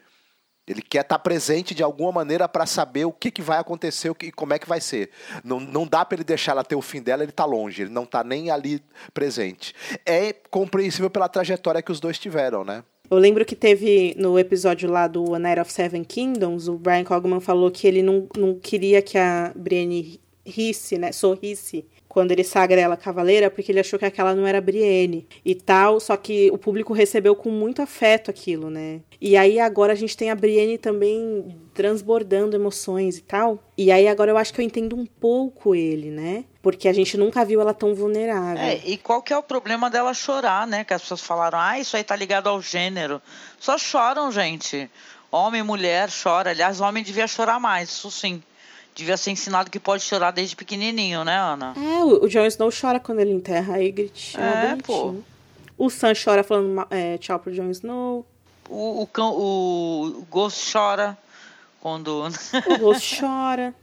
Ele quer estar presente de alguma maneira para saber o que, que vai acontecer e como é que vai ser. Não, não dá para ele deixar ela ter o fim dela, ele está longe, ele não está nem ali presente. É compreensível pela trajetória que os dois tiveram, né? Eu lembro que teve no episódio lá do A Night of Seven Kingdoms, o Brian Cogman falou que ele não, não queria que a Brienne risse, né, sorrisse quando ele sagra ela cavaleira, porque ele achou que aquela não era Brienne e tal, só que o público recebeu com muito afeto aquilo, né? E aí agora a gente tem a Brienne também transbordando emoções e tal. E aí agora eu acho que eu entendo um pouco ele, né? Porque a gente nunca viu ela tão vulnerável. É, e qual que é o problema dela chorar, né? Que as pessoas falaram, ah, isso aí tá ligado ao gênero. Só choram, gente. Homem, mulher, chora. Aliás, homem devia chorar mais, isso sim devia ser ensinado que pode chorar desde pequenininho, né, Ana? É, o Jon Snow chora quando ele enterra a Ygritte. É, é pô. O Sam chora falando é, tchau pro Jon Snow. O, o, cão, o Ghost chora quando... O Ghost chora.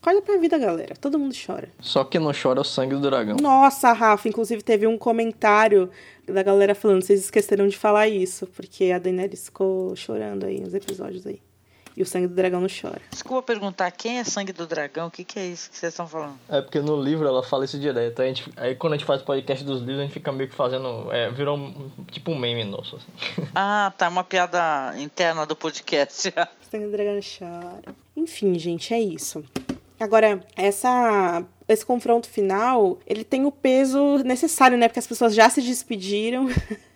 Acorda pra vida, galera. Todo mundo chora. Só que não chora o sangue do dragão. Nossa, Rafa, inclusive teve um comentário da galera falando, vocês esqueceram de falar isso, porque a Daenerys ficou chorando aí nos episódios aí. E o sangue do dragão não chora. Desculpa perguntar, quem é sangue do dragão? O que, que é isso que vocês estão falando? É porque no livro ela fala isso direto. A gente, aí quando a gente faz o podcast dos livros, a gente fica meio que fazendo. É, virou um, tipo um meme nosso. Assim. Ah, tá. Uma piada interna do podcast. o sangue do dragão chora. Enfim, gente, é isso. Agora, essa esse confronto final, ele tem o peso necessário, né? Porque as pessoas já se despediram,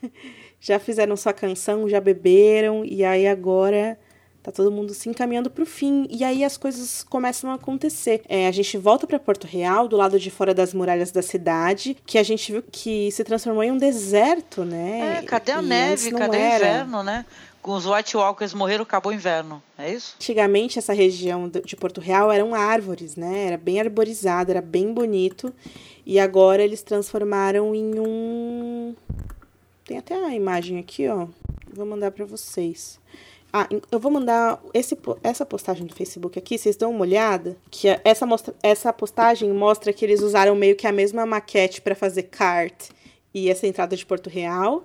já fizeram sua canção, já beberam, e aí agora Tá todo mundo se encaminhando para o fim. E aí as coisas começam a acontecer. É, a gente volta para Porto Real, do lado de fora das muralhas da cidade, que a gente viu que se transformou em um deserto, né? É, cadê a e neve? Cadê o inverno, né? Com os White Walkers morreram, acabou o inverno, é isso? Antigamente, essa região de Porto Real eram árvores, né? Era bem arborizado, era bem bonito. E agora eles transformaram em um. Tem até a imagem aqui, ó. Vou mandar para vocês. Ah, eu vou mandar esse, essa postagem do Facebook aqui, vocês dão uma olhada. Que essa, mostra, essa postagem mostra que eles usaram meio que a mesma maquete para fazer kart e essa entrada de Porto Real.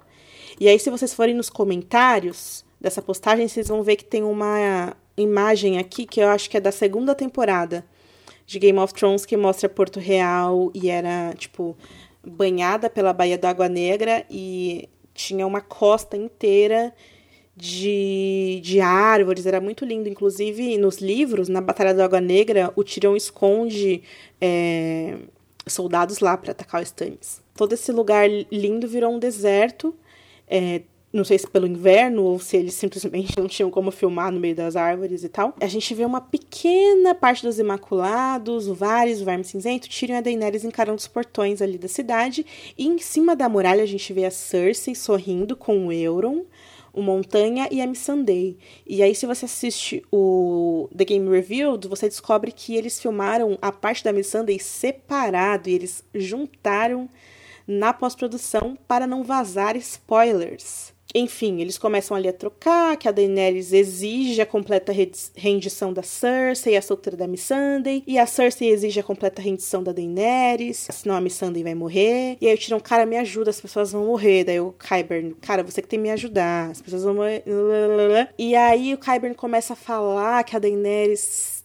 E aí, se vocês forem nos comentários dessa postagem, vocês vão ver que tem uma imagem aqui que eu acho que é da segunda temporada de Game of Thrones que mostra Porto Real e era, tipo, banhada pela Baía do Água Negra e tinha uma costa inteira de, de árvores, era muito lindo. Inclusive, nos livros, na Batalha da Água Negra, o Tirão esconde é, soldados lá para atacar o Stannis. Todo esse lugar lindo virou um deserto. É, não sei se pelo inverno ou se eles simplesmente não tinham como filmar no meio das árvores e tal. A gente vê uma pequena parte dos Imaculados, o Varys, o Verme Cinzento, Tyrion e a Daenerys encarando os portões ali da cidade. E em cima da muralha a gente vê a Cersei sorrindo com o Euron o Montanha e a Missandei. E aí, se você assiste o The Game Revealed, você descobre que eles filmaram a parte da Missandei separado e eles juntaram na pós-produção para não vazar spoilers. Enfim, eles começam ali a trocar, que a Daenerys exige a completa rendição da Cersei, a solteira da Missandei, e a Cersei exige a completa rendição da Daenerys, senão a Missandei vai morrer. E aí o Tyrion, cara, me ajuda, as pessoas vão morrer. Daí o Qyburn, cara, você que tem que me ajudar, as pessoas vão morrer. E aí o Qyburn começa a falar que a Daenerys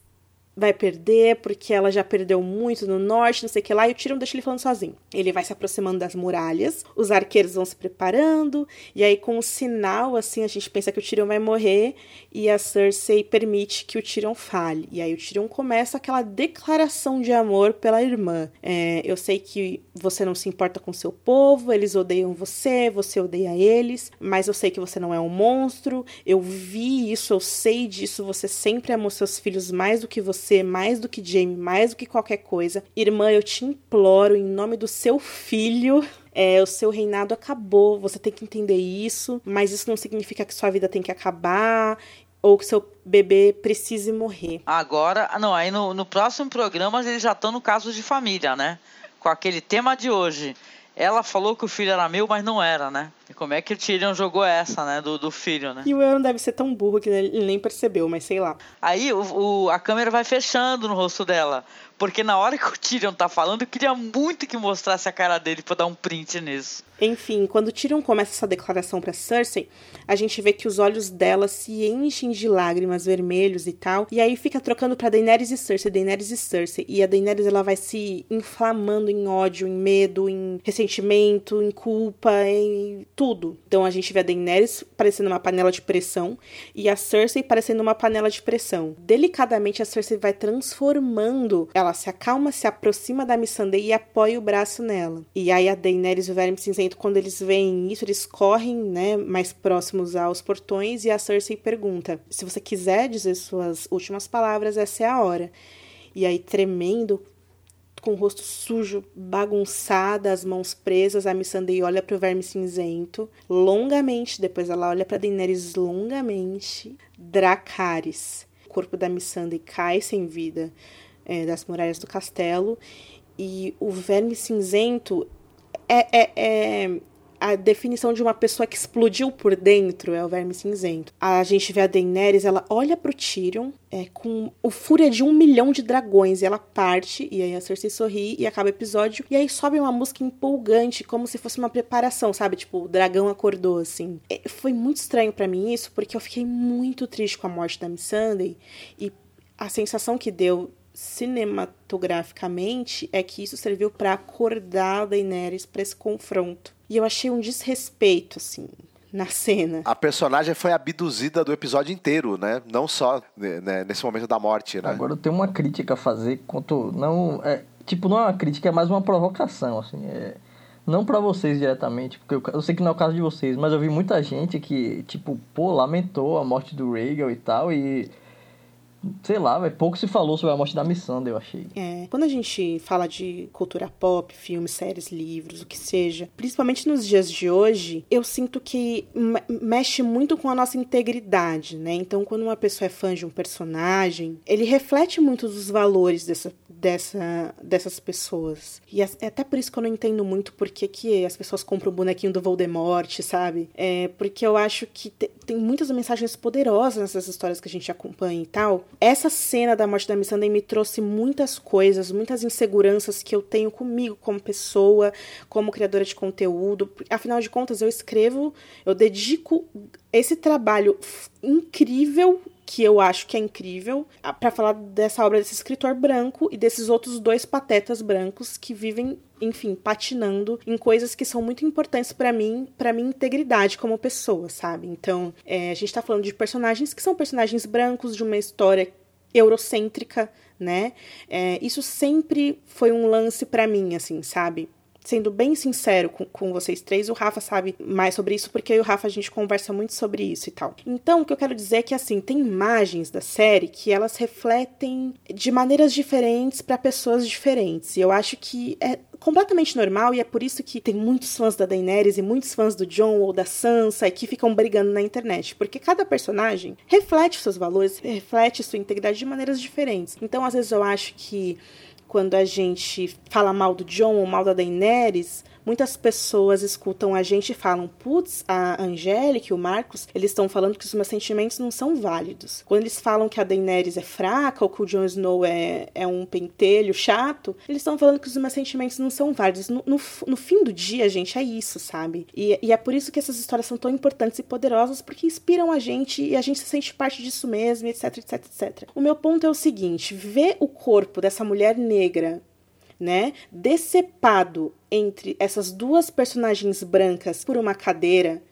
vai perder, porque ela já perdeu muito no norte, não sei o que lá, e o Tyrion deixa ele falando sozinho. Ele vai se aproximando das muralhas, os arqueiros vão se preparando, e aí com um sinal, assim, a gente pensa que o Tyrion vai morrer, e a Cersei permite que o Tyrion fale. E aí o Tyrion começa aquela declaração de amor pela irmã. É, eu sei que você não se importa com seu povo, eles odeiam você, você odeia eles, mas eu sei que você não é um monstro, eu vi isso, eu sei disso, você sempre amou seus filhos mais do que você você mais do que Jamie, mais do que qualquer coisa. Irmã, eu te imploro, em nome do seu filho, é, o seu reinado acabou, você tem que entender isso, mas isso não significa que sua vida tem que acabar ou que seu bebê precise morrer. Agora, não, aí no, no próximo programa eles já estão no caso de família, né? Com aquele tema de hoje. Ela falou que o filho era meu, mas não era, né? E como é que o Tyrion jogou essa, né? Do, do filho, né? E o Euron deve ser tão burro que ele nem percebeu, mas sei lá. Aí o, o, a câmera vai fechando no rosto dela. Porque na hora que o Tyrion tá falando, eu queria muito que mostrasse a cara dele pra dar um print nisso. Enfim, quando Tyrion começa essa declaração para Cersei, a gente vê que os olhos dela se enchem de lágrimas vermelhos e tal, e aí fica trocando para Daenerys e Cersei, Daenerys e Cersei, e a Daenerys ela vai se inflamando em ódio, em medo, em ressentimento, em culpa, em tudo. Então a gente vê a Daenerys parecendo uma panela de pressão e a Cersei parecendo uma panela de pressão. Delicadamente a Cersei vai transformando, ela se acalma, se aproxima da Missandei e apoia o braço nela. E aí a Daenerys e o Verme Cinzento quando eles veem isso, eles correm, né, mais próximos aos portões e a Cersei pergunta: "Se você quiser dizer suas últimas palavras, essa é a hora". E aí tremendo, com o rosto sujo, bagunçada, as mãos presas, a Missandei olha para o verme cinzento longamente, depois ela olha para Daenerys longamente. Dracarys. O corpo da Missandei cai sem vida é, das muralhas do castelo e o verme cinzento é, é, é, a definição de uma pessoa que explodiu por dentro é o verme cinzento. A gente vê a Daenerys, ela olha pro Tyrion é, com o fúria de um milhão de dragões e ela parte, e aí a Cersei sorri e acaba o episódio. E aí sobe uma música empolgante, como se fosse uma preparação, sabe? Tipo, o dragão acordou, assim. É, foi muito estranho para mim isso, porque eu fiquei muito triste com a morte da Missandei e a sensação que deu cinematograficamente é que isso serviu para acordar a Daenerys para esse confronto. E eu achei um desrespeito, assim, na cena. A personagem foi abduzida do episódio inteiro, né? Não só né, nesse momento da morte, né? Agora eu tenho uma crítica a fazer quanto. Não, é, tipo, não é uma crítica, é mais uma provocação, assim. É, não para vocês diretamente, porque eu, eu, sei que não é o caso de vocês, mas eu vi muita gente que, tipo, pô, lamentou a morte do Rhaegal e tal, e sei lá, véio, pouco se falou sobre a morte da Missandei, eu achei. É, quando a gente fala de cultura pop, filmes, séries, livros, o que seja, principalmente nos dias de hoje, eu sinto que mexe muito com a nossa integridade, né? Então, quando uma pessoa é fã de um personagem, ele reflete muito dos valores dessa, dessa, dessas pessoas. E é até por isso que eu não entendo muito por que, que as pessoas compram o bonequinho do Voldemort, sabe? É porque eu acho que te, tem muitas mensagens poderosas nessas histórias que a gente acompanha e tal. Essa cena da morte da Missandei me trouxe muitas coisas, muitas inseguranças que eu tenho comigo como pessoa, como criadora de conteúdo. Afinal de contas, eu escrevo, eu dedico esse trabalho incrível que eu acho que é incrível, para falar dessa obra desse escritor branco e desses outros dois patetas brancos que vivem, enfim, patinando em coisas que são muito importantes para mim, para minha integridade como pessoa, sabe? Então, é, a gente tá falando de personagens que são personagens brancos de uma história eurocêntrica, né? É, isso sempre foi um lance para mim, assim, sabe? Sendo bem sincero com, com vocês três, o Rafa sabe mais sobre isso, porque eu e o Rafa a gente conversa muito sobre isso e tal. Então, o que eu quero dizer é que, assim, tem imagens da série que elas refletem de maneiras diferentes para pessoas diferentes. E eu acho que é completamente normal e é por isso que tem muitos fãs da Daenerys e muitos fãs do Jon ou da Sansa que ficam brigando na internet, porque cada personagem reflete seus valores, reflete sua integridade de maneiras diferentes. Então, às vezes eu acho que quando a gente fala mal do John ou mal da Daenerys, muitas pessoas escutam a gente e falam: putz, a Angélica e o Marcos, eles estão falando que os meus sentimentos não são válidos. Quando eles falam que a Daenerys é fraca ou que o Jon Snow é, é um pentelho chato, eles estão falando que os meus sentimentos não são válidos. No, no, no fim do dia, gente, é isso, sabe? E, e, é por isso que essas histórias são tão importantes e poderosas, porque inspiram a gente e a gente se sente parte disso mesmo, etc, etc, etc. O meu ponto é o seguinte: ver o corpo dessa mulher negra né, decepado entre essas duas personagens brancas por uma cadeira,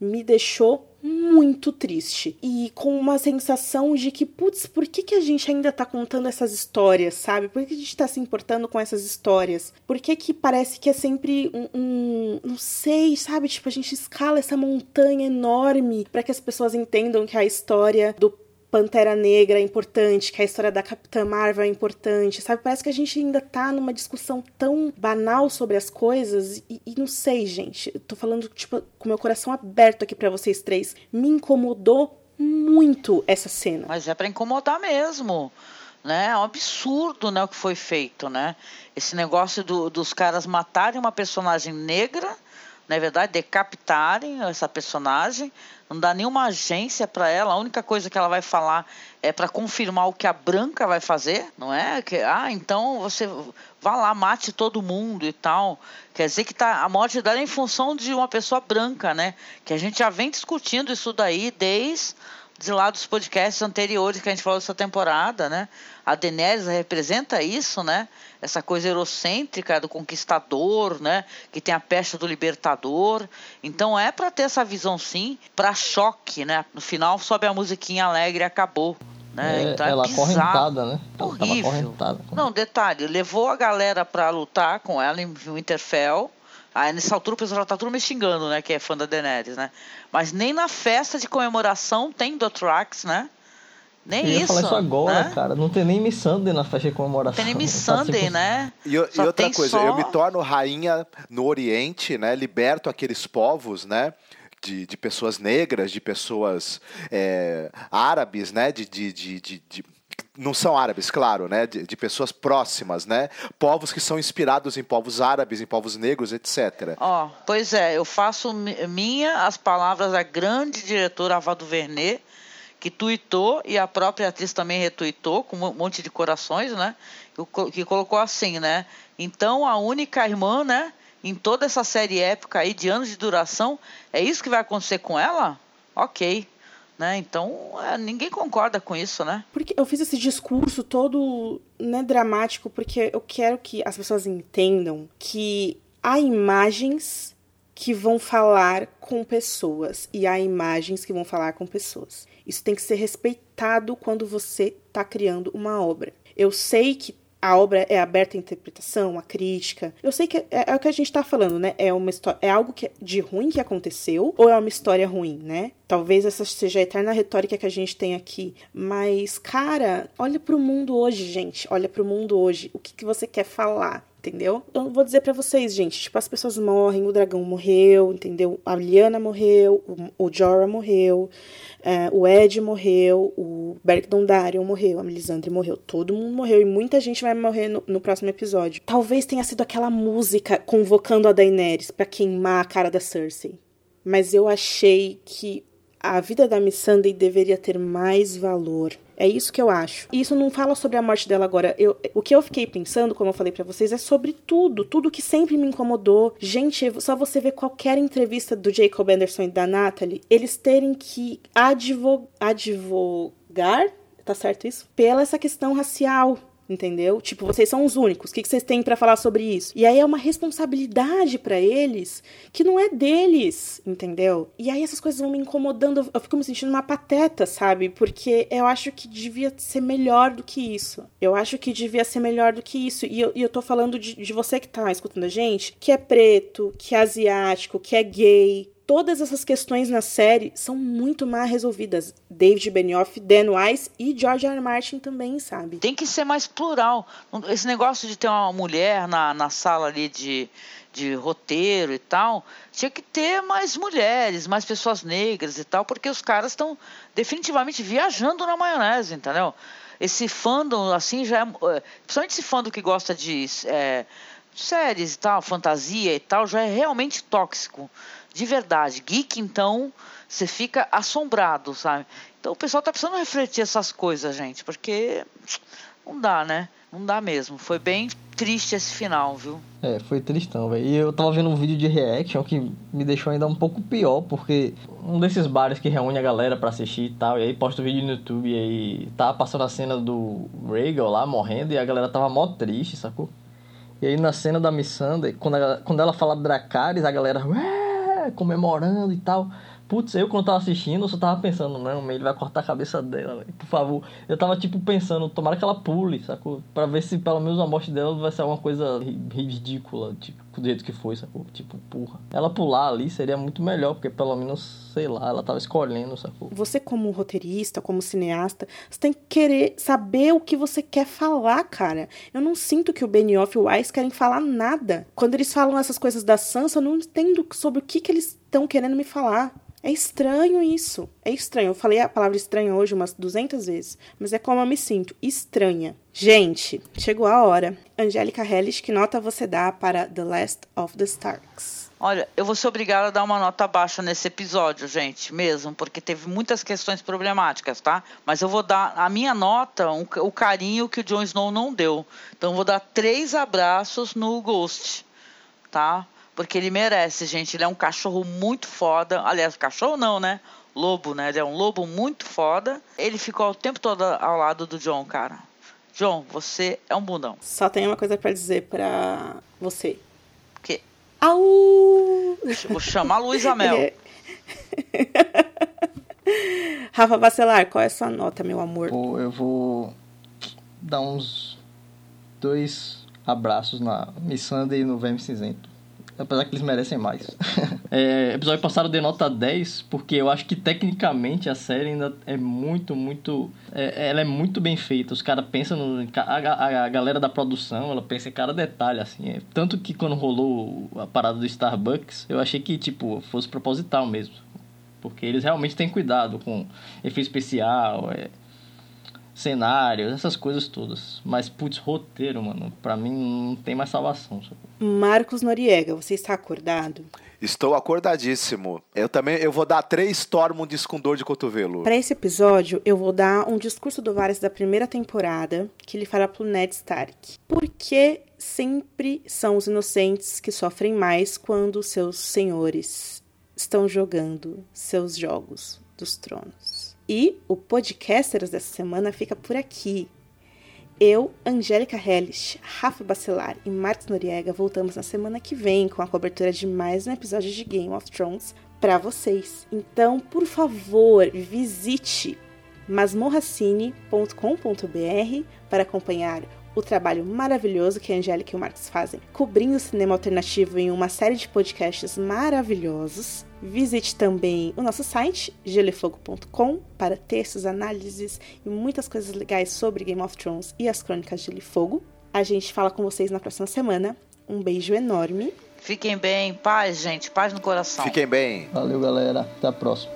me deixou muito triste e com uma sensação de que, putz, por que, que a gente ainda tá contando essas histórias, sabe? Por que a gente tá se importando com essas histórias? Por que que parece que é sempre um, um não sei, sabe? Tipo, a gente escala essa montanha enorme para que as pessoas entendam que a história do Pantera Negra é importante, que a história da Capitã Marvel é importante, sabe? Parece que a gente ainda tá numa discussão tão banal sobre as coisas e, e não sei, gente. Eu tô falando, tipo, com meu coração aberto aqui para vocês três. Me incomodou muito essa cena. Mas é para incomodar mesmo. Né? É um absurdo né, o que foi feito, né? Esse negócio do, dos caras matarem uma personagem negra na verdade, decapitarem essa personagem. Não dá nenhuma agência para ela. A única coisa que ela vai falar é para confirmar o que a Branca vai fazer, não é? Que, ah, então você vá lá, mate todo mundo e tal. Quer dizer que tá, a morte dela é em função de uma pessoa branca, né? Que a gente já vem discutindo isso daí desde de lá dos podcasts anteriores que a gente falou dessa temporada, né? A Daenerys representa isso, né? Essa coisa eurocêntrica do conquistador, né? Que tem a pecha do libertador. Então é para ter essa visão sim, para choque, né? No final sobe a musiquinha alegre e acabou. Né? É, então é ela bizarro. acorrentada, né? Horrível. Não, detalhe, levou a galera para lutar com ela em Winterfell. Aí nessa altura o pessoal já tá tudo me xingando, né? Que é fã da Daenerys, né? Mas nem na festa de comemoração tem Dothrax, né? Nem Eu ia isso. falar isso agora, né? cara. Não tem nem Missandei na festa de comemoração. Tem nem Miss Tá, Sunday, tipo, né? E, e outra coisa, só- eu me torno rainha no Oriente, né? Liberto aqueles povos, né? De, de pessoas negras, de pessoas é, árabes, né? De, de, de, de- de- não são árabes, claro, né? De, de pessoas próximas, né? Povos que são inspirados em povos árabes, em povos negros, etc. Ó, pois é, eu faço mi- minha as palavras da grande diretora Ava DuVernay, que tuitou e a própria atriz também retuitou com um monte de corações, né? Que colocou assim, né? Então a única irmã, né? Em toda essa série épica aí de anos de duração, é isso que vai acontecer com ela? Ok. Né? Então, é, ninguém concorda com isso, né? Porque eu fiz esse discurso todo né, dramático porque eu quero que as pessoas entendam que há imagens que vão falar com pessoas e há imagens que vão falar com pessoas. Isso tem que ser respeitado quando você está criando uma obra. Eu sei que a obra é aberta à interpretação, à crítica. Eu sei que é, é o que a gente tá falando, né? É uma história, é algo que, de ruim que aconteceu ou é uma história ruim, né? Talvez essa seja a eterna retórica que a gente tem aqui. Mas, cara, olha pro mundo hoje, gente. Olha pro mundo hoje. O que, que você quer falar? Entendeu? Eu vou dizer pra vocês, gente. Tipo, as pessoas morrem, o dragão morreu, entendeu? A Lyanna morreu, o, o Jorah morreu, é, o Ed morreu, o Beric Dondarrion morreu, a Melisandre morreu. Todo mundo morreu e muita gente vai morrer no, no próximo episódio. Talvez tenha sido aquela música convocando a Daenerys pra queimar a cara da Cersei. Mas eu achei que a vida da Missandei deveria ter mais valor. É isso que eu acho. E isso não fala sobre a morte dela agora. Eu, o que eu fiquei pensando, como eu falei pra vocês, é sobre tudo. Tudo que sempre me incomodou. Gente, só você ver qualquer entrevista do Jacob Anderson e da Natalie, eles terem que advo, advogar, tá certo isso? Pela essa questão racial. Entendeu? Tipo, vocês são os únicos. O que que vocês têm pra falar sobre isso? E aí é uma responsabilidade pra eles que não é deles, entendeu? E aí essas coisas vão me incomodando. Eu fico me sentindo uma pateta, sabe? Porque eu acho que devia ser melhor do que isso. Eu acho que devia ser melhor do que isso. E eu, e eu tô falando de, de você que tá escutando a gente, que é preto, que é asiático, que é gay, todas essas questões na série são muito mal resolvidas. David Benioff, Dan Weiss e George R. R. Martin também, sabe? Tem que ser mais plural. Esse negócio de ter uma mulher na, na sala ali de, de roteiro e tal, tinha que ter mais mulheres, mais pessoas negras e tal, porque os caras estão definitivamente viajando na maionese, entendeu? Esse fandom, assim, já é. Principalmente esse fandom que gosta de é, séries e tal, fantasia e tal, já é realmente tóxico. De verdade. Geek, então, você fica assombrado, sabe? Então o pessoal tá precisando refletir essas coisas, gente, porque não dá, né? Não dá mesmo. Foi bem triste esse final, viu? É, foi tristão, velho. E eu tava vendo um vídeo de reaction que me deixou ainda um pouco pior, porque um desses bares que reúne a galera pra assistir e tal, e aí posta o vídeo no YouTube e aí tava passando a cena do Rhaegal lá morrendo e a galera tava mó triste, sacou? E aí na cena da Missandei, quando quando ela fala Dracarys, a galera "Ué", comemorando e tal. Putz, eu quando tava assistindo, eu só tava pensando, não, ele vai cortar a cabeça dela, véio, por favor. Eu tava, tipo, pensando, tomara que ela pule, sacou? Pra ver se pelo menos a morte dela vai ser alguma coisa ri- ridícula, tipo, do jeito que foi, sacou? Tipo, porra. Ela pular ali seria muito melhor, porque pelo menos, sei lá, ela tava escolhendo, sacou? Você, como roteirista, como cineasta, você tem que querer saber o que você quer falar, cara. Eu não sinto que o Benioff e o Weiss querem falar nada. Quando eles falam essas coisas da Sansa, eu não entendo sobre o que, que eles estão querendo me falar. É estranho isso. É estranho. Eu falei a palavra estranha hoje umas 200 vezes. Mas é como eu me sinto. Estranha. Gente, chegou a hora. Angélica Hellish, que nota você dá para The Last of the Starks? Olha, eu vou ser obrigada a dar uma nota baixa nesse episódio, gente, mesmo, porque teve muitas questões problemáticas, tá? Mas eu vou dar a minha nota, um, o carinho que o Jon Snow não deu. Então eu vou dar três abraços no Ghost, tá? Porque ele merece, gente. Ele é um cachorro muito foda. Aliás, cachorro não, né? Lobo, né? Ele é um lobo muito foda. Ele ficou o tempo todo ao lado do John, cara. John, você é um bundão. Só tem uma coisa para dizer para você. Que? Au! Vou chamar Luísa Mel. Rafa Bacelar, qual é a sua nota, meu amor? Pô, eu vou dar uns dois abraços na Missandei e no Verme Cinzento. Apesar que eles merecem mais. é, episódio passado dei nota 10, porque eu acho que tecnicamente a série ainda é muito, muito. É, ela é muito bem feita. Os caras pensam no. A, a, a, galera da produção, ela pensa em cada detalhe, assim. É, tanto que quando rolou a parada do Starbucks, eu achei que, tipo, fosse proposital mesmo. Porque eles realmente têm cuidado com efeito especial, é, cenários, essas coisas todas. Mas, putz, roteiro, mano, pra mim não tem mais salvação. Marcos Noriega, você está acordado? Estou acordadíssimo. Eu também eu vou dar três Tormunds com dor de cotovelo. Para esse episódio, eu vou dar um discurso do Varys da primeira temporada, que ele fala pro Ned Stark. Porque sempre são os inocentes que sofrem mais quando seus senhores estão jogando seus jogos dos tronos. E o Podcasters dessa semana fica por aqui. Eu, Angélica Hellish, Rafa Bacelar e Marcos Noriega voltamos na semana que vem com a cobertura de mais um episódio de Game of Thrones para vocês. Então, por favor, visite masmorracine.com.br para acompanhar o trabalho maravilhoso que a Angélica e o Marcos fazem, cobrindo o cinema alternativo em uma série de podcasts maravilhosos. Visite também o nosso site, gelefogo.com, para textos, análises e muitas coisas legais sobre Game of Thrones e as crônicas de Gelo e Fogo. A gente fala com vocês na próxima semana. Um beijo enorme. Fiquem bem, paz, gente, paz no coração. Fiquem bem. Valeu, galera. Até a próxima.